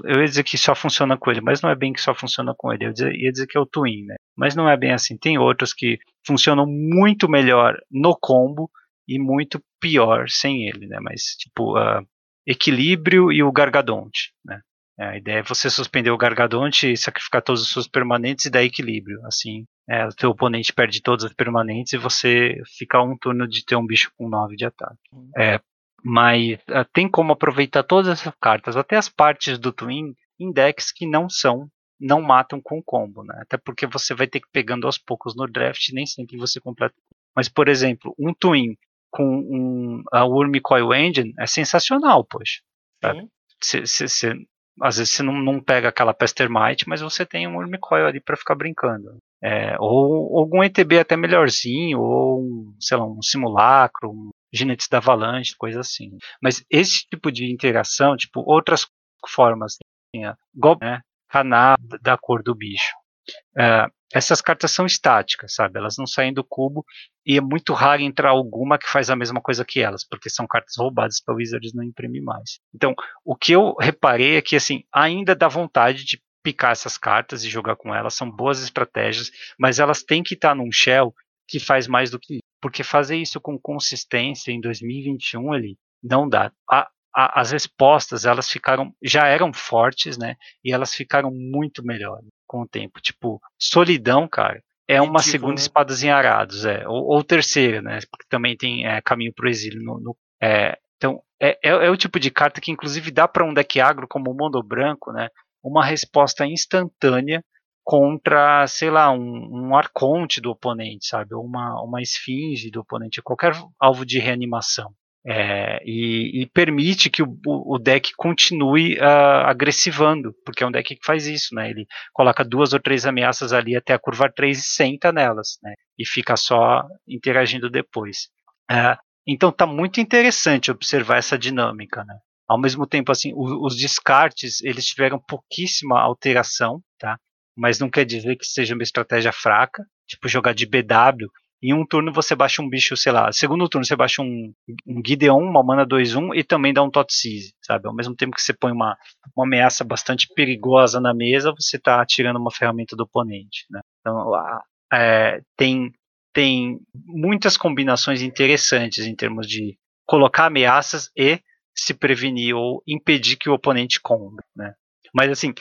eu ia dizer que só funciona com ele, mas não é bem que só funciona com ele. Eu ia dizer que é o Twin, né? Mas não é bem assim. Tem outros que funcionam muito melhor no combo e muito pior sem ele, né? Mas tipo, uh, equilíbrio e o Gargadonte, né? É, a ideia é você suspender o Gargadonte e sacrificar todos os seus permanentes e dar equilíbrio. Assim, é, o teu oponente perde todos os permanentes e você fica um turno de ter um bicho com 9 de ataque. É, mas uh, tem como aproveitar todas essas cartas, até as partes do Twin, em decks que não são, não matam com combo, né? Até porque você vai ter que ir pegando aos poucos no draft, nem sempre você completa. Mas, por exemplo, um Twin com um, a Worm Coil Engine é sensacional, poxa. Cê, cê, cê, às vezes você não, não pega aquela Pestermite, mas você tem um Worm Coil ali para ficar brincando. É, ou, algum ETB até melhorzinho, ou um, sei lá, um simulacro, um Ginetes da Avalanche, coisa assim. Mas esse tipo de interação, tipo, outras formas, assim, né, Haná da cor do bicho. É, essas cartas são estáticas, sabe? Elas não saem do cubo e é muito raro entrar alguma que faz a mesma coisa que elas, porque são cartas roubadas para o Wizards não imprimir mais. Então, o que eu reparei é que assim, ainda dá vontade de picar essas cartas e jogar com elas, são boas estratégias, mas elas têm que estar num shell que faz mais do que porque fazer isso com consistência em 2021 ele não dá. A, a, as respostas elas ficaram já eram fortes, né? E elas ficaram muito melhores com o tempo. Tipo, solidão, cara, é uma Ridículo, segunda né? espadas em arados, é. Ou, ou, terceira, né? Porque também tem é, caminho pro exílio. No, no é, então, é, é, é, o tipo de carta que inclusive dá para um deck agro como o Mondo Branco, né? Uma resposta instantânea contra, sei lá, um, um arconte do oponente, sabe? Ou uma, uma esfinge do oponente, qualquer alvo de reanimação. É, e, e, permite que o, o deck continue uh, agressivando, porque é um deck que faz isso, né? Ele coloca duas ou três ameaças ali até a curva 3 e senta nelas, né? E fica só interagindo depois. Uh, então tá muito interessante observar essa dinâmica, né? Ao mesmo tempo, assim, os descartes eles tiveram pouquíssima alteração, tá? Mas não quer dizer que seja uma estratégia fraca, tipo jogar de BW em um turno você baixa um bicho, sei lá, segundo turno você baixa um, um Gideon, uma mana 2-1 e também dá um Totsize, sabe? Ao mesmo tempo que você põe uma, uma ameaça bastante perigosa na mesa, você está tirando uma ferramenta do oponente, né? Então, é, tem, tem muitas combinações interessantes em termos de colocar ameaças e se prevenir ou impedir que o oponente combe, né? Mas assim,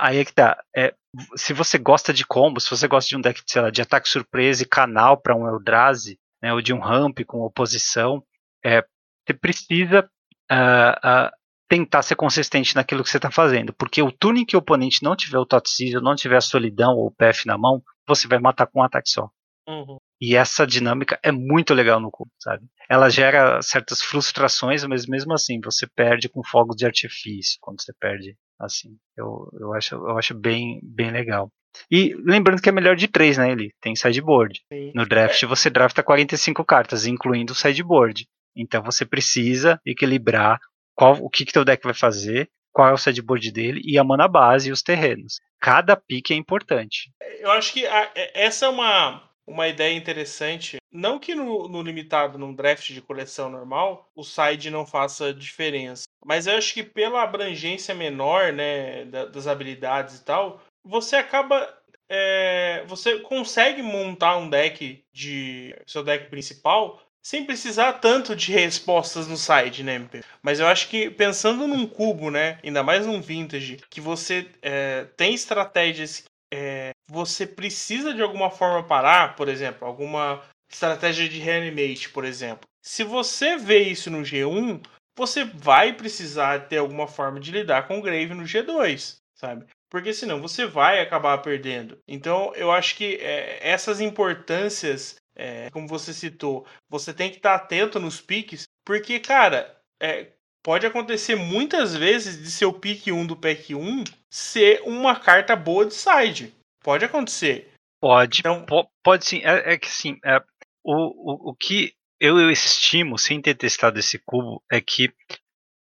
aí é que tá. É, se você gosta de combos, se você gosta de um deck lá, de ataque surpresa e canal para um Eldrazi, né, ou de um ramp com oposição, é, você precisa uh, uh, tentar ser consistente naquilo que você está fazendo, porque o turno em que o oponente não tiver o Totseize, não tiver a solidão ou o PF na mão, você vai matar com um ataque só. Uhum. E essa dinâmica é muito legal no cubo, sabe? Ela gera certas frustrações, mas mesmo assim você perde com fogos de artifício quando você perde assim. Eu, eu, acho, eu acho bem, bem legal. E lembrando que é melhor de três, né? Ele tem sideboard. Sim. No draft você drafta 45 cartas, incluindo o sideboard. Então você precisa equilibrar qual, o que, que teu deck vai fazer, qual é o sideboard dele e a mana base e os terrenos. Cada pique é importante. Eu acho que a, essa é uma, uma ideia interessante. Não que no, no, limitado, num draft de coleção normal, o side não faça diferença. Mas eu acho que pela abrangência menor, né, das habilidades e tal, você acaba. É, você consegue montar um deck de. seu deck principal sem precisar tanto de respostas no side, né, MP? Mas eu acho que pensando num cubo, né, ainda mais num vintage, que você é, tem estratégias você precisa de alguma forma parar, por exemplo, alguma estratégia de reanimate, por exemplo. Se você vê isso no G1, você vai precisar ter alguma forma de lidar com o Grave no G2, sabe? Porque senão você vai acabar perdendo. Então eu acho que é, essas importâncias, é, como você citou, você tem que estar atento nos piques, porque, cara, é, pode acontecer muitas vezes de seu pique 1 do pack 1 ser uma carta boa de side. Pode acontecer. Pode, então, pode sim. É, é que sim, é, o, o, o que eu, eu estimo, sem ter testado esse cubo, é que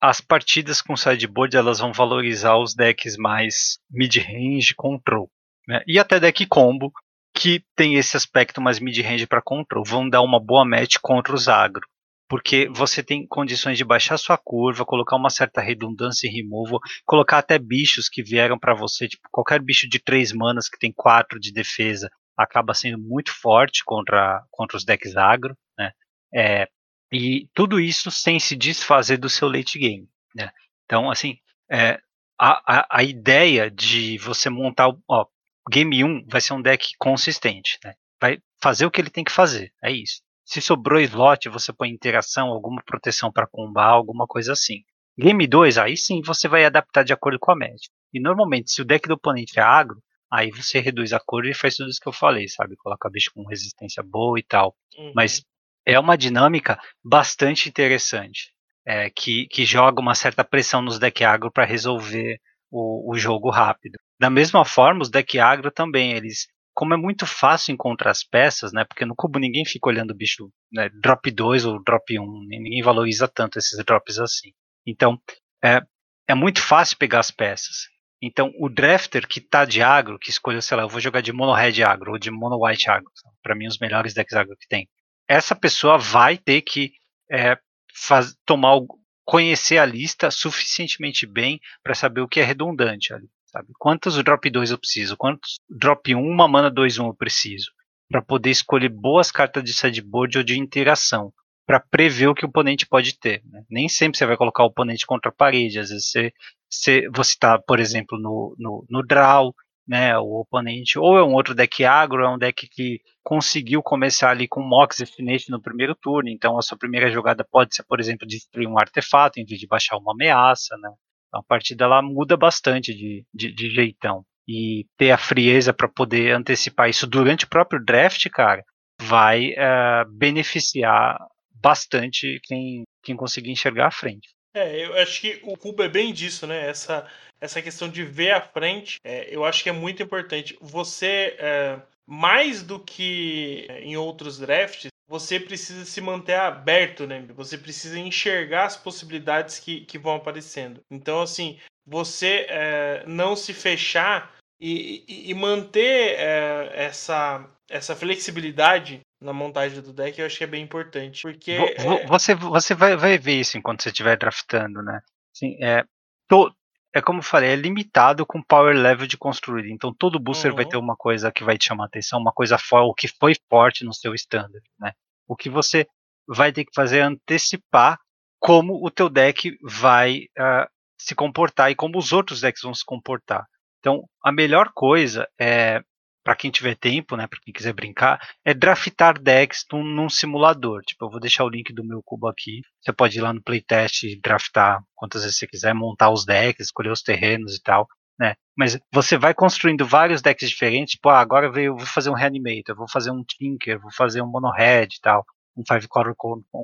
as partidas com sideboard elas vão valorizar os decks mais mid-range control. Né? E até deck combo, que tem esse aspecto mais mid-range para control. Vão dar uma boa match contra os agro porque você tem condições de baixar sua curva, colocar uma certa redundância em removal, colocar até bichos que vieram para você, tipo qualquer bicho de 3 manas que tem 4 de defesa, acaba sendo muito forte contra, contra os decks agro, né? É, e tudo isso sem se desfazer do seu late game, né? Então, assim, é, a, a, a, ideia de você montar, ó, game 1 vai ser um deck consistente, né? Vai fazer o que ele tem que fazer, é isso. Se sobrou slot, você põe interação, alguma proteção para combar, alguma coisa assim. Game 2, aí sim você vai adaptar de acordo com a média. E normalmente, se o deck do oponente é agro, aí você reduz a cor e faz tudo isso que eu falei, sabe? Coloca bicho com resistência boa e tal. Uhum. Mas é uma dinâmica bastante interessante. É, que, que joga uma certa pressão nos deck agro para resolver o, o jogo rápido. Da mesma forma, os deck agro também, eles como é muito fácil encontrar as peças, né? Porque no cubo ninguém fica olhando o bicho né, drop 2 ou drop 1, um, ninguém valoriza tanto esses drops assim. Então, é, é muito fácil pegar as peças. Então, o drafter que tá de agro, que escolheu, sei lá, eu vou jogar de mono red agro ou de mono white agro, para mim os melhores decks agro que tem. Essa pessoa vai ter que é, faz, tomar conhecer a lista suficientemente bem para saber o que é redundante ali sabe? Quantos drop 2 eu preciso? Quantos drop 1, uma mana 2 1 eu preciso? Para poder escolher boas cartas de sideboard ou de interação, para prever o que o oponente pode ter. Né? Nem sempre você vai colocar o oponente contra a parede, às vezes você, você, você está, por exemplo, no, no, no draw, né, o oponente, ou é um outro deck agro, é um deck que conseguiu começar ali com Mox Destination no primeiro turno, então a sua primeira jogada pode ser, por exemplo, destruir um artefato em vez de baixar uma ameaça, né? A partida ela muda bastante de, de, de jeitão. E ter a frieza para poder antecipar isso durante o próprio draft, cara, vai uh, beneficiar bastante quem, quem conseguir enxergar a frente. É, eu acho que o cubo é bem disso, né? Essa, essa questão de ver a frente, é, eu acho que é muito importante. Você, é, mais do que em outros drafts, você precisa se manter aberto, né? Você precisa enxergar as possibilidades que, que vão aparecendo. Então, assim, você é, não se fechar e, e, e manter é, essa, essa flexibilidade na montagem do deck, eu acho que é bem importante. Porque. É você, você vai, vai ver isso enquanto você estiver draftando, né? Assim, é, to, é como eu falei, é limitado com power level de construído. Então todo booster uhum. vai ter uma coisa que vai te chamar a atenção, uma coisa o que foi forte no seu standard, né? O que você vai ter que fazer é antecipar como o teu deck vai uh, se comportar e como os outros decks vão se comportar. Então, a melhor coisa é para quem tiver tempo, né, para quem quiser brincar, é draftar decks num, num, simulador. Tipo, eu vou deixar o link do meu cubo aqui. Você pode ir lá no playtest e draftar quantas vezes você quiser, montar os decks, escolher os terrenos e tal. Né? Mas você vai construindo vários decks diferentes. Tipo, ah, agora eu vou fazer um Reanimator, vou fazer um Tinker, vou fazer um Mono Red e tal, um Five Color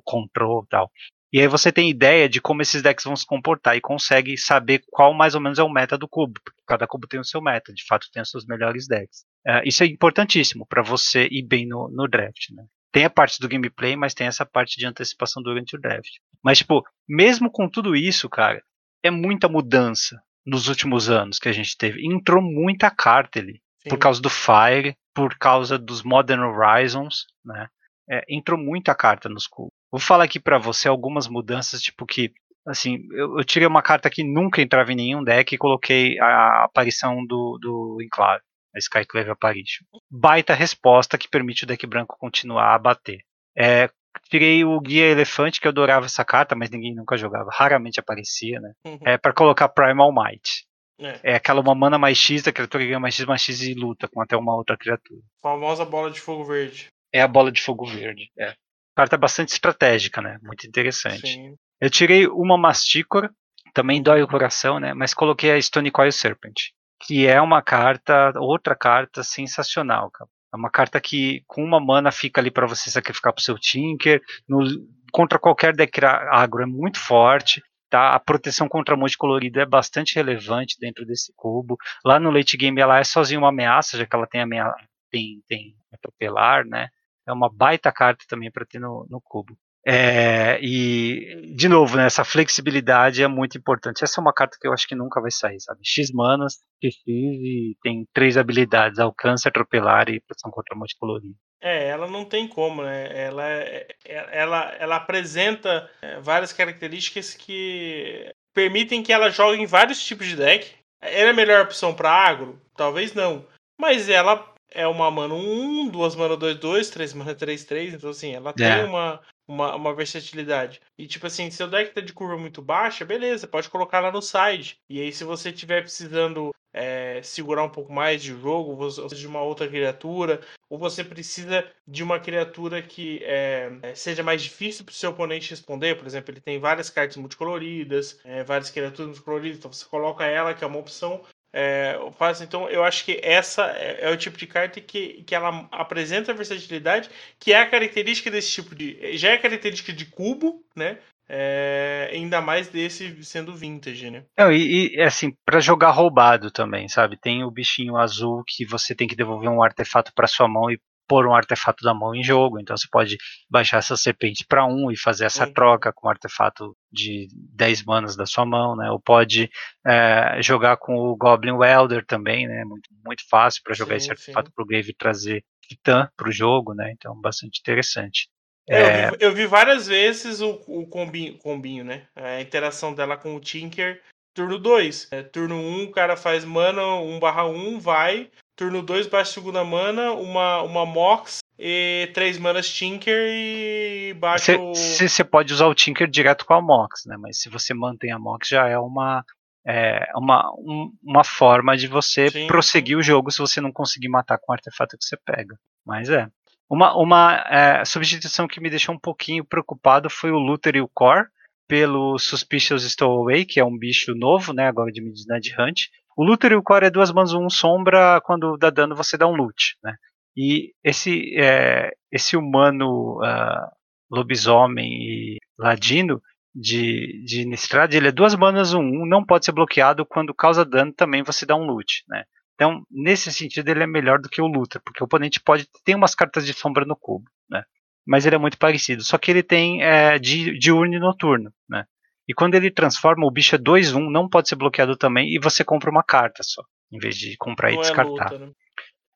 Control e tal. E aí você tem ideia de como esses decks vão se comportar e consegue saber qual mais ou menos é o meta do cubo. Porque cada cubo tem o seu meta, de fato tem os seus melhores decks. Uh, isso é importantíssimo para você ir bem no, no draft. Né? Tem a parte do gameplay, mas tem essa parte de antecipação durante o draft. Mas, tipo, mesmo com tudo isso, cara, é muita mudança nos últimos anos que a gente teve. Entrou muita carta ali. Sim. Por causa do Fire, por causa dos Modern Horizons, né? É, entrou muita carta nos cubos. Vou falar aqui para você algumas mudanças, tipo que, assim, eu, eu, tirei uma carta que nunca entrava em nenhum deck e coloquei a aparição do, do Enclave, a Skyclave Apparition. Baita resposta que permite o deck branco continuar a bater. É, tirei o Guia Elefante, que eu adorava essa carta, mas ninguém nunca jogava, raramente aparecia, né? Uhum. É para colocar Primal Might. É. é. aquela uma mana mais X, a criatura ganha mais X, mais X e luta com até uma outra criatura. Famosa bola de fogo verde. É a bola de fogo verde, é carta bastante estratégica, né? Muito interessante. Sim. Eu tirei uma Masticora, também dói o coração, né? Mas coloquei a Stone Coil Serpent, que é uma carta, outra carta sensacional, cara. É uma carta que com uma mana fica ali para você sacrificar pro seu Tinker, no, contra qualquer deck agro é muito forte. Tá? A proteção contra multicolorido é bastante relevante dentro desse cubo. Lá no late game ela é sozinha uma ameaça, já que ela tem, ameaça, tem, tem atropelar, né? É uma baita carta também para ter no, no cubo. É, e, de novo, né, essa flexibilidade é muito importante. Essa é uma carta que eu acho que nunca vai sair, sabe? X manas, X e tem três habilidades: alcance, atropelar e proteção contra multicolorido. É, ela não tem como, né? Ela, é, é, ela, ela apresenta é, várias características que permitem que ela jogue em vários tipos de deck. Ela é a melhor opção para agro? Talvez não. Mas ela é uma mana 1, duas mana 2, 2, três mana 3, 3. Então, assim, ela é. tem uma, uma, uma, versatilidade. E, tipo assim, se o deck tá de curva muito baixa, beleza, pode colocar lá no side. E aí, se você tiver precisando é, segurar um pouco mais de jogo, ou de uma outra criatura, ou você precisa de uma criatura que é, é seja mais difícil para o seu oponente responder, por exemplo, ele tem várias cartas multicoloridas, é, várias criaturas multicoloridas, então você coloca ela, que é uma opção, é, faz, então, eu acho que essa é, é, o tipo de carta que, que ela apresenta a versatilidade, que é a característica desse tipo de. Já é característica de cubo, né? É, ainda mais desse sendo vintage, né? Não, e, e assim, para jogar roubado também, sabe? Tem o bichinho azul que você tem que devolver um artefato para sua mão e pôr um artefato da mão em jogo. Então você pode baixar essa serpente para um e fazer essa uhum. troca com um artefato de 10 manas da sua mão, né? Ou pode é, jogar com o Goblin Welder também, né? Muito, muito fácil para jogar sim, esse artefato para o Grave e trazer Titã para o jogo, né? Então bastante interessante. É, eu, vi, é. eu, vi, várias vezes o, o combinho, combinho, né? A interação dela com o Tinker. Turno 2. É, turno 1, um, o cara faz mana 1 barra 1, vai, Turno 2, baixa segunda mana, uma, uma Mox e três manas Tinker e baixa Você pode usar o Tinker direto com a Mox, né? Mas se você mantém a Mox já é uma, é uma, um, uma forma de você Sim. prosseguir o jogo se você não conseguir matar com o artefato que você pega. Mas é. Uma, uma é, substituição que me deixou um pouquinho preocupado foi o Luther e o Core pelo Suspicious Stowaway, que é um bicho novo, né, agora de Midnight Hunt. O Luther e o Core é duas mãos, um sombra, quando dá dano você dá um loot, né. E esse, é, esse humano uh, lobisomem e ladino de, de Nistrad, ele é duas manas, um, um, não pode ser bloqueado, quando causa dano também você dá um loot, né. Então, nesse sentido, ele é melhor do que o Luther, porque o oponente pode ter umas cartas de sombra no cubo, né? Mas ele é muito parecido. Só que ele tem é, di, diurno e noturno, né? E quando ele transforma, o bicho é 2-1, não pode ser bloqueado também, e você compra uma carta só, em vez de comprar Não e é descartar. luta, né?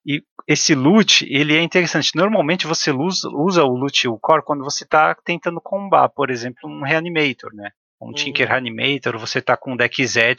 E esse loot, ele é interessante. Normalmente você usa, o loot e o core quando você está tentando combar, por exemplo, um reanimator, né? Um Uhum. Tinker Reanimator, você está com um deck Z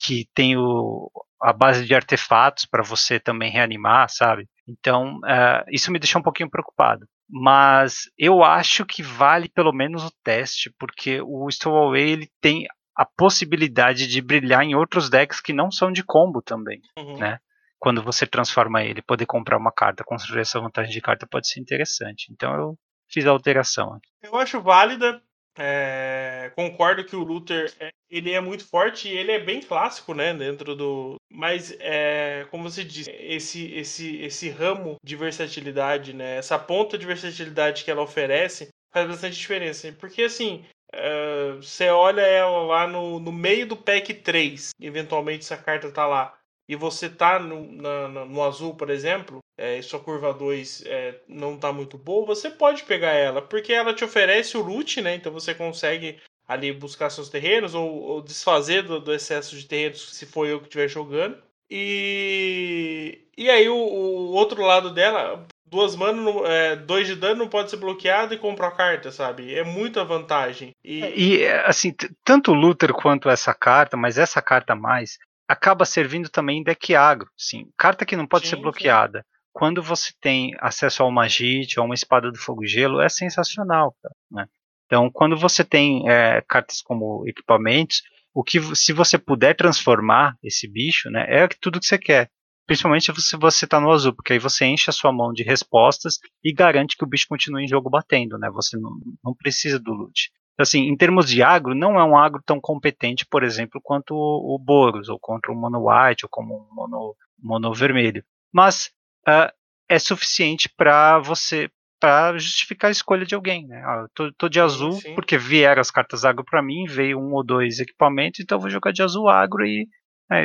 que tem o, a base de artefatos para você também reanimar, sabe? Então, eh, isso me deixa um pouquinho preocupado. Mas eu acho que vale pelo menos o teste, porque o Stowaway ele tem a possibilidade de brilhar em outros decks que não são de combo também Uhum. né? quando você transforma ele, poder comprar uma carta, construir essa vantagem de carta pode ser interessante. Então eu fiz a alteração. Eu acho válida. É, Concordo que o Luther é, ele é muito forte e ele é bem clássico, né? Dentro do. Mas é, como você disse, esse, esse, esse ramo de versatilidade, né? Essa ponta de versatilidade que ela oferece faz bastante diferença. Porque assim. é, Você olha ela lá no, no meio do pack 3, eventualmente essa carta tá lá, e você tá no, na- no azul, por exemplo, é, e sua curva 2 é, não tá muito boa, você pode pegar ela, porque ela te oferece o loot, né? Então você consegue ali buscar seus terrenos ou, ou desfazer do, do excesso de terrenos se for eu que estiver jogando. E, e aí o, o outro lado dela, duas manas, não- é, dois de dano não pode ser bloqueado e compra a carta, sabe? É muita vantagem. E, E assim, t- tanto o Luther quanto essa carta, mas essa carta mais, acaba servindo também deck agro. Sim, carta que não pode Sim, ser sim. bloqueada. Quando você tem acesso ao Magite, a uma espada do fogo e gelo, é sensacional. cara, né? Então, quando você tem é, cartas como equipamentos, o que se você puder transformar esse bicho, né, é tudo que você quer. Principalmente se você está no azul, porque aí você enche a sua mão de respostas e garante que o bicho continue em jogo batendo, né? Você não, não precisa do loot. Assim, em termos de agro, não é um agro tão competente, por exemplo, quanto o, o Boros, ou contra o Mono White, ou como o Mono, mono Vermelho. Mas ah, é suficiente para você para justificar a escolha de alguém, né? Ah, eu tô, tô de Sim, azul sim. porque vieram as cartas agro para mim, veio um ou dois equipamentos, então eu vou jogar de azul agro e é,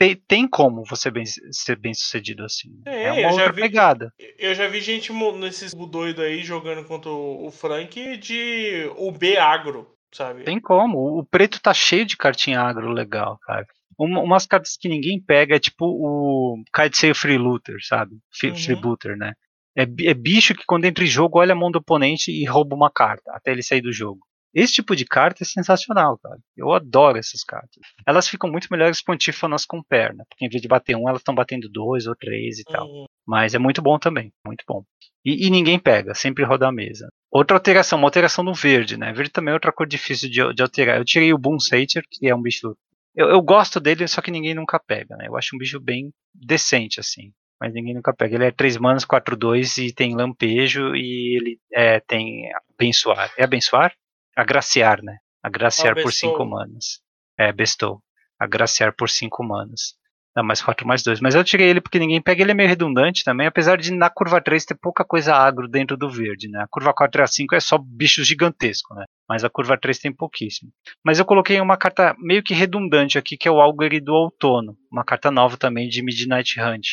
tem, tem como você bem, ser bem sucedido assim. É, É, uma outra vi- pegada. Eu já vi gente nesses doido aí jogando contra o o Frank de UB agro, sabe? Tem como. O- O preto tá cheio de cartinha agro legal, cara. Uma- umas cartas que ninguém pega é tipo o Kaitsei Freelooter, sabe? Free- Uhum. Freebooter, né? É, é bicho que quando entra em jogo olha a mão do oponente e rouba uma carta até ele sair do jogo. Esse tipo de carta é sensacional, cara. Eu adoro essas cartas. Elas ficam muito melhores com antífonas com perna, porque em vez de bater um, elas estão batendo dois ou três e tal. Uhum. Mas é muito bom também, muito bom. E, e ninguém pega, sempre roda a mesa. Outra alteração, uma alteração no verde, né? Verde também é outra cor difícil de, de alterar. Eu tirei o Boom Satyr, que é um bicho. Eu, eu gosto dele, só que ninguém nunca pega, né? Eu acho um bicho bem decente, assim. Mas ninguém nunca pega. Ele é 3 manas, 4-2 e tem lampejo e ele é, tem abençoar. É abençoar? Agraciar, né? Agraciar Ah, por bestow. 5 manas. É, bestou. Agraciar por 5 manas. Dá mais 4 mais 2. Mas eu tirei ele porque ninguém pega. Ele é meio redundante também, apesar de na curva 3 ter pouca coisa agro dentro do verde, né? A curva 4 e a 5 é só bicho gigantesco, né? Mas a curva 3 tem pouquíssimo. Mas eu coloquei uma carta meio que redundante aqui, que é o Algori do Outono. Uma carta nova também de Midnight Hunt.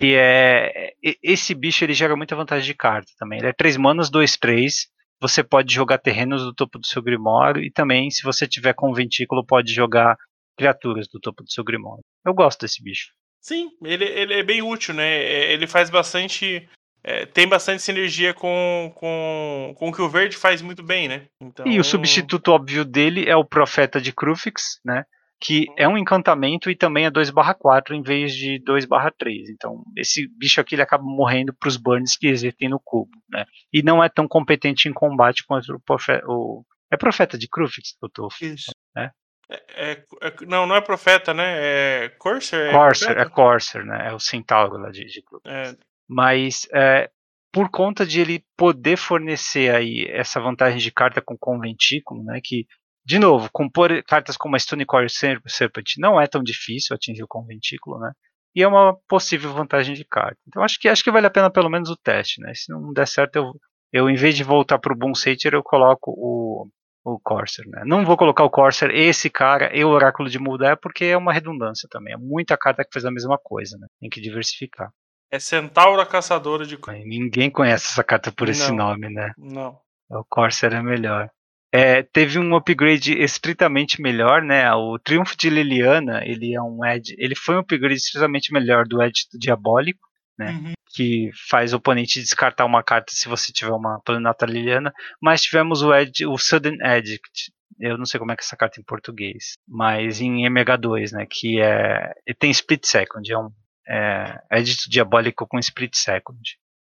E é. e- Esse bicho ele gera muita vantagem de carta também. Ele é 3 manas, 2, 3. Você pode jogar terrenos do topo do seu Grimório. E também, se você tiver com ventículo, pode jogar criaturas do topo do seu Grimório. Eu gosto desse bicho. Sim, ele, ele é bem útil, né? É, Ele faz bastante. é, tem bastante sinergia com, com, com o que o verde faz muito bem, né? Então, E o substituto óbvio dele é o Profeta de Crufix, né? Que Uhum. é um encantamento e também é 2/4 em vez de 2/3. Então, esse bicho aqui ele acaba morrendo para os burns que existem no cubo, né? E não é tão competente em combate quanto o, profe- o- é Profeta de Crufix que eu tô Isso. né? É, é, é, não, não é profeta, né? É Corsair? É Corsair, é Corsair, né? É o centauro lá de, de é. Mas é, por conta de ele poder fornecer aí essa vantagem de carta com conventículo, né? Que, de novo, compor cartas como a Stone Core Serpent não é tão difícil atingir o conventículo, né? E é uma possível vantagem de carta. Então acho que acho que vale a pena pelo menos o teste, né? Se não der certo, eu, eu em vez de voltar para o Boom Satyr, eu coloco o, o Corsair, né? Não vou colocar o Corsair, esse cara e o Oráculo de Mudar, porque é uma redundância também. É muita carta que faz a mesma coisa, né? Tem que diversificar. É Centaura Caçadora de Ninguém conhece essa carta por esse não, nome, né? Não. O Corsair é melhor. É, teve um upgrade estritamente melhor, né? O Triunfo de Liliana, ele é um Ed, ele foi um upgrade estritamente melhor do Ed Diabólico, né? Uhum. Que faz o oponente descartar uma carta se você tiver uma Planeta Liliana. Mas tivemos o, Ed, o Sudden Edict. Eu não sei como é que é essa carta em português, mas em MH2, né? Que é. Ele tem Split Second, é um é, Edit Diabólico com Split Second.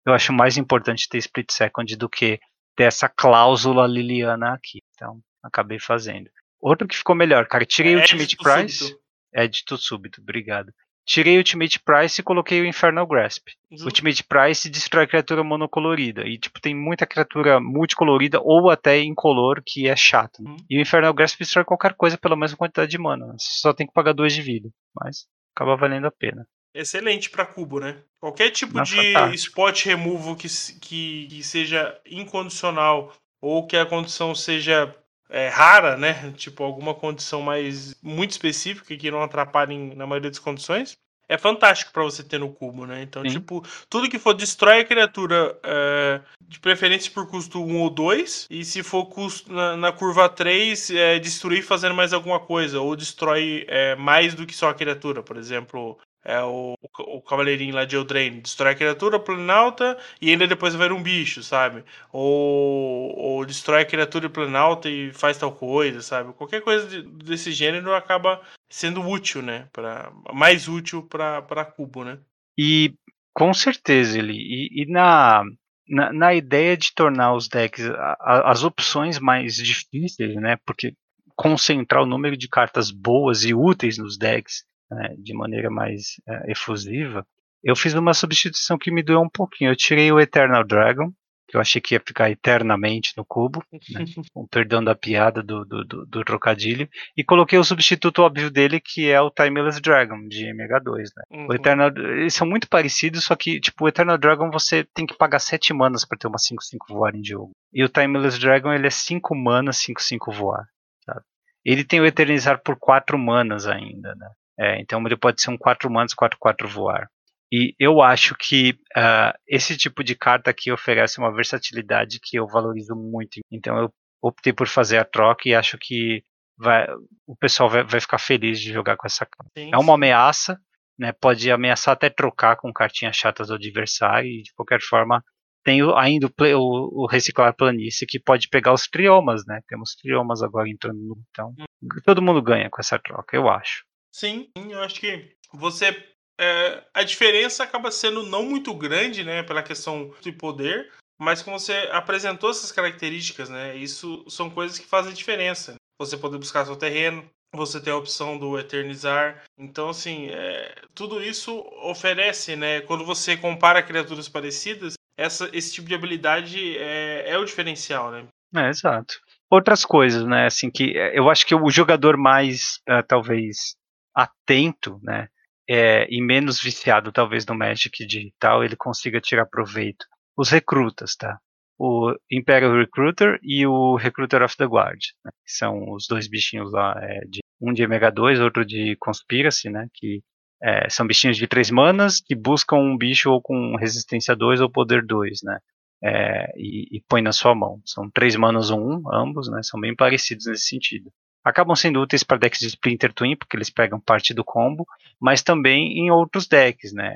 Eu acho mais importante ter Split Second do que ter essa cláusula Liliana aqui. Então, acabei fazendo. Outro que ficou melhor, cara, tirei é, o Ultimate Price. Súbito. Edito súbito, obrigado. Tirei o Ultimate Price e coloquei o Infernal Grasp. Uhum. Ultimate Price destrói criatura monocolorida. E, tipo, tem muita criatura multicolorida ou até incolor que é chato. Uhum. E o Infernal Grasp destrói qualquer coisa pela mesma quantidade de mana. Você só tem que pagar duas de vida. Mas acaba valendo a pena. Excelente para cubo, né? Qualquer tipo Nossa, de tá. spot removal que, que, que, seja incondicional ou que a condição seja é, rara, né? Tipo, alguma condição mais muito específica que não atrapalhe na maioria das condições, é fantástico para você ter no cubo, né? Então, Sim. tipo, tudo que for destrói a criatura, é, de preferência por custo 1 ou 2, e se for custo na, na curva 3, é, destruir fazendo mais alguma coisa, ou destrói é, mais do que só a criatura, por exemplo, é o, o, cavaleirinho lá de Eldraine, destrói a criatura planalta e ainda depois vai um bicho, sabe? Ou, ou destrói a criatura planalta e faz tal coisa, sabe? Qualquer coisa de, desse gênero acaba sendo útil, né? Pra, mais útil para cubo, né? E com certeza ele e, e na, na, na ideia de tornar os decks a, a, as opções mais difíceis, né? Porque concentrar o número de cartas boas e úteis nos decks né, de maneira mais é, efusiva, eu fiz uma substituição que me doeu um pouquinho. Eu tirei o Eternal Dragon, que eu achei que ia ficar eternamente no cubo, né, com perdão da piada do, do, do, do, trocadilho, e coloquei o substituto óbvio dele, que é o Timeless Dragon, de MH2. Né? Uhum. O Eternal, eles são muito parecidos, só que tipo, o Eternal Dragon você tem que pagar 7 manas para ter uma 5-5 voar em jogo. E o Timeless Dragon ele é 5 manas, 5-5 voar. Sabe? Ele tem o Eternizar por 4 manas ainda, né? É, então ele pode ser um 4 manas, 4-4 voar. E eu acho que uh, esse tipo de carta aqui oferece uma versatilidade que eu valorizo muito. Então eu optei por fazer a troca e acho que vai, o pessoal vai, vai ficar feliz de jogar com essa carta. Sim, é uma ameaça, né, pode ameaçar até trocar com cartinhas chatas do adversário e de qualquer forma tem ainda o, play, o, o, reciclar planície que pode pegar os triomas, né? Temos triomas agora entrando no. Então, todo mundo ganha com essa troca, eu acho. Sim, eu acho que você. É, a diferença acaba sendo não muito grande, né? Pela questão de poder, mas como você apresentou essas características, né? Isso são coisas que fazem diferença. Você poder buscar seu terreno, você ter a opção do eternizar. Então, assim, é, tudo isso oferece, né? Quando você compara criaturas parecidas, essa, esse tipo de habilidade é, é o diferencial, né? É, exato. Outras coisas, né? Assim, que é, eu acho que o jogador mais, uh, talvez, atento, né? É, e menos viciado talvez no Magic digital, ele consiga tirar proveito. Os recrutas, tá? O Imperial Recruiter e o Recruiter of the Guard, né? que são os dois bichinhos lá, é, de, um de MH2, outro de Conspiracy, né? Que é, são bichinhos de três manas que buscam um bicho ou com resistência 2 ou poder 2, né? É, e, e, põe na sua mão. São três manas ou um, ambos, né? São bem parecidos nesse sentido acabam sendo úteis para decks de Splinter Twin, porque eles pegam parte do combo, mas também em outros decks, né?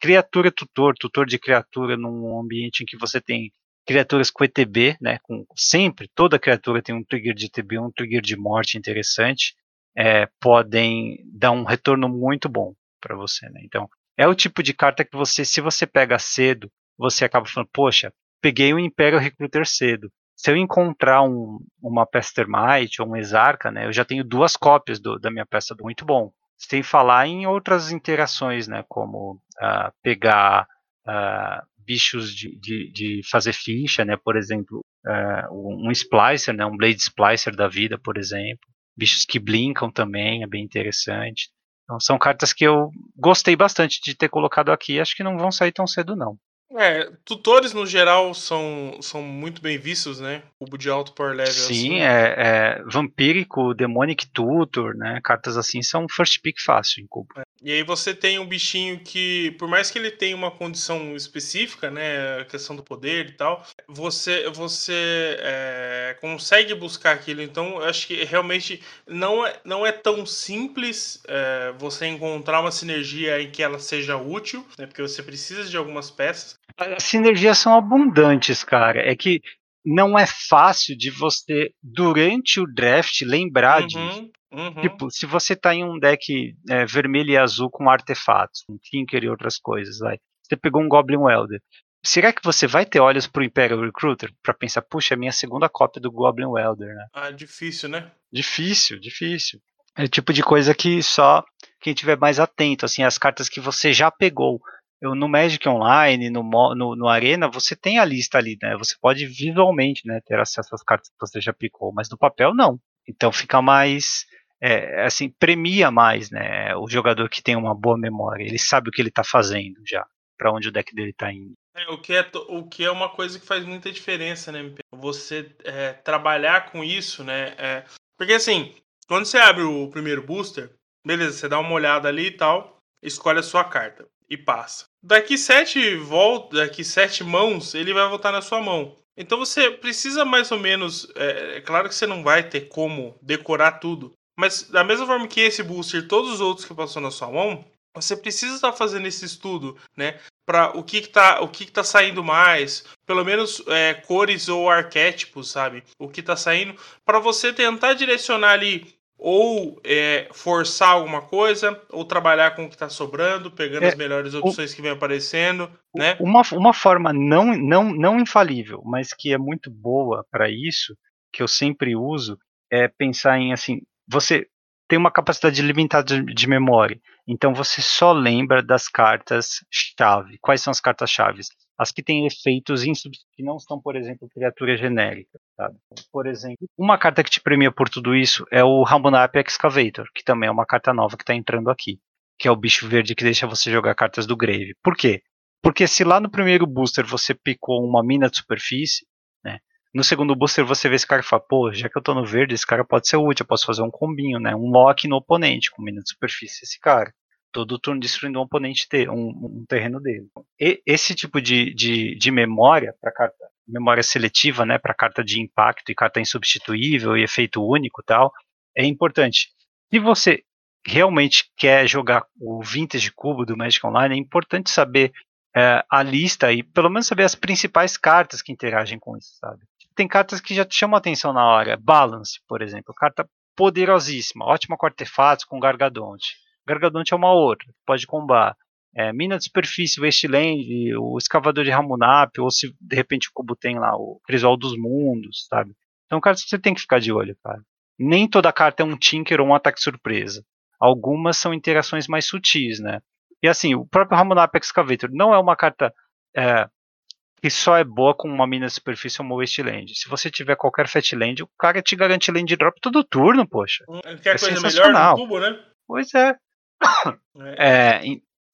Criatura tutor, tutor de criatura num ambiente em que você tem criaturas com ETB, né? Com, sempre, toda criatura tem um trigger de ETB, um trigger de morte interessante, é, podem dar um retorno muito bom para você, né? Então, é o tipo de carta que você, se você pega cedo, você acaba falando, poxa, peguei o Imperial Recruiter cedo. Se eu encontrar um, uma Pestermite ou um Exarca, né, eu já tenho duas cópias do, da minha peça muito bom. Sem falar em outras interações, né, como uh, pegar uh, bichos de, de, de, fazer ficha, né, por exemplo, uh, um Splicer, né, um Blade Splicer da vida, por exemplo. Bichos que blinkam também, é bem interessante. Então, são cartas que eu gostei bastante de ter colocado aqui. Acho que não vão sair tão cedo, não. É, tutores no geral são, são muito bem vistos, né? Cubo de alto power level. Sim, assim. é, é vampírico, demonic tutor, né? Cartas assim são first pick fácil em cubo. É. E aí você tem um bichinho que, por mais que ele tenha uma condição específica, né, a questão do poder e tal, você você é, consegue buscar aquilo. Então, eu acho que realmente não é, não é tão simples é, você encontrar uma sinergia em que ela seja útil, né, porque você precisa de algumas peças. As sinergias são abundantes, cara. É que não é fácil de você, durante o draft, lembrar uhum. disso. Uhum. Tipo, se você tá em um deck é, vermelho e azul com artefatos, um Tinker e outras coisas, vai. Você pegou um Goblin Welder. Será que você vai ter olhos pro Imperial Recruiter para pensar, puxa, é a minha segunda cópia do Goblin Welder, né? Ah, difícil, né? Difícil, difícil. É o tipo de coisa que só quem tiver mais atento, assim, as cartas que você já pegou. No Magic Online, no, no, no, Arena, você tem a lista ali, né? Você pode visualmente né, ter acesso às cartas que você já picou, mas no papel não. Então fica mais é, assim, premia mais, né, o jogador que tem uma boa memória. Ele sabe o que ele está fazendo já, para onde o deck dele está indo. É, o, que é, o que é uma coisa que faz muita diferença, né, Você é, trabalhar com isso, né? É, porque assim, quando você abre o primeiro booster, beleza, você dá uma olhada ali e tal, escolhe a sua carta e passa. Daqui sete voltas, daqui sete mãos, ele vai voltar na sua mão. Então você precisa mais ou menos. É, é, claro que você não vai ter como decorar tudo, mas da mesma forma que esse booster, todos os outros que passou na sua mão, você precisa estar fazendo esse estudo, né? Para o que está o que, que tá saindo mais, pelo menos é, cores ou arquétipos, sabe? O que está saindo, para você tentar direcionar ali ou é, forçar alguma coisa, ou trabalhar com o que está sobrando, pegando é, as melhores opções o, que vem aparecendo, né? Uma, uma forma não, não, não infalível, mas que é muito boa para isso, que eu sempre uso, é pensar em assim, você tem uma capacidade limitada de, de memória. Então você só lembra das cartas chave. Quais são as cartas chaves? As que têm efeitos que não são, por exemplo, criaturas genéricas. Sabe? Por exemplo, uma carta que te premia por tudo isso é o Ramunap Excavator, que também é uma carta nova que está entrando aqui, que é o bicho verde que deixa você jogar cartas do Grave. Por quê? Porque se lá no primeiro booster você picou uma mina de superfície, né, no segundo booster você vê esse cara e fala, pô, já que eu tô no verde, esse cara pode ser útil, eu posso fazer um combinho, né? Um lock no oponente, com mina de superfície esse cara. Todo turno destruindo um oponente ter, um, um terreno dele. E, esse tipo de, de, de memória para carta, memória seletiva, né, para carta de impacto e carta insubstituível e efeito único tal, é importante. Se você realmente quer jogar o vintage cubo do Magic Online, é importante saber é, a lista e pelo menos saber as principais cartas que interagem com isso, sabe? tem cartas que já te chamam a atenção na hora. Balance, por exemplo. Carta poderosíssima. Ótima com artefatos, com Gargadonte. Gargadonte é uma outra. Pode combar. É, mina de superfície, Wasteland, o escavador de Ramunap, ou se de repente o cubo tem lá o Crisol dos Mundos, sabe? Então, cartas que você tem que ficar de olho, cara. Nem toda carta é um Tinker ou um ataque surpresa. Algumas são interações mais sutis, né? E assim, o próprio Ramunap Excavator não é uma carta é, que só é boa com uma mina de superfície ou uma wasteland. Se você tiver qualquer fatland, o cara te garante land drop todo turno, poxa. Hum, quer é coisa melhor no cubo, né? Pois é. é.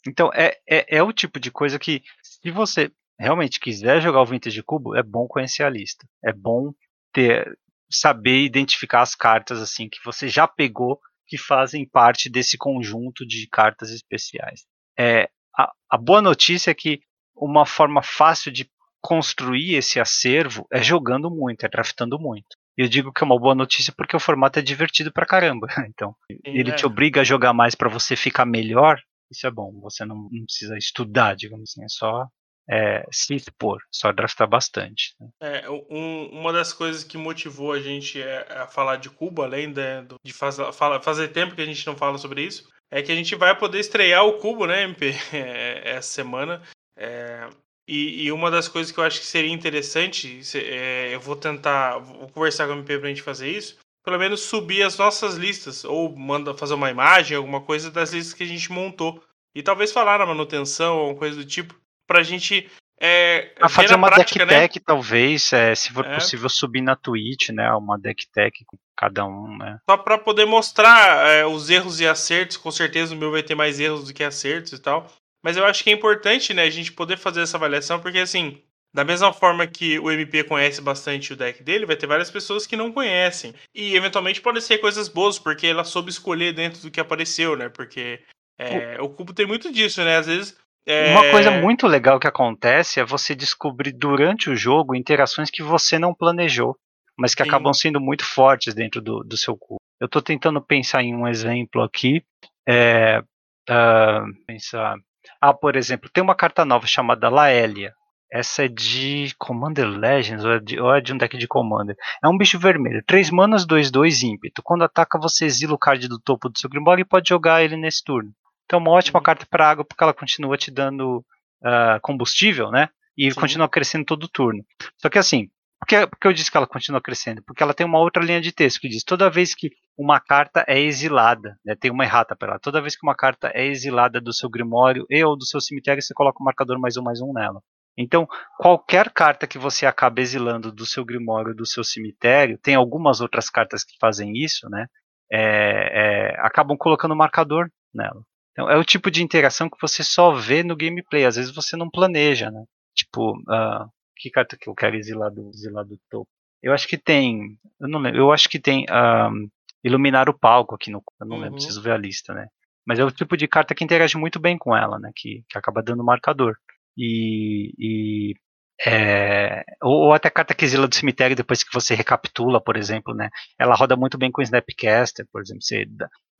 então, é, é, é o tipo de coisa que, se você realmente quiser jogar o Vintage Cubo, é bom conhecer a lista. É bom ter saber identificar as cartas assim que você já pegou que fazem parte desse conjunto de cartas especiais. É, a, a boa notícia é que uma forma fácil de construir esse acervo é jogando muito, é draftando muito. Eu digo que é uma boa notícia porque o formato é divertido pra caramba. Então, ele é. te obriga a jogar mais para você ficar melhor. Isso é bom. Você não, não precisa estudar, digamos assim, é só é, se expor, só draftar bastante. Né? É, um, uma das coisas que motivou a gente a falar de Cuba, além de, de faz, fala, fazer tempo que a gente não fala sobre isso, é que a gente vai poder estrear o Cubo, né, MP, essa semana. É, E, e, uma das coisas que eu acho que seria interessante, é, eu vou tentar, vou conversar com a MP pra gente fazer isso, pelo menos subir as nossas listas, ou manda fazer uma imagem, alguma coisa das listas que a gente montou. E talvez falar na manutenção, ou coisa do tipo, pra gente é, a fazer uma prática, deck né? tech, talvez, é, se for é. possível, subir na Twitch, né? Uma deck tech com cada um, né? Só para poder mostrar é, os erros e acertos. Com certeza o meu vai ter mais erros do que acertos e tal. Mas eu acho que é importante, né, a gente poder fazer essa avaliação, porque assim, da mesma forma que o MP conhece bastante o deck dele, vai ter várias pessoas que não conhecem. E eventualmente podem ser coisas boas, porque ela soube escolher dentro do que apareceu, né? Porque é, o... cubo tem muito disso, né? Às vezes é... Uma coisa muito legal que acontece é você descobrir durante o jogo interações que você não planejou, mas que Sim. acabam sendo muito fortes dentro do, do seu cubo. Eu estou tentando pensar em um exemplo aqui. É, uh, pensar. Ah, por exemplo, tem uma carta nova chamada Laélia. Essa é de Commander Legends ou é de, ou é de um deck de Commander. É um bicho vermelho. 3 manas, 2, 2 ímpeto. Quando ataca, você exila o card do topo do seu Grimório e pode jogar ele nesse turno. Então, uma ótima uhum. carta para água, porque ela continua te dando uh, combustível, né? E Sim. continua crescendo todo turno. Só que assim, por que, por que eu disse que ela continua crescendo? Porque ela tem uma outra linha de texto que diz: toda vez que uma carta é exilada, né, tem uma errata para ela, toda vez que uma carta é exilada do seu grimório e ou do seu cemitério, você coloca o marcador mais um mais um nela. Então, qualquer carta que você acaba exilando do seu grimório, do seu cemitério, tem algumas outras cartas que fazem isso, né? É, é, acabam colocando marcador nela. Então, é o tipo de interação que você só vê no gameplay. Às vezes você não planeja, né? Tipo, uh, que carta que eu quero exilar do, exilar do topo? Eu acho que tem. Eu não lembro. Eu acho que tem um, iluminar o palco aqui no. Eu não uhum. lembro, preciso ver a lista, né? Mas é o tipo de carta que interage muito bem com ela, né? Que, que acaba dando marcador. E, e é, ou, ou, até carta que exila do cemitério depois que você recapitula, por exemplo, né? Ela roda muito bem com Snapcaster, por exemplo. Você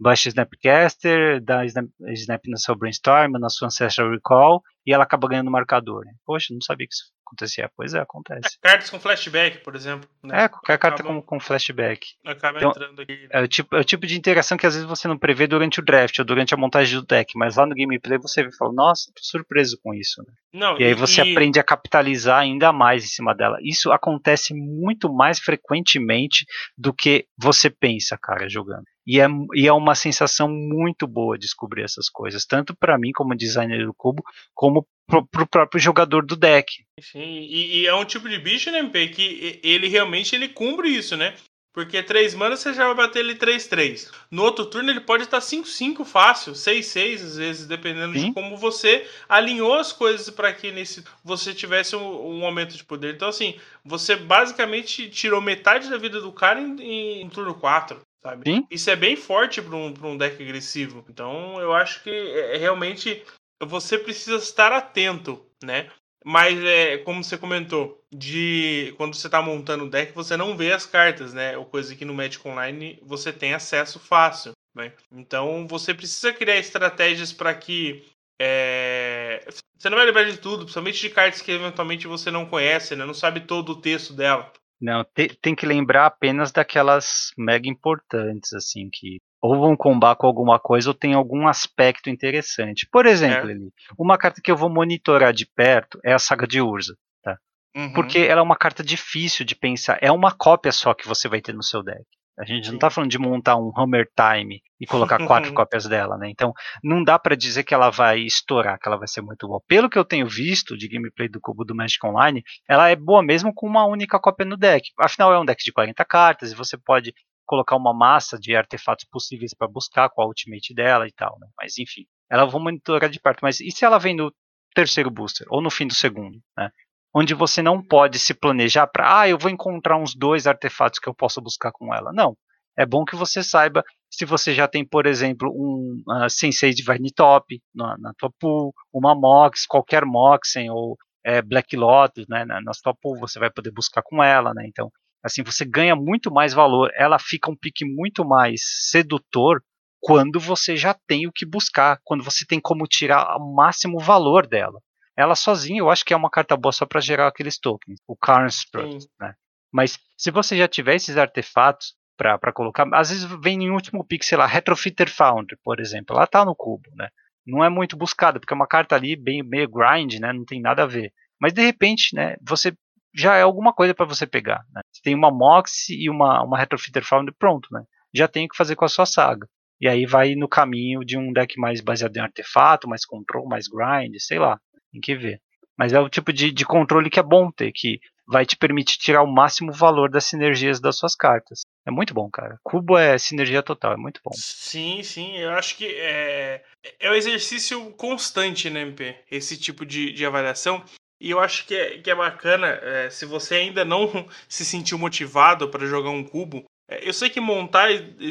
baixa Snapcaster, dá Snap, Snap no seu Brainstorm, na sua Ancestral Recall, e ela acaba ganhando marcador. Né? Poxa, não sabia que isso acontecia. Pois é, acontece. É, cartas com flashback, por exemplo. Né? É, qualquer acaba, carta com, com flashback. Acaba então, entrando aqui. Né? É, o tipo, é o tipo de interação que às vezes você não prevê durante o draft ou durante a montagem do deck, mas lá no gameplay você vê e fala, nossa, tô surpreso com isso. Né? Não, e aí você e... aprende a capitalizar ainda mais em cima dela. Isso acontece muito mais frequentemente do que você pensa, cara, jogando. E é, e é uma sensação muito boa descobrir essas coisas, tanto para mim como designer do cubo, como pro, pro próprio jogador do deck. Sim, e, e, é um tipo de bicho, né, MP, que ele realmente ele cumpre isso, né? Porque 3 manas você já vai bater ele 3-3. No outro turno ele pode estar 5-5 fácil, 6-6 às vezes, dependendo Sim. de como você alinhou as coisas para que nesse você tivesse um, um, aumento de poder. Então, assim, você basicamente tirou metade da vida do cara em, em, em turno 4 sabe? Sim. Isso é bem forte para um, um deck agressivo. Então eu acho que é, é, realmente você precisa estar atento, né? Mas é como você comentou, de quando você está montando o deck, você não vê as cartas, né? Ou coisa que no Magic Online você tem acesso fácil, né? Então você precisa criar estratégias para que é... você não vai lembrar de tudo, principalmente de cartas que eventualmente você não conhece, né? Não sabe todo o texto dela. Não, te, tem que lembrar apenas daquelas mega importantes, assim, que ou vão combar com alguma coisa ou tem algum aspecto interessante. Por exemplo, é. uma carta que eu vou monitorar de perto é a Saga de Urza. Tá? Uhum. Porque ela é uma carta difícil de pensar. É uma cópia só que você vai ter no seu deck. A gente não está falando de montar um Hammer Time e colocar quatro cópias dela, né? Então, não dá para dizer que ela vai estourar, que ela vai ser muito boa. Pelo que eu tenho visto de gameplay do cubo do Magic Online, ela é boa mesmo com uma única cópia no deck. Afinal, é um deck de 40 cartas e você pode colocar uma massa de artefatos possíveis para buscar com a ultimate dela e tal, né? Mas enfim, ela vou monitorar de perto. Mas e se ela vem no terceiro booster ou no fim do segundo, né? Onde você não pode se planejar para, ah, eu vou encontrar uns dois artefatos que eu posso buscar com ela. Não. É bom que você saiba se você já tem, por exemplo, um uh, Sensei de Top na, na tua pool, uma Mox, qualquer Moxen ou é, Black Lotus, né, na, na sua pool, você vai poder buscar com ela, né? Então, assim, você ganha muito mais valor. Ela fica um pique muito mais sedutor quando você já tem o que buscar, quando você tem como tirar o máximo valor dela. Ela sozinha, eu acho que é uma carta boa só para gerar aqueles tokens, o Carnstrut, né? Mas se você já tiver esses artefatos para colocar, às vezes vem em último pick, sei lá, Retrofitter Foundry, por exemplo, ela tá no cubo, né? Não é muito buscada, porque é uma carta ali bem meio grind, né? Não tem nada a ver. Mas de repente, né, você já é alguma coisa para você pegar. Né? Você tem uma Mox e uma, uma Retrofitter Found pronto, né? Já tem o que fazer com a sua saga. E aí vai no caminho de um deck mais baseado em artefato, mais control, mais grind, sei lá. Tem que ver. Mas é o tipo de, de controle que é bom ter, que vai te permitir tirar o máximo valor das sinergias das suas cartas. É muito bom, cara. Cubo é sinergia total, é muito bom. Sim, sim. Eu acho que é, é um exercício constante, né, MP? Esse tipo de, de avaliação. E eu acho que é, que é bacana, é, se você ainda não se sentiu motivado para jogar um cubo, é, eu sei que montar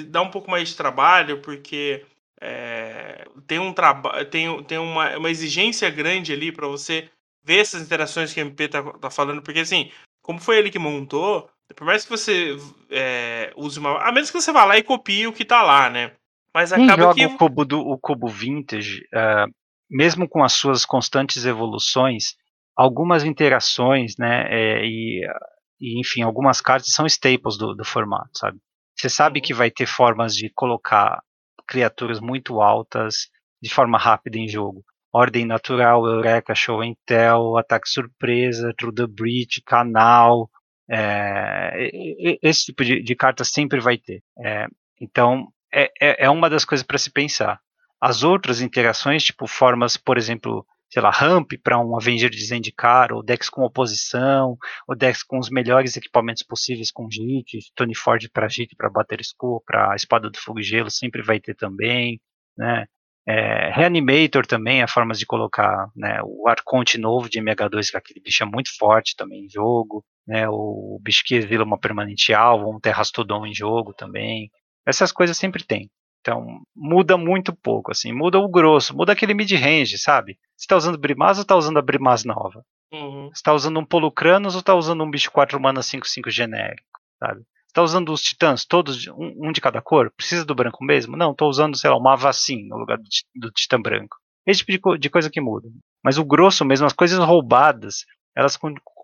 dá um pouco mais de trabalho, porque é, tem um trabalho, tem, tem uma, uma exigência grande ali para você ver essas interações que o MP tá, tá falando, porque assim, como foi ele que montou, por mais que você é, use uma. A menos que você vá lá e copie o que tá lá, né? Mas acaba joga que. O cubo, do, o cubo vintage, uh, mesmo com as suas constantes evoluções, algumas interações, né, é, e, e, enfim, algumas cartas são staples do, do formato, sabe? Você sabe uhum. que vai ter formas de colocar criaturas muito altas de forma rápida em jogo. Ordem Natural, Eureka, Show and Tell, Ataque Surpresa, Through the Breach, Canal, é, esse tipo de, de, carta sempre vai ter. É, então, é, é, é uma das coisas para se pensar. As outras interações, tipo formas, por exemplo, sei lá, ramp para um Avenger de Zendikar, ou decks com oposição, ou decks com os melhores equipamentos possíveis com JIT, Tony Ford para JIT, para Bater Skull, para Espada do Fogo e Gelo, sempre vai ter também, né? É, Reanimator também, há formas de colocar né, o Arconte novo de MH2, que é aquele bicho é muito forte também em jogo, né, o bicho que exila uma permanente alvo, um Terrastodon em jogo também. Essas coisas sempre tem. Então, muda muito pouco, assim, muda o grosso, muda aquele mid-range, sabe? Você está usando Brimaz ou está usando a Brimaz nova? Uhum. Você está usando um Polucranos ou está usando um bicho 4 mana 5-5 genérico, sabe? Você tá usando os titãs, todos, um, um, de cada cor? Precisa do branco mesmo? Não, estou usando, sei lá, uma Avacin no lugar do, do titã branco. Esse tipo de, de, coisa que muda. Mas o grosso mesmo, as coisas roubadas, elas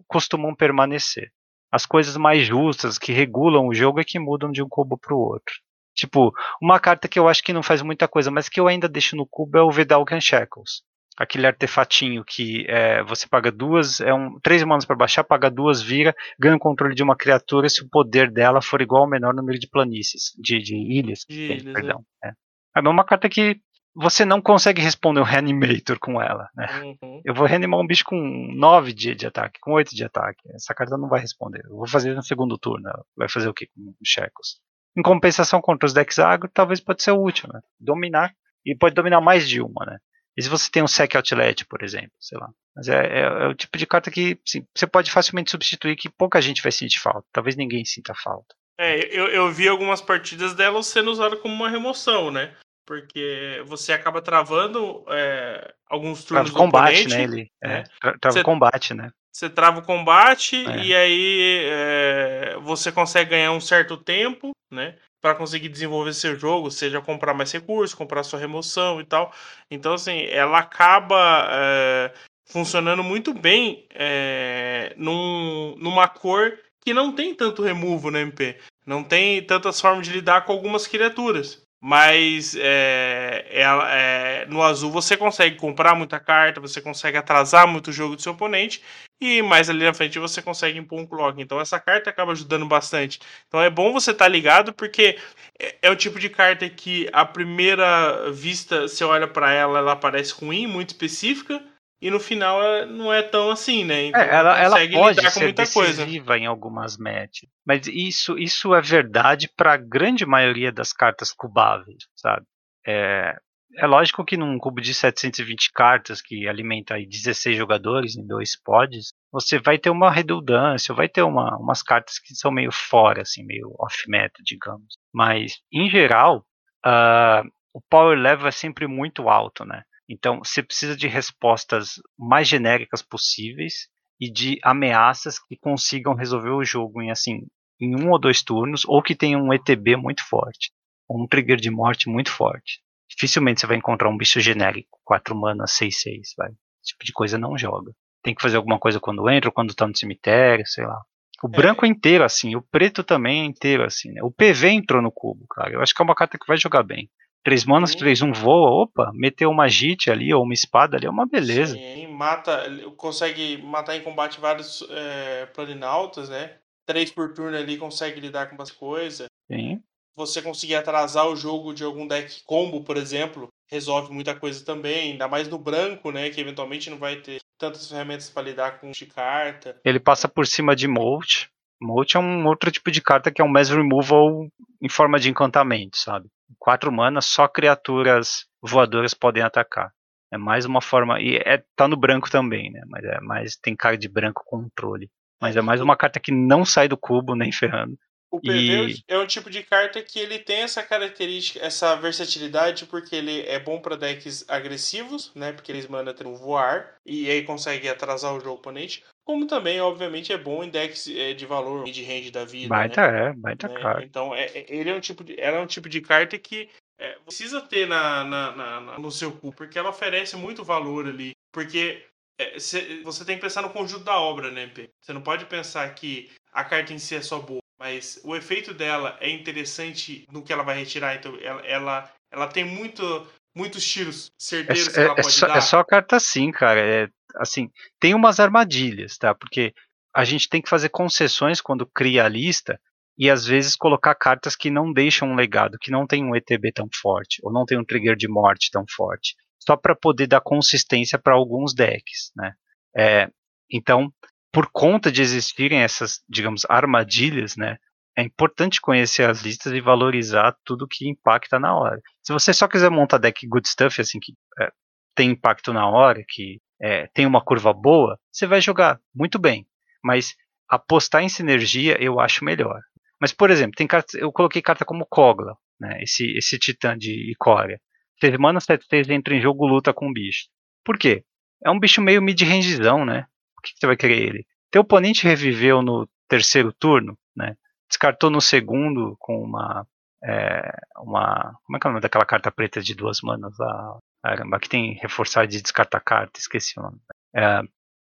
costumam permanecer. As coisas mais justas, que regulam o jogo, é que mudam de um cubo para o outro. Tipo, uma carta que eu acho que não faz muita coisa, mas que eu ainda deixo no cubo é o Vedalken Shackles. Aquele artefatinho que é, você paga duas, é um três manas para baixar, paga duas, vira, ganha o controle de uma criatura se o poder dela for igual ao menor número de planícies, de, de ilhas. De tem, ilhas perdão. É. é. é uma carta que você não consegue responder um Reanimator com ela. Né? Uhum. Eu vou reanimar um bicho com 9 de, de ataque, com 8 de ataque. Essa carta não vai responder. Eu vou fazer no segundo turno. Vai fazer o que com os Shekos? Em compensação contra os decks agro, talvez pode ser útil, né? Dominar. E pode dominar mais de uma, né? E se você tem um Sec Outlet, por exemplo, sei lá. Mas é, é, é o tipo de carta que sim, você pode facilmente substituir que pouca gente vai sentir falta. Talvez ninguém sinta falta. É, eu, eu vi algumas partidas dela sendo usada como uma remoção, né? Porque você acaba travando é, alguns turnos trava combate, oponente, né? Ele, é, né? Trava o combate, né? Você trava o combate é. e aí é, você consegue ganhar um certo tempo, né? Para conseguir desenvolver seu jogo, seja comprar mais recursos, comprar sua remoção e tal. Então, assim, ela acaba é, funcionando muito bem é, num, numa cor que não tem tanto removo no MP. Não tem tantas formas de lidar com algumas criaturas. Mas é, é, é, no azul você consegue comprar muita carta, você consegue atrasar muito o jogo do seu oponente e mais ali na frente você consegue impor um clock. Então essa carta acaba ajudando bastante. Então é bom você estar tá ligado porque é, é, o tipo de carta que a primeira vista você olha para ela, ela parece ruim, muito específica e no final não é tão assim, né? Então é, ela, ela pode ser decisiva coisa. em algumas matches, mas isso, isso é verdade para a grande maioria das cartas cubáveis, sabe? É, é lógico que num cubo de 720 cartas que alimenta aí 16 jogadores em dois pods, você vai ter uma redundância, vai ter uma, umas cartas que são meio fora, assim, meio off-meta, digamos. Mas, em geral, uh, o power level é sempre muito alto, né? Então, você precisa de respostas mais genéricas possíveis e de ameaças que consigam resolver o jogo em assim em um ou dois turnos ou que tenham um ETB muito forte, ou um trigger de morte muito forte. Dificilmente você vai encontrar um bicho genérico, 4 mana, 6-6, vai. Esse tipo de coisa não joga. Tem que fazer alguma coisa quando entra, ou quando tá no cemitério, sei lá. O branco é inteiro assim, o preto também é inteiro assim, né? O PV entrou no cubo, cara. Eu acho que é uma carta que vai jogar bem. 3 manas, 3, 1 voa, opa, meteu uma JIT ali ou uma espada ali, é uma beleza. Sim, mata, consegue matar em combate vários é, planinautas, né? Três por turno ali consegue lidar com bastante coisa. Sim. Você conseguir atrasar o jogo de algum deck combo, por exemplo, resolve muita coisa também, ainda mais no branco, né? Que eventualmente não vai ter tantas ferramentas para lidar com de carta. Ele passa por cima de Molt. Molt é um outro tipo de carta que é um Mass Removal em forma de encantamento, sabe? Quatro manas, só criaturas voadoras podem atacar. É mais uma forma. E é, tá no branco também, né? Mas é mais. Tem cara de branco controle. Mas é mais uma carta que não sai do cubo, nem ferrando. O PV e... é um tipo de carta que ele tem essa característica, essa versatilidade, porque ele é bom para decks agressivos, né? Porque eles mandam ter um voar e aí consegue atrasar o jogo oponente. Como também, obviamente, é bom em decks é, de valor de range da vida. Baita né? é, baita é, carta. Então, é, é, ele é um tipo de, ela é um tipo de carta que é, precisa ter na, na, na, no seu cu, porque ela oferece muito valor ali. Porque é, cê, você tem que pensar no conjunto da obra, né, P? Você não pode pensar que a carta em si é só boa mas o efeito dela é interessante no que ela vai retirar. Então, ela, ela, ela tem muito, muitos tiros certeiros é, que ela é, pode é só, dar. É só carta sim, cara. É, assim, tem umas armadilhas, tá? Porque a gente tem que fazer concessões quando cria a lista e às vezes colocar cartas que não deixam um legado, que não tem um ETB tão forte, ou não tem um trigger de morte tão forte, só para poder dar consistência para alguns decks, né? É, então, por conta de existirem essas, digamos, armadilhas, né? É importante conhecer as listas e valorizar tudo que impacta na hora. Se você só quiser montar deck good stuff, assim, que é, tem impacto na hora, que é, tem uma curva boa, você vai jogar muito bem. Mas apostar em sinergia eu acho melhor. Mas, por exemplo, tem eu coloquei carta como Kogla, né, esse, esse titã de Icória. 6 mana, 7, 6 entra em jogo, luta com o bicho. Por quê? É um bicho meio mid-rangezão, né? Por que, que você vai querer ele? Teu oponente reviveu no terceiro turno, né? Descartou no segundo com uma. É, uma como é que é o nome daquela carta preta de duas manas lá? Caramba, que tem reforçar de descartar carta, esqueci o nome. É,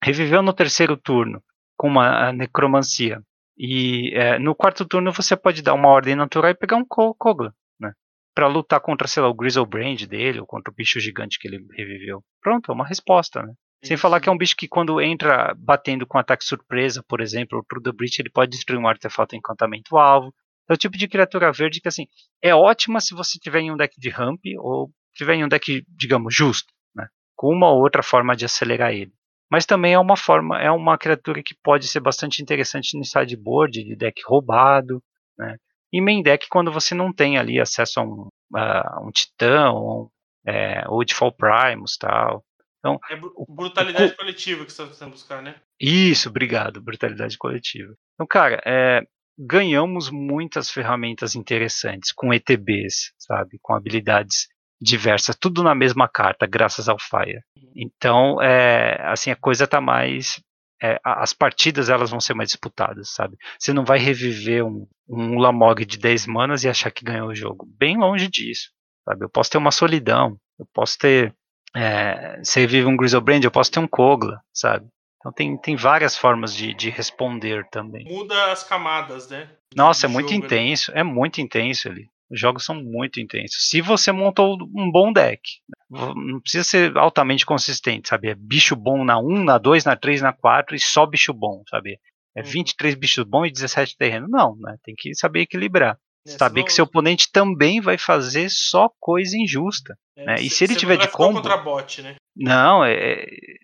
reviveu no terceiro turno com uma necromancia. E é, no quarto turno você pode dar uma ordem natural e pegar um Kogla, né? Pra lutar contra, sei lá, o Grizzlebrand dele, ou contra o bicho gigante que ele reviveu. Pronto, é uma resposta, né? Sem falar que é um bicho que quando entra batendo com ataque surpresa, por exemplo, ou pro The Breach, ele pode destruir um artefato encantamento alvo. É o tipo de criatura verde que assim é ótima se você tiver em um deck de ramp ou tiver em um deck, digamos, justo, né? Com uma ou outra forma de acelerar ele. Mas também é uma forma, é uma criatura que pode ser bastante interessante no sideboard, de deck roubado, né? E main deck quando você não tem ali acesso a um, a um titã ou, é, ou de Fall Primus tal. Então, é brutalidade o, coletiva que você está buscar, né? Isso, obrigado, brutalidade coletiva. Então, cara, é, ganhamos muitas ferramentas interessantes com ETBs, sabe? Com habilidades diversas, tudo na mesma carta, graças ao Fire. Uhum. Então, é, assim, a coisa tá mais. É, as partidas elas vão ser mais disputadas, sabe? Você não vai reviver um, um Lamog de 10 manas e achar que ganhou o jogo. Bem longe disso, sabe? Eu posso ter uma solidão, eu posso ter é, se vive um Grizzlebrand, eu posso ter um Kogla, sabe? Então tem, tem várias formas de, de responder também. Muda as camadas, né? Nossa, é muito intenso, é muito intenso ali. Os jogos são muito intensos. Se você montou um bom deck, não precisa ser altamente consistente, sabe? É bicho bom na 1, na 2, na 3, na 4 e só bicho bom, sabe? É 23 uhum. bichos bons e 17 terreno. Não, né? Tem que saber equilibrar. É, saber que seu oponente também vai fazer só coisa injusta. É, né? E se ele tiver de combo. contra bot, né? Não,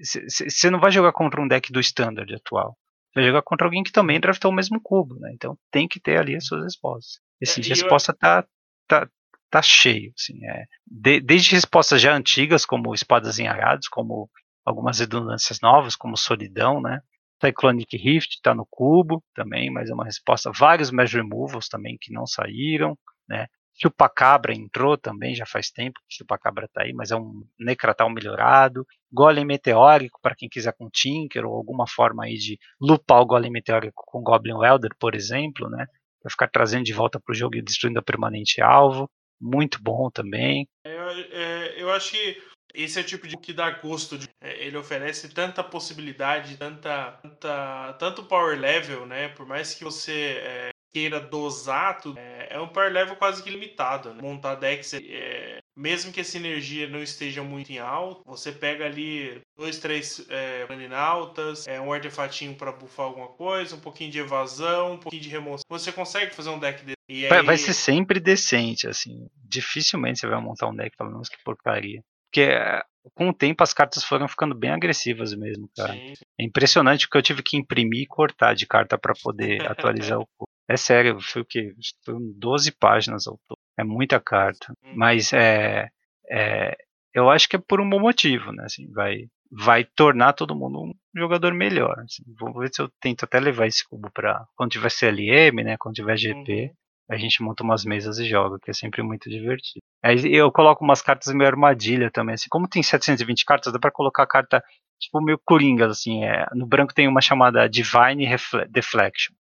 você é, não vai jogar contra um deck do standard atual. Você vai jogar contra alguém que também draftou o mesmo cubo, né? Então tem que ter ali as suas respostas. Esse é, resposta eu... tá, tá, tá cheio. Assim, é. De, desde respostas já antigas, como espadas em arados, como algumas redundâncias novas, como solidão, né? Cyclonic Rift está no cubo também, mas é uma resposta. Vários Measure Removals também que não saíram, né? Chupacabra entrou também, já faz tempo que Chupacabra está aí, mas é um Necratal melhorado. Golem Meteórico, para quem quiser com Tinker, ou alguma forma aí de lupar o Golem Meteórico com Goblin Welder, por exemplo, né? Para ficar trazendo de volta para o jogo e destruindo a permanente alvo. Muito bom também. Eu, é, eu acho que esse é o tipo de que dá gosto. De, é, ele oferece tanta possibilidade, tanta, tanta, tanto power level, né? Por mais que você é, queira dosar tudo, é, é um power level quase que limitado. Né? Montar decks, é, mesmo que essa energia não esteja muito em alto, você pega ali dois, três é, altas, é, um artefatinho para buffar alguma coisa, um pouquinho de evasão, um pouquinho de remoção. Você consegue fazer um deck desse. E aí... Vai ser sempre decente, assim. Dificilmente você vai montar um deck, pelo menos que porcaria. Porque é, com o tempo as cartas foram ficando bem agressivas mesmo, cara. Sim. É impressionante que eu tive que imprimir e cortar de carta para poder atualizar o É sério, foi o quê? Foram 12 páginas ao todo. É muita carta. Hum. Mas é, é, eu acho que é por um bom motivo, né? Assim, vai, vai tornar todo mundo um jogador melhor. Assim. Vamos ver se eu tento até levar esse cubo para quando tiver CLM, né? Quando tiver GP. Uhum a gente monta umas mesas e joga, que é sempre muito divertido. Aí eu coloco umas cartas meio armadilha também, assim, como tem 720 cartas, dá pra colocar carta tipo meio coringa, assim, é, no branco tem uma chamada Divine Refle Deflection?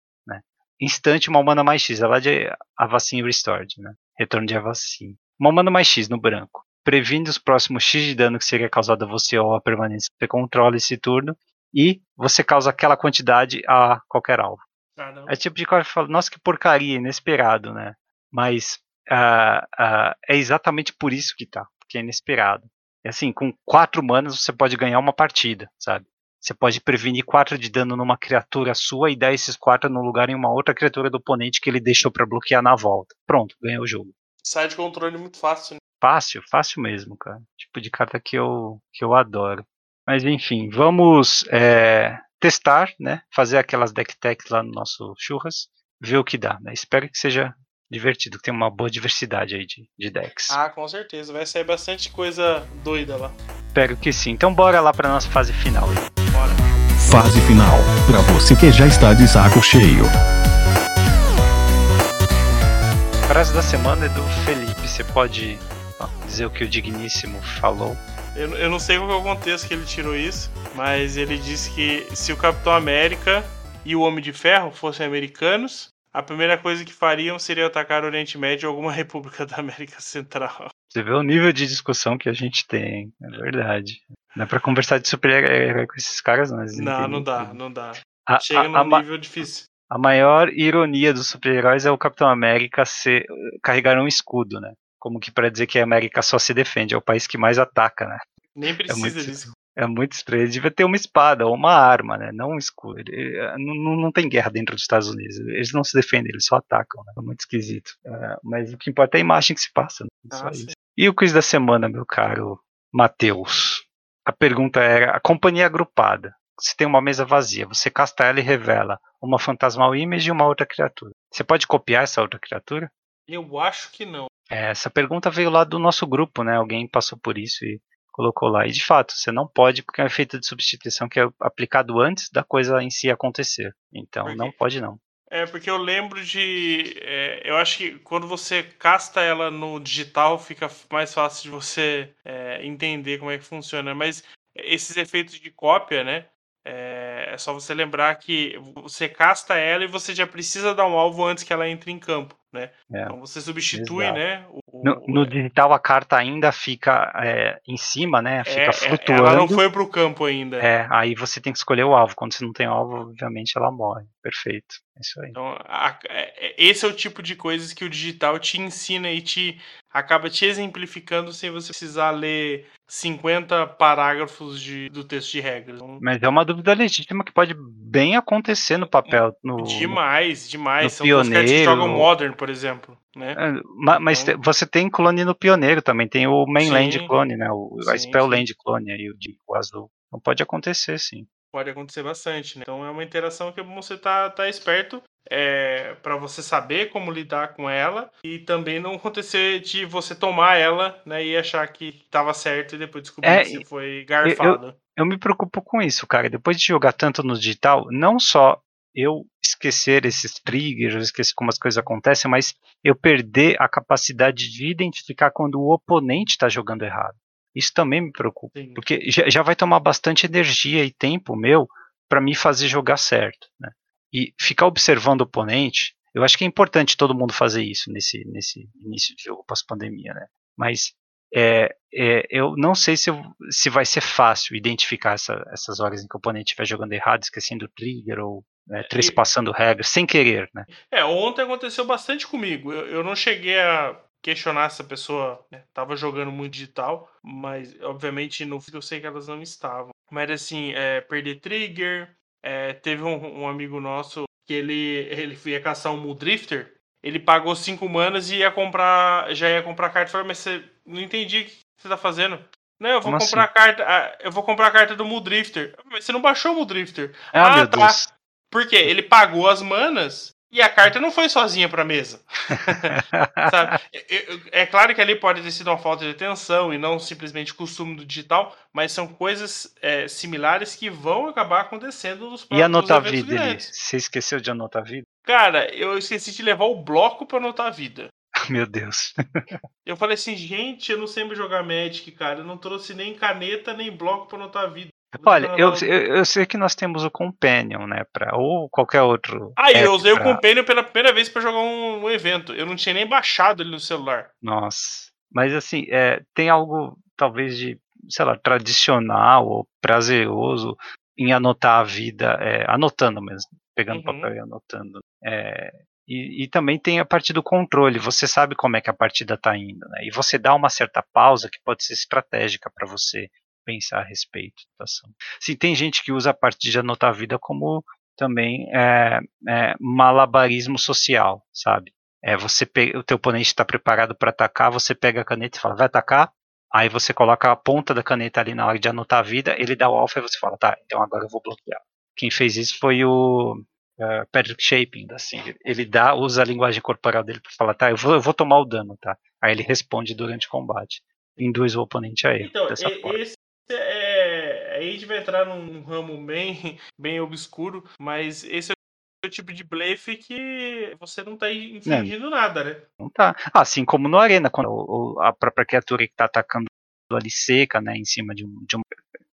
Instante, uma mana mais X, ela é de Avacyn Restored, né? Retorno de Avacyn. Uma mana mais X no branco. Previne os próximos X de dano que seria causado a você ou a permanência que você controla esse turno. E você causa aquela quantidade a qualquer alvo. Ah, é tipo de coisa que fala, nossa, que porcaria, inesperado, né? Mas uh, uh, é exatamente por isso que tá, porque é inesperado. E assim, com quatro manas você pode ganhar uma partida, sabe? Você pode prevenir quatro de dano numa criatura sua e dar esses quatro no lugar em uma outra criatura do oponente que ele deixou para bloquear na volta. Pronto, ganhou o jogo. Sai de controle muito fácil. Né? Fácil, fácil mesmo, cara. Tipo de carta que eu, que eu adoro. Mas enfim, vamos é, testar, né? Fazer aquelas deck techs lá no nosso churras, ver o que dá, né? Espero que seja divertido, que tenha uma boa diversidade aí de, de decks. Ah, com certeza, vai sair bastante coisa doida lá. Espero que sim. Então bora lá para nossa fase final. Bora. Fase final, para você que já está de saco cheio. A frase da semana é do Felipe. Você pode dizer o que o digníssimo falou? Eu, eu não sei qual é o contexto que ele tirou isso, mas ele disse que se o Capitão América e o Homem de Ferro fossem americanos, a primeira coisa que fariam seria atacar o Oriente Médio ou alguma república da América Central. Você vê o nível de discussão que a gente tem, é verdade. Não é pra conversar de super-herói com esses caras, não. Não, não dá, não dá. A, Chega a, num a, nível difícil. A maior ironia dos super-heróis é o Capitão América ser, carregar um escudo, né? como que para dizer que a América só se defende, é o país que mais ataca, né? Nem precisa é muito, disso. É muito estranho. Ele devia ter uma espada ou uma arma, né? Não um escudo. Ele, não, não tem guerra dentro dos Estados Unidos. Eles não se defendem, eles só atacam. Né? É muito esquisito. É, mas o que importa é a imagem que se passa. Né? Ah, e o quiz da semana, meu caro Matheus? A pergunta era: a companhia agrupada. Se tem uma mesa vazia, você casta ela e revela uma fantasmal image e uma outra criatura. Você pode copiar essa outra criatura? Eu acho que não. É, essa pergunta veio lá do nosso grupo, né? Alguém passou por isso e colocou lá. E de fato, você não pode, porque é um efeito de substituição que é aplicado antes da coisa em si acontecer. Então, não pode não. É, porque eu lembro de. É, eu acho que quando você casta ela no digital, fica mais fácil de você é, entender como é que funciona. Mas esses efeitos de cópia, né? É, é, só você lembrar que você casta ela e você já precisa dar um alvo antes que ela entre em campo, né? É, então você substitui, exato. né? O, no, no, digital a carta ainda fica é, em cima, né? Fica é, é, flutuando. Ela não foi pro campo ainda. É, aí você tem que escolher o alvo. Quando você não tem alvo, obviamente ela morre. Perfeito. É isso aí. Então, a, esse é o tipo de coisas que o digital te ensina e te acaba te exemplificando sem você precisar ler 50 parágrafos de, do texto de regras. Então, Mas é uma dúvida legítima que pode bem acontecer no papel. No, demais, demais. No São pioneiro. que jogam Modern, por exemplo. Né? É, mas então, você tem clone no pioneiro também, tem o mainland sim, clone, né? O, sim, a Spellland clone aí, o, de, o azul. Então pode acontecer, sim pode acontecer bastante, né? Então é uma interação que você tá, tá esperto é, para você saber como lidar com ela e também não acontecer de você tomar ela né, e achar que estava certo e depois descobrir é, que você foi garfado. Eu, eu, me preocupo com isso, cara. Depois de jogar tanto no digital, não só eu esquecer esses triggers, eu esquecer como as coisas acontecem, mas eu perder a capacidade de identificar quando o oponente está jogando errado. Isso também me preocupa, Sim. porque já, já vai tomar bastante energia e tempo meu para me fazer jogar certo. Né? E ficar observando o oponente, eu acho que é importante todo mundo fazer isso nesse, nesse início de jogo pós-pandemia, né? Mas é, é, eu não sei se, eu, se vai ser fácil identificar essa, essas horas em que o oponente estiver jogando errado, esquecendo o trigger ou, né, trespassando e... regras, sem querer, né? É, ontem aconteceu bastante comigo. Eu, eu não cheguei a questionar se a pessoa né, tava jogando muito digital, mas obviamente no vídeo eu sei que elas não estavam. Mas assim, é, perder trigger, é, teve um, um, amigo nosso que ele, ele ia caçar um Muldrifter, ele pagou 5 manas e ia comprar. Já ia comprar carta. Falei, mas você não entendi o que você tá fazendo. Não, eu vou Como comprar assim? a carta. Eu vou comprar a carta do Muldrifter. Mas você não baixou o Muldrifter. Ah, ah tá. Deus. Por quê? Ele pagou as manas e a carta não foi sozinha para a mesa. é claro que ali pode ter sido uma falta de atenção e não simplesmente costume do digital, mas são coisas é, similares que vão acabar acontecendo nos próximos E anotar a vida ali? Você esqueceu de anotar a vida? Cara, eu esqueci de levar o bloco para anotar a vida. Meu Deus. eu falei assim, gente, eu não sei me jogar Magic, cara. Eu não trouxe nem caneta nem bloco para anotar a vida. Olha, eu, eu, eu, sei que nós temos o Companion, né? Pra, ou qualquer outro. Ah, eu usei pra... o Companion pela primeira vez para jogar um, um, evento. Eu não tinha nem baixado ele no celular. Nossa. Mas assim, é, tem algo talvez de, sei lá, tradicional ou prazeroso em anotar a vida, é, anotando mesmo, pegando uhum. papel e anotando. É, e, e, também tem a parte do controle, você sabe como é que a partida está indo, né? E você dá uma certa pausa que pode ser estratégica para você pensar a respeito ação. Sim, tem gente que usa a parte de anotar a vida como também é, é, malabarismo social, sabe? É você o teu oponente está preparado para atacar, você pega a caneta e fala, vai atacar? Aí você coloca a ponta da caneta ali na hora de anotar a vida, ele dá o alfa e você fala, tá, então agora eu vou bloquear. Quem fez isso foi o uh, Patrick Shaping, assim, ele dá, usa a linguagem corporal dele para falar, tá, eu vou, eu vou tomar o dano, tá? Aí ele responde durante o combate induz o oponente a ele. Então, esse, é, aí a gente vai entrar num ramo bem, bem obscuro, mas esse é o tipo de blefe que você não tá infringindo é. nada, né? Não tá. Assim como no Arena, quando a própria criatura que tá atacando ali seca, né, em cima de um, de um...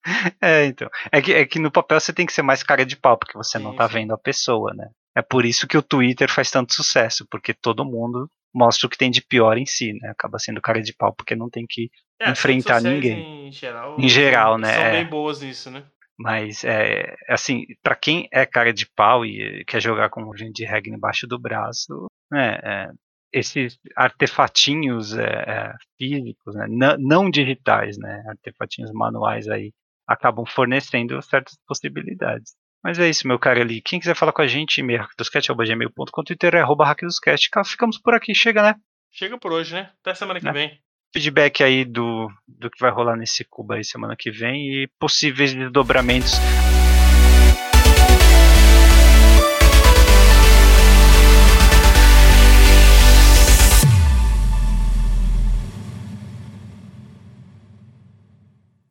É, então. É que, é que no papel você tem que ser mais cara de pau, porque você sim, não tá sim. vendo a pessoa, né? É por isso que o Twitter faz tanto sucesso, porque todo mundo mostra o que tem de pior em si, né? Acaba sendo cara de pau porque não tem que é, enfrentar ninguém. Em geral, em geral né? São bem boas nisso, né? Mas, é, assim, para quem é cara de pau e quer jogar com gente de regra embaixo do braço, né, é, esses artefatinhos é, é físicos, né, não digitais, né, artefatinhos manuais aí, acabam fornecendo certas possibilidades. Mas é isso, meu caro ali. Quem quiser falar com a gente, e-mail hackdoscast.gmail.com, Twitter é arroba hackdoscast. Ficamos por aqui, chega, né? Chega por hoje, né? Até semana que né? vem. Feedback aí do, do que vai rolar nesse Cuba aí semana que vem e possíveis desdobramentos